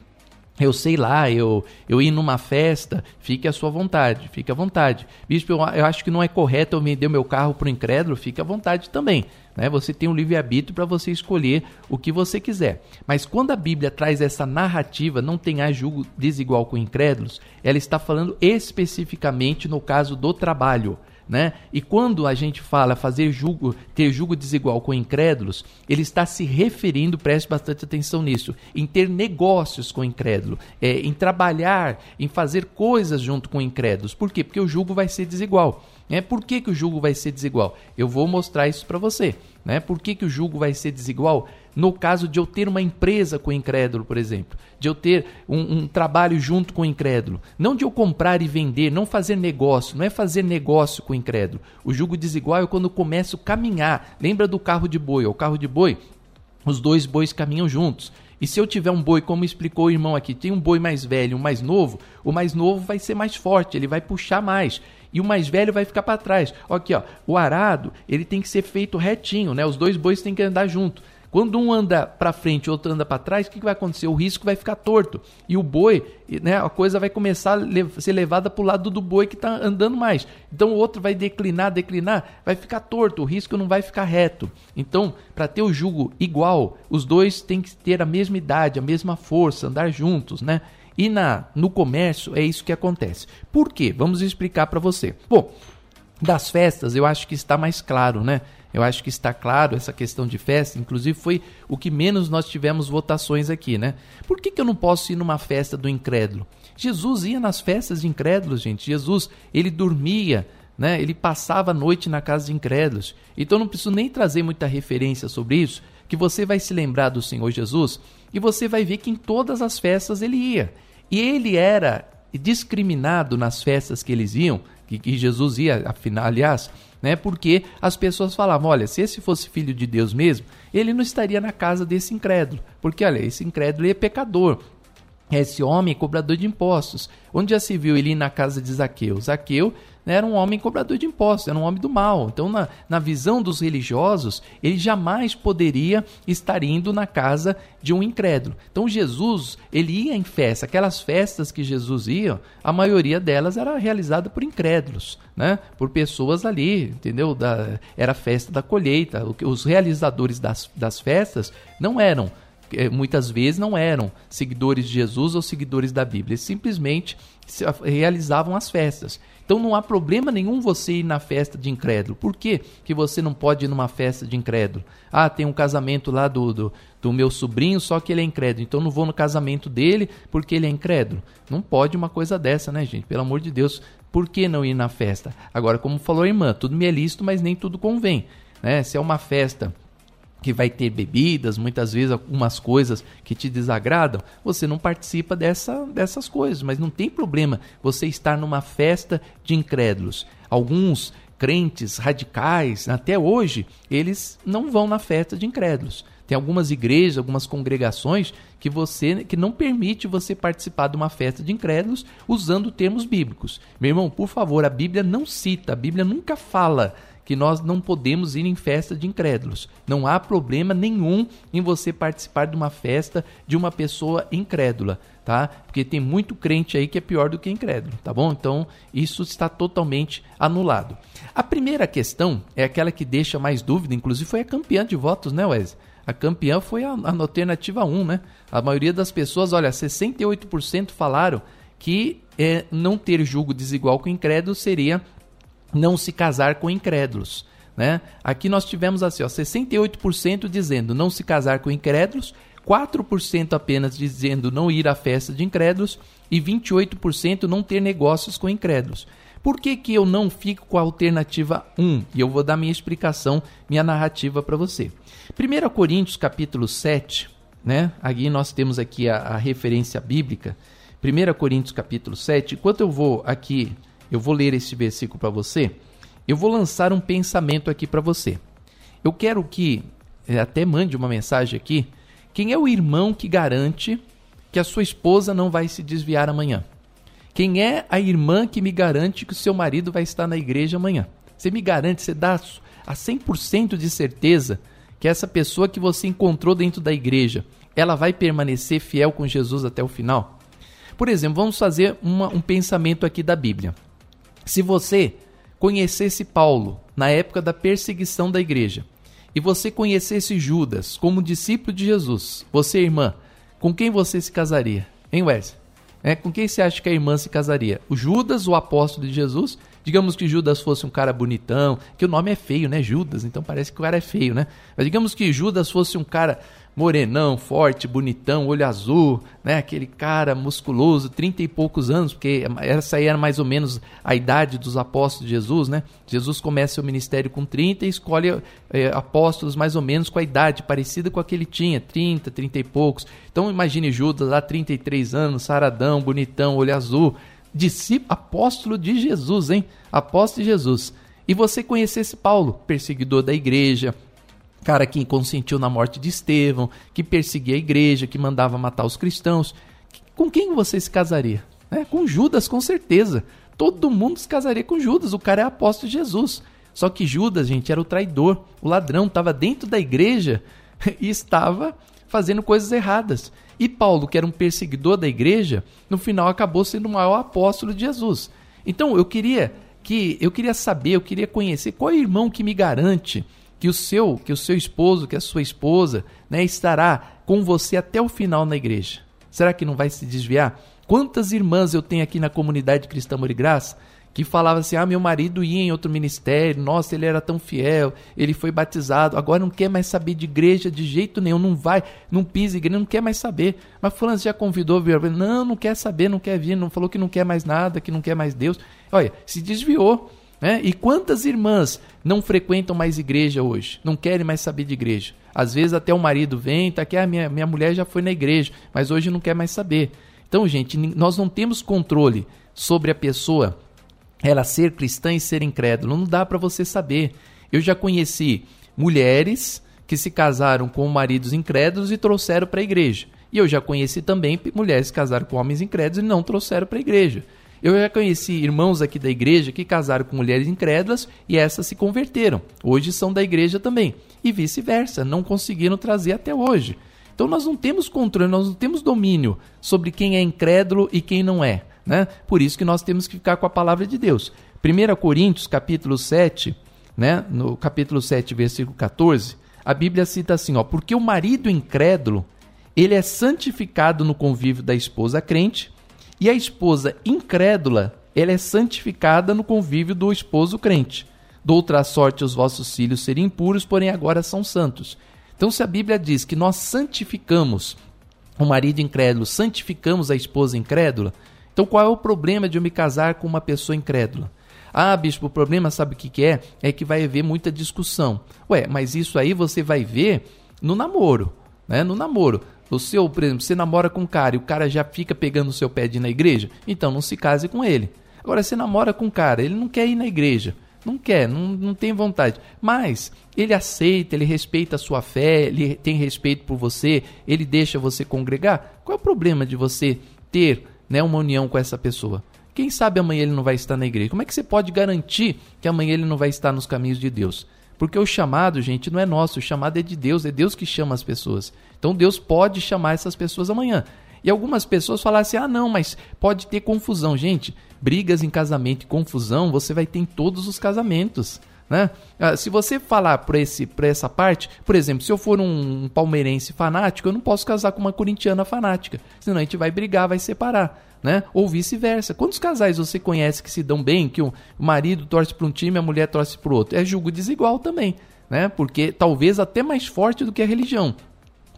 eu sei lá, eu, eu ir numa festa, fique à sua vontade, fique à vontade. Bispo, eu, eu acho que não é correto eu vender meu carro para o incrédulo, fique à vontade também. Né? Você tem um livre-arbítrio para você escolher o que você quiser. Mas quando a Bíblia traz essa narrativa, não tenha julgo desigual com incrédulos, ela está falando especificamente no caso do trabalho. Né? E quando a gente fala fazer julgo, ter julgo desigual com incrédulos, ele está se referindo, preste bastante atenção nisso, em ter negócios com incrédulo, é, em trabalhar, em fazer coisas junto com incrédulos. Por quê? Porque o julgo vai ser desigual. É Por que, que o julgo vai ser desigual? Eu vou mostrar isso para você. Né? Por que, que o julgo vai ser desigual? No caso de eu ter uma empresa com o incrédulo, por exemplo, de eu ter um, um, trabalho junto com o incrédulo, não de eu comprar e vender, não fazer negócio, não é fazer negócio com o incrédulo. O julgo desigual é quando eu começo a caminhar. Lembra do carro de boi? O carro de boi os dois bois caminham juntos. E se eu tiver um boi, como explicou o irmão aqui, tem um boi mais velho um mais novo, o mais novo vai ser mais forte, ele vai puxar mais. E o mais velho vai ficar para trás. Aqui, ó, o arado, ele tem que ser feito retinho, né? Os dois bois têm que andar junto. Quando um anda para frente e outro anda para trás, o que, que vai acontecer? O risco vai ficar torto. E o boi, né, a coisa vai começar a ser levada para o lado do boi que está andando mais. Então o outro vai declinar, declinar, vai ficar torto, o risco não vai ficar reto. Então, para ter o jugo igual, os dois têm que ter a mesma idade, a mesma força, andar juntos, né? E na, no comércio é isso que acontece. Por quê? Vamos explicar para você. Bom, das festas eu acho que está mais claro, né? Eu acho que está claro essa questão de festa, inclusive foi o que menos nós tivemos votações aqui, né? Por que, que eu não posso ir numa festa do incrédulo? Jesus ia nas festas de incrédulos, gente. Jesus, ele dormia, né? Ele passava a noite na casa de incrédulos. Então não preciso nem trazer muita referência sobre isso, que você vai se lembrar do Senhor Jesus e você vai ver que em todas as festas ele ia. E ele era discriminado nas festas que eles iam, que, que Jesus ia, afinal, aliás, né? Porque as pessoas falavam: olha, se esse fosse filho de Deus mesmo, ele não estaria na casa desse incrédulo, porque olha, esse incrédulo é pecador. Esse homem é cobrador de impostos. Onde já se viu ele ir na casa de Zaqueu? Zaqueu né, era um homem cobrador de impostos, era um homem do mal. Então, na, na visão dos religiosos, ele jamais poderia estar indo na casa de um incrédulo. Então, Jesus, ele ia em festa. Aquelas festas que Jesus ia, a maioria delas era realizada por incrédulos, né? por pessoas ali, entendeu? Da, era a festa da colheita. Os realizadores das, das festas não eram eh, muitas vezes não eram seguidores de Jesus ou seguidores da Bíblia, eles simplesmente realizavam as festas. Então não há problema nenhum você ir na festa de incrédulo. Por que, que você não pode ir numa festa de incrédulo? Ah, tem um casamento lá do, do, do meu sobrinho, só que ele é incrédulo. Então não vou no casamento dele porque ele é incrédulo. Não pode uma coisa dessa, né, gente? Pelo amor de Deus, por que não ir na festa? Agora, como falou a irmã, tudo me é lícito, mas nem tudo convém. Né? Se é uma festa que vai ter bebidas, muitas vezes algumas coisas que te desagradam, você não participa dessa, dessas coisas. Mas não tem problema você estar numa festa de incrédulos. Alguns crentes radicais, até hoje, eles não vão na festa de incrédulos. Tem algumas igrejas, algumas congregações que você que não permite você participar de uma festa de incrédulos usando termos bíblicos. Meu irmão, por favor, a Bíblia não cita, a Bíblia nunca fala que nós não podemos ir em festa de incrédulos. Não há problema nenhum em você participar de uma festa de uma pessoa incrédula, tá? Porque tem muito crente aí que é pior do que incrédulo, tá bom? Então, isso está totalmente anulado. A primeira questão é aquela que deixa mais dúvida, inclusive foi a campeã de votos, né, Wesley? A campeã foi a, a alternativa 1, né? A maioria das pessoas, olha, 68% falaram que é, não ter julgo desigual com incrédulo seria não se casar com incrédulos. Né? Aqui nós tivemos assim, ó, 68% dizendo não se casar com incrédulos, 4% apenas dizendo não ir à festa de incrédulos e 28% não ter negócios com incrédulos. Por que, que eu não fico com a alternativa 1? E eu vou dar minha explicação, minha narrativa para você. 1 Coríntios capítulo 7, né? Aqui nós temos aqui a, a referência bíblica. 1 Coríntios capítulo 7. Enquanto eu vou aqui eu vou ler esse versículo para você. Eu vou lançar um pensamento aqui para você. Eu quero que eh, até mande uma mensagem aqui. Quem é o irmão que garante que a sua esposa não vai se desviar amanhã? Quem é a irmã que me garante que o seu marido vai estar na igreja amanhã? Você me garante, você dá a 100% de certeza que essa pessoa que você encontrou dentro da igreja, ela vai permanecer fiel com Jesus até o final? Por exemplo, vamos fazer uma, um pensamento aqui da Bíblia. Se você conhecesse Paulo na época da perseguição da igreja e você conhecesse Judas como discípulo de Jesus, você, irmã, com quem você se casaria? Hein, Wesley? É, com quem você acha que a irmã se casaria? O Judas, o apóstolo de Jesus? Digamos que Judas fosse um cara bonitão, que o nome é feio, né? Judas, então parece que o cara é feio, né? Mas digamos que Judas fosse um cara morenão, forte, bonitão, olho azul, né? Aquele cara musculoso, trinta e poucos anos, porque essa aí era mais ou menos a idade dos apóstolos de Jesus, né? Jesus começa seu ministério com 30 e escolhe é, apóstolos mais ou menos com a idade parecida com a que ele tinha, 30, 30 e poucos. Então imagine Judas lá, 33 anos, saradão, bonitão, olho azul, discípulo, apóstolo de Jesus, hein? Apóstolo de Jesus. E você conhecesse Paulo, perseguidor da igreja, cara que consentiu na morte de Estevão, que perseguia a igreja, que mandava matar os cristãos. Com quem você se casaria? É, com Judas, com certeza. Todo mundo se casaria com Judas. O cara é apóstolo de Jesus. Só que Judas, gente, era o traidor, o ladrão, estava dentro da igreja e estava fazendo coisas erradas. E Paulo, que era um perseguidor da igreja, no final acabou sendo o maior apóstolo de Jesus. Então eu queria que eu queria saber, eu queria conhecer qual é o irmão que me garante que o seu, que o seu esposo, que a sua esposa, né, estará com você até o final na igreja. Será que não vai se desviar? Quantas irmãs eu tenho aqui na comunidade cristã Amor e Graça que falava assim: ah, meu marido ia em outro ministério, nossa, ele era tão fiel, ele foi batizado, agora não quer mais saber de igreja de jeito nenhum, não vai, não pisa igreja, não quer mais saber. Mas Fulano já convidou, viu? Não, não quer saber, não quer vir, não falou que não quer mais nada, que não quer mais Deus. Olha, se desviou. Né? E quantas irmãs não frequentam mais igreja hoje? Não querem mais saber de igreja? Às vezes até o marido vem, tá aqui, ah, minha, minha mulher já foi na igreja, mas hoje não quer mais saber. Então, gente, nós não temos controle sobre a pessoa ela ser cristã e ser incrédulo. Não dá para você saber. Eu já conheci mulheres que se casaram com maridos incrédulos e trouxeram para a igreja. E eu já conheci também mulheres que casaram com homens incrédulos e não trouxeram para a igreja. Eu já conheci irmãos aqui da igreja que casaram com mulheres incrédulas e essas se converteram. Hoje são da igreja também. E vice-versa, não conseguiram trazer até hoje. Então nós não temos controle, nós não temos domínio sobre quem é incrédulo e quem não é. Né? Por isso que nós temos que ficar com a palavra de Deus. 1 Coríntios, capítulo 7, né? no capítulo 7, versículo 14, a Bíblia cita assim, ó, porque o marido incrédulo, ele é santificado no convívio da esposa crente, e a esposa incrédula, ela é santificada no convívio do esposo crente. Doutra sorte os vossos filhos serem impuros, porém agora são santos. Então, se a Bíblia diz que nós santificamos o marido incrédulo, santificamos a esposa incrédula, então qual é o problema de eu me casar com uma pessoa incrédula? Ah, bispo, o problema sabe o que, que é? É que vai haver muita discussão. Ué, mas isso aí você vai ver no namoro, né? No namoro. Seu, por exemplo, você namora com um cara e o cara já fica pegando o seu pé de ir na igreja, então não se case com ele. Agora, você namora com um cara, ele não quer ir na igreja, não quer, não, não tem vontade. Mas ele aceita, ele respeita a sua fé, ele tem respeito por você, ele deixa você congregar. Qual é o problema de você ter né, uma união com essa pessoa. Quem sabe amanhã ele não vai estar na igreja? Como é que você pode garantir que amanhã ele não vai estar nos caminhos de Deus? Porque o chamado, gente, não é nosso, o chamado é de Deus, é Deus que chama as pessoas. Então Deus pode chamar essas pessoas amanhã. E algumas pessoas falam assim: ah, não, mas pode ter confusão. Gente, brigas em casamento e confusão você vai ter em todos os casamentos. Né? Ah, se você falar por, esse, por essa parte, por exemplo, se eu for um palmeirense fanático, eu não posso casar com uma corintiana fanática, senão a gente vai brigar, vai separar. Né? Ou vice-versa. Quantos casais você conhece que se dão bem, que o marido torce para um time e a mulher torce para o outro? É julgo desigual também, né? Porque talvez até mais forte do que a religião.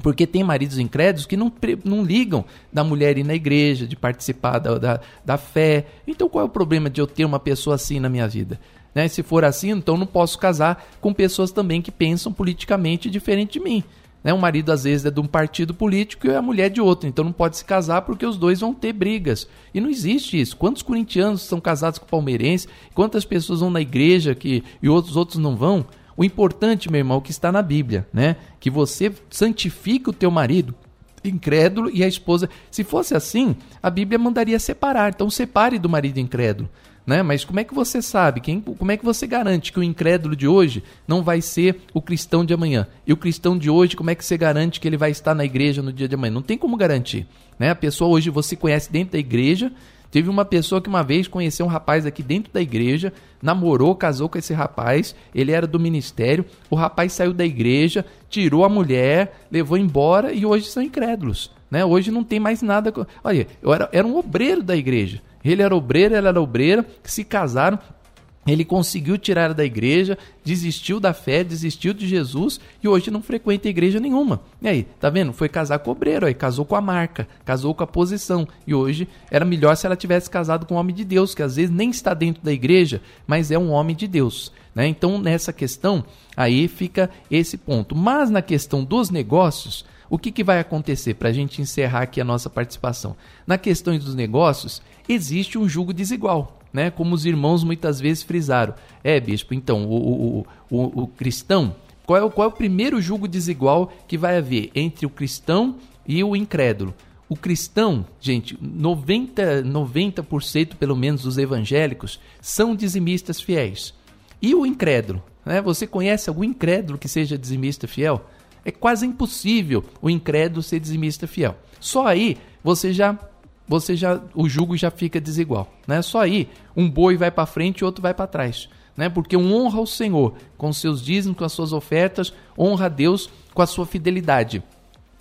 Porque tem maridos incrédulos que não, não ligam da mulher ir na igreja, de participar da, da, da fé. Então qual é o problema de eu ter uma pessoa assim na minha vida? Né? Se for assim, então não posso casar com pessoas também que pensam politicamente diferente de mim. Né? O marido às vezes é de um partido político e a mulher de outro, então não pode se casar porque os dois vão ter brigas. E não existe isso. Quantos corintianos são casados com palmeirense? Quantas pessoas vão na igreja que e outros outros não vão? O importante, meu irmão, é que está na Bíblia, né? Que você santifique o teu marido incrédulo e a esposa. Se fosse assim, a Bíblia mandaria separar. Então separe do marido incrédulo. Né? Mas como é que você sabe? Quem, como é que você garante que o incrédulo de hoje não vai ser o cristão de amanhã? E o cristão de hoje, como é que você garante que ele vai estar na igreja no dia de amanhã? Não tem como garantir. Né? A pessoa hoje você conhece dentro da igreja. Teve uma pessoa que uma vez conheceu um rapaz aqui dentro da igreja, namorou, casou com esse rapaz, ele era do ministério, o rapaz saiu da igreja, tirou a mulher, levou embora e hoje são incrédulos. Né? Hoje não tem mais nada. Olha, eu era, era um obreiro da igreja. Ele era obreiro, ela era obreira, se casaram. Ele conseguiu tirar da igreja, desistiu da fé, desistiu de Jesus e hoje não frequenta igreja nenhuma. E aí, tá vendo? Foi casar com o obreiro, aí casou com a marca, casou com a posição. E hoje era melhor se ela tivesse casado com um homem de Deus, que às vezes nem está dentro da igreja, mas é um homem de Deus. Né? Então, nessa questão, aí fica esse ponto. Mas na questão dos negócios, o que, que vai acontecer para a gente encerrar aqui a nossa participação? Na questão dos negócios, existe um julgo desigual, né? Como os irmãos muitas vezes frisaram. É, bispo, então, o, o, o, o cristão, Qual é, qual é o primeiro julgo desigual que vai haver entre o cristão e o incrédulo? O cristão, gente, 90%, 90 pelo menos dos evangélicos são dizimistas fiéis. E o incrédulo? Né? Você conhece algum incrédulo que seja dizimista fiel? É quase impossível o incrédulo ser dizimista fiel. Só aí você já você já o jugo já fica desigual, né? Só aí um boi vai para frente e outro vai para trás, né? Porque um honra o Senhor com seus dízimos, com as suas ofertas, honra a Deus com a sua fidelidade.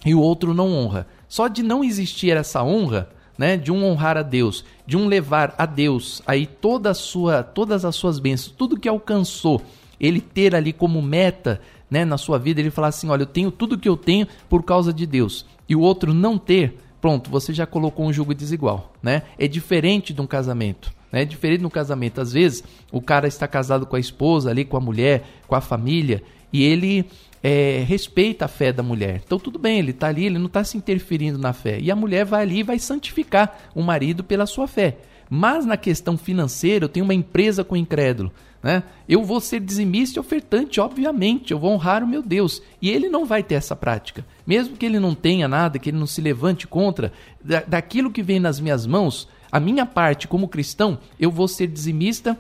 E o outro não honra. Só de não existir essa honra, né, de um honrar a Deus, de um levar a Deus aí toda a sua, todas as suas bênçãos, tudo que alcançou, ele ter ali como meta, né, na sua vida, ele falar assim, olha, eu tenho tudo que eu tenho por causa de Deus. E o outro não ter, pronto, você já colocou um jugo desigual, né? É diferente de um casamento. Né? É diferente no casamento. Às vezes, o cara está casado com a esposa, ali com a mulher, com a família, e ele é, respeita a fé da mulher. Então tudo bem, ele está ali, ele não está se interferindo na fé. E a mulher vai ali e vai santificar o marido pela sua fé. Mas na questão financeira, eu tenho uma empresa com incrédulo. Né? Eu vou ser dizimista e ofertante, obviamente, eu vou honrar o meu Deus. E ele não vai ter essa prática. Mesmo que ele não tenha nada, que ele não se levante contra, da, daquilo que vem nas minhas mãos, a minha parte como cristão, eu vou ser dizimista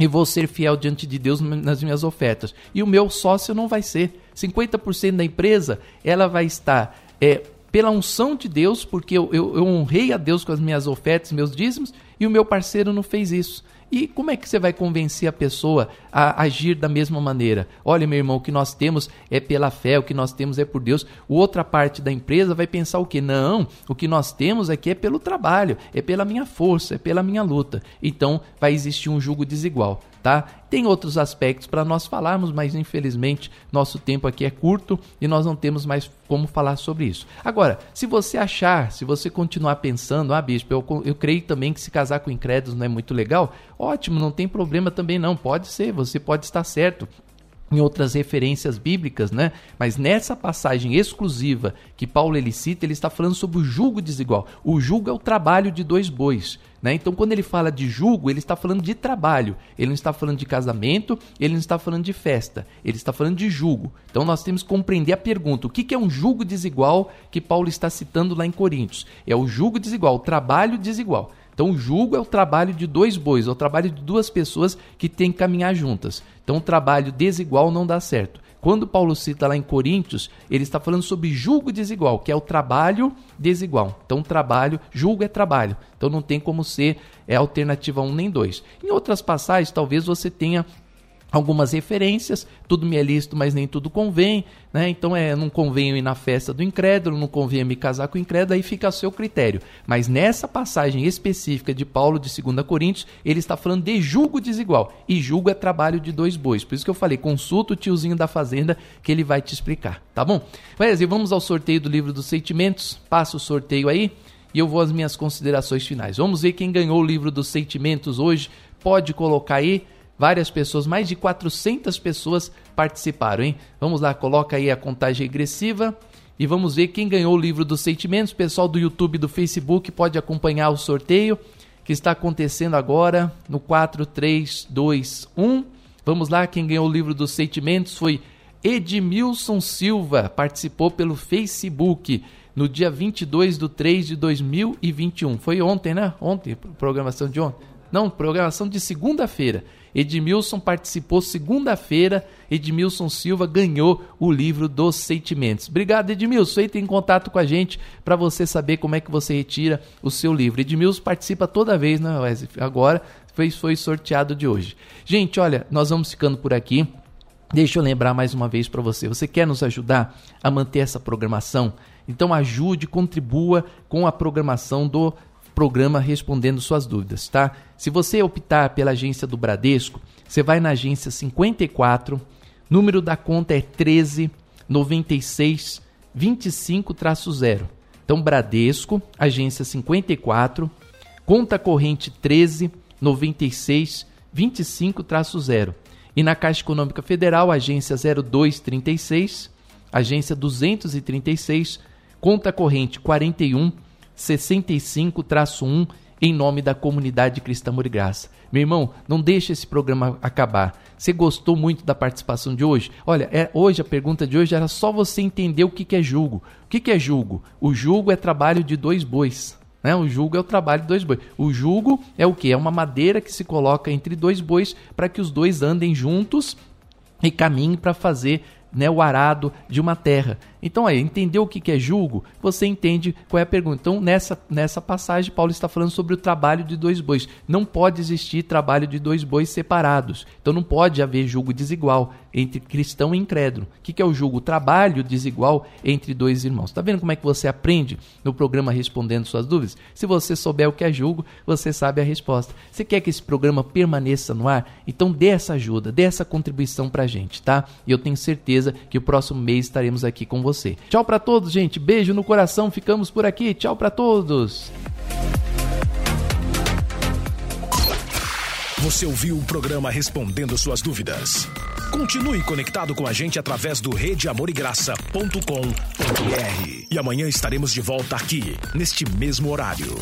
e vou ser fiel diante de Deus nas minhas ofertas. E o meu sócio não vai ser. 50% da empresa ela vai estar é, pela unção de Deus, porque eu, eu, eu honrei a Deus com as minhas ofertas, meus dízimos, e o meu parceiro não fez isso. E como é que você vai convencer a pessoa a agir da mesma maneira? Olha, meu irmão, o que nós temos é pela fé, o que nós temos é por Deus. Outra parte da empresa vai pensar o quê? Não, o que nós temos aqui é pelo trabalho, é pela minha força, é pela minha luta. Então vai existir um jugo desigual tá? Tem outros aspectos para nós falarmos, mas infelizmente nosso tempo aqui é curto e nós não temos mais como falar sobre isso. Agora, se você achar, se você continuar pensando, ah, bispo, eu, eu creio também que se casar com incrédulos não é muito legal, ótimo, não tem problema também não, pode ser, você pode estar certo em outras referências bíblicas, né? Mas nessa passagem exclusiva que Paulo ele cita, ele está falando sobre o jugo desigual. O jugo é o trabalho de dois bois. Né? Então, quando ele fala de jugo, ele está falando de trabalho. Ele não está falando de casamento, ele não está falando de festa. Ele está falando de jugo. Então, nós temos que compreender a pergunta: o que é um jugo desigual que Paulo está citando lá em Coríntios? É o jugo desigual, o trabalho desigual. Então, o jugo é o trabalho de dois bois, é o trabalho de duas pessoas que têm que caminhar juntas. Então, o trabalho desigual não dá certo. Quando Paulo cita lá em Coríntios, ele está falando sobre julgo desigual, que é o trabalho desigual. Então, trabalho, julgo é trabalho. Então, não tem como ser é alternativa 1 um, nem 2. Em outras passagens, talvez você tenha algumas referências, tudo me é lícito, mas nem tudo convém, né? Então é, não convém ir na festa do incrédulo, não convém me casar com o incrédulo, aí fica a seu critério. Mas nessa passagem específica de Paulo de 2 Coríntios, ele está falando de julgo desigual, e julgo é trabalho de dois bois. Por isso que eu falei, consulta o tiozinho da fazenda que ele vai te explicar, tá bom? E vamos ao sorteio do livro dos sentimentos. Passa o sorteio aí e eu vou às minhas considerações finais. Vamos ver quem ganhou o livro dos sentimentos hoje. Pode colocar aí Várias pessoas, mais de 400 pessoas participaram, hein? Vamos lá, coloca aí a contagem regressiva e vamos ver quem ganhou o livro dos sentimentos. Pessoal do YouTube e do Facebook pode acompanhar o sorteio que está acontecendo agora no 4, 3, 2, 1. Vamos lá, quem ganhou o livro dos sentimentos foi Edmilson Silva, participou pelo Facebook no dia 22 de 3 de 2021. Foi ontem, né? Ontem, programação de ontem. Não, programação de segunda-feira. Edmilson participou segunda-feira. Edmilson Silva ganhou o livro dos sentimentos. Obrigado, Edmilson. Entre em contato com a gente para você saber como é que você retira o seu livro. Edmilson participa toda vez, né, Wesley? Agora foi, foi sorteado de hoje. Gente, olha, nós vamos ficando por aqui. Deixa eu lembrar mais uma vez para você. Você quer nos ajudar a manter essa programação? Então ajude, contribua com a programação do programa respondendo suas dúvidas, tá? Se você optar pela agência do Bradesco, você vai na agência 54, número da conta é 13 96 25-0. Então, Bradesco, agência 54, conta corrente 13 96 25-0. E na Caixa Econômica Federal, agência 0236, agência 236, conta corrente 41 65-1 em nome da comunidade cristã Amor e Graça. Meu irmão, não deixe esse programa acabar. Você gostou muito da participação de hoje? Olha, é, hoje a pergunta de hoje era só você entender o que, que é julgo. O que, que é julgo? O julgo é trabalho de dois bois. Né? O julgo é o trabalho de dois bois. O julgo é o que? É uma madeira que se coloca entre dois bois para que os dois andem juntos e caminhem para fazer né, o arado de uma terra. Então, aí, entendeu o que é julgo? Você entende qual é a pergunta. Então, nessa, nessa passagem, Paulo está falando sobre o trabalho de dois bois. Não pode existir trabalho de dois bois separados. Então, não pode haver julgo desigual entre cristão e incrédulo. O que é o julgo? O trabalho desigual entre dois irmãos. Está vendo como é que você aprende no programa Respondendo Suas Dúvidas? Se você souber o que é julgo, você sabe a resposta. Você quer que esse programa permaneça no ar? Então, dê essa ajuda, dê essa contribuição para a gente, tá? E eu tenho certeza que o próximo mês estaremos aqui com você você. Tchau para todos, gente. Beijo no coração. Ficamos por aqui. Tchau para todos. Você ouviu o programa Respondendo Suas Dúvidas. Continue conectado com a gente através do redeamorigraça.com.br. E amanhã estaremos de volta aqui, neste mesmo horário.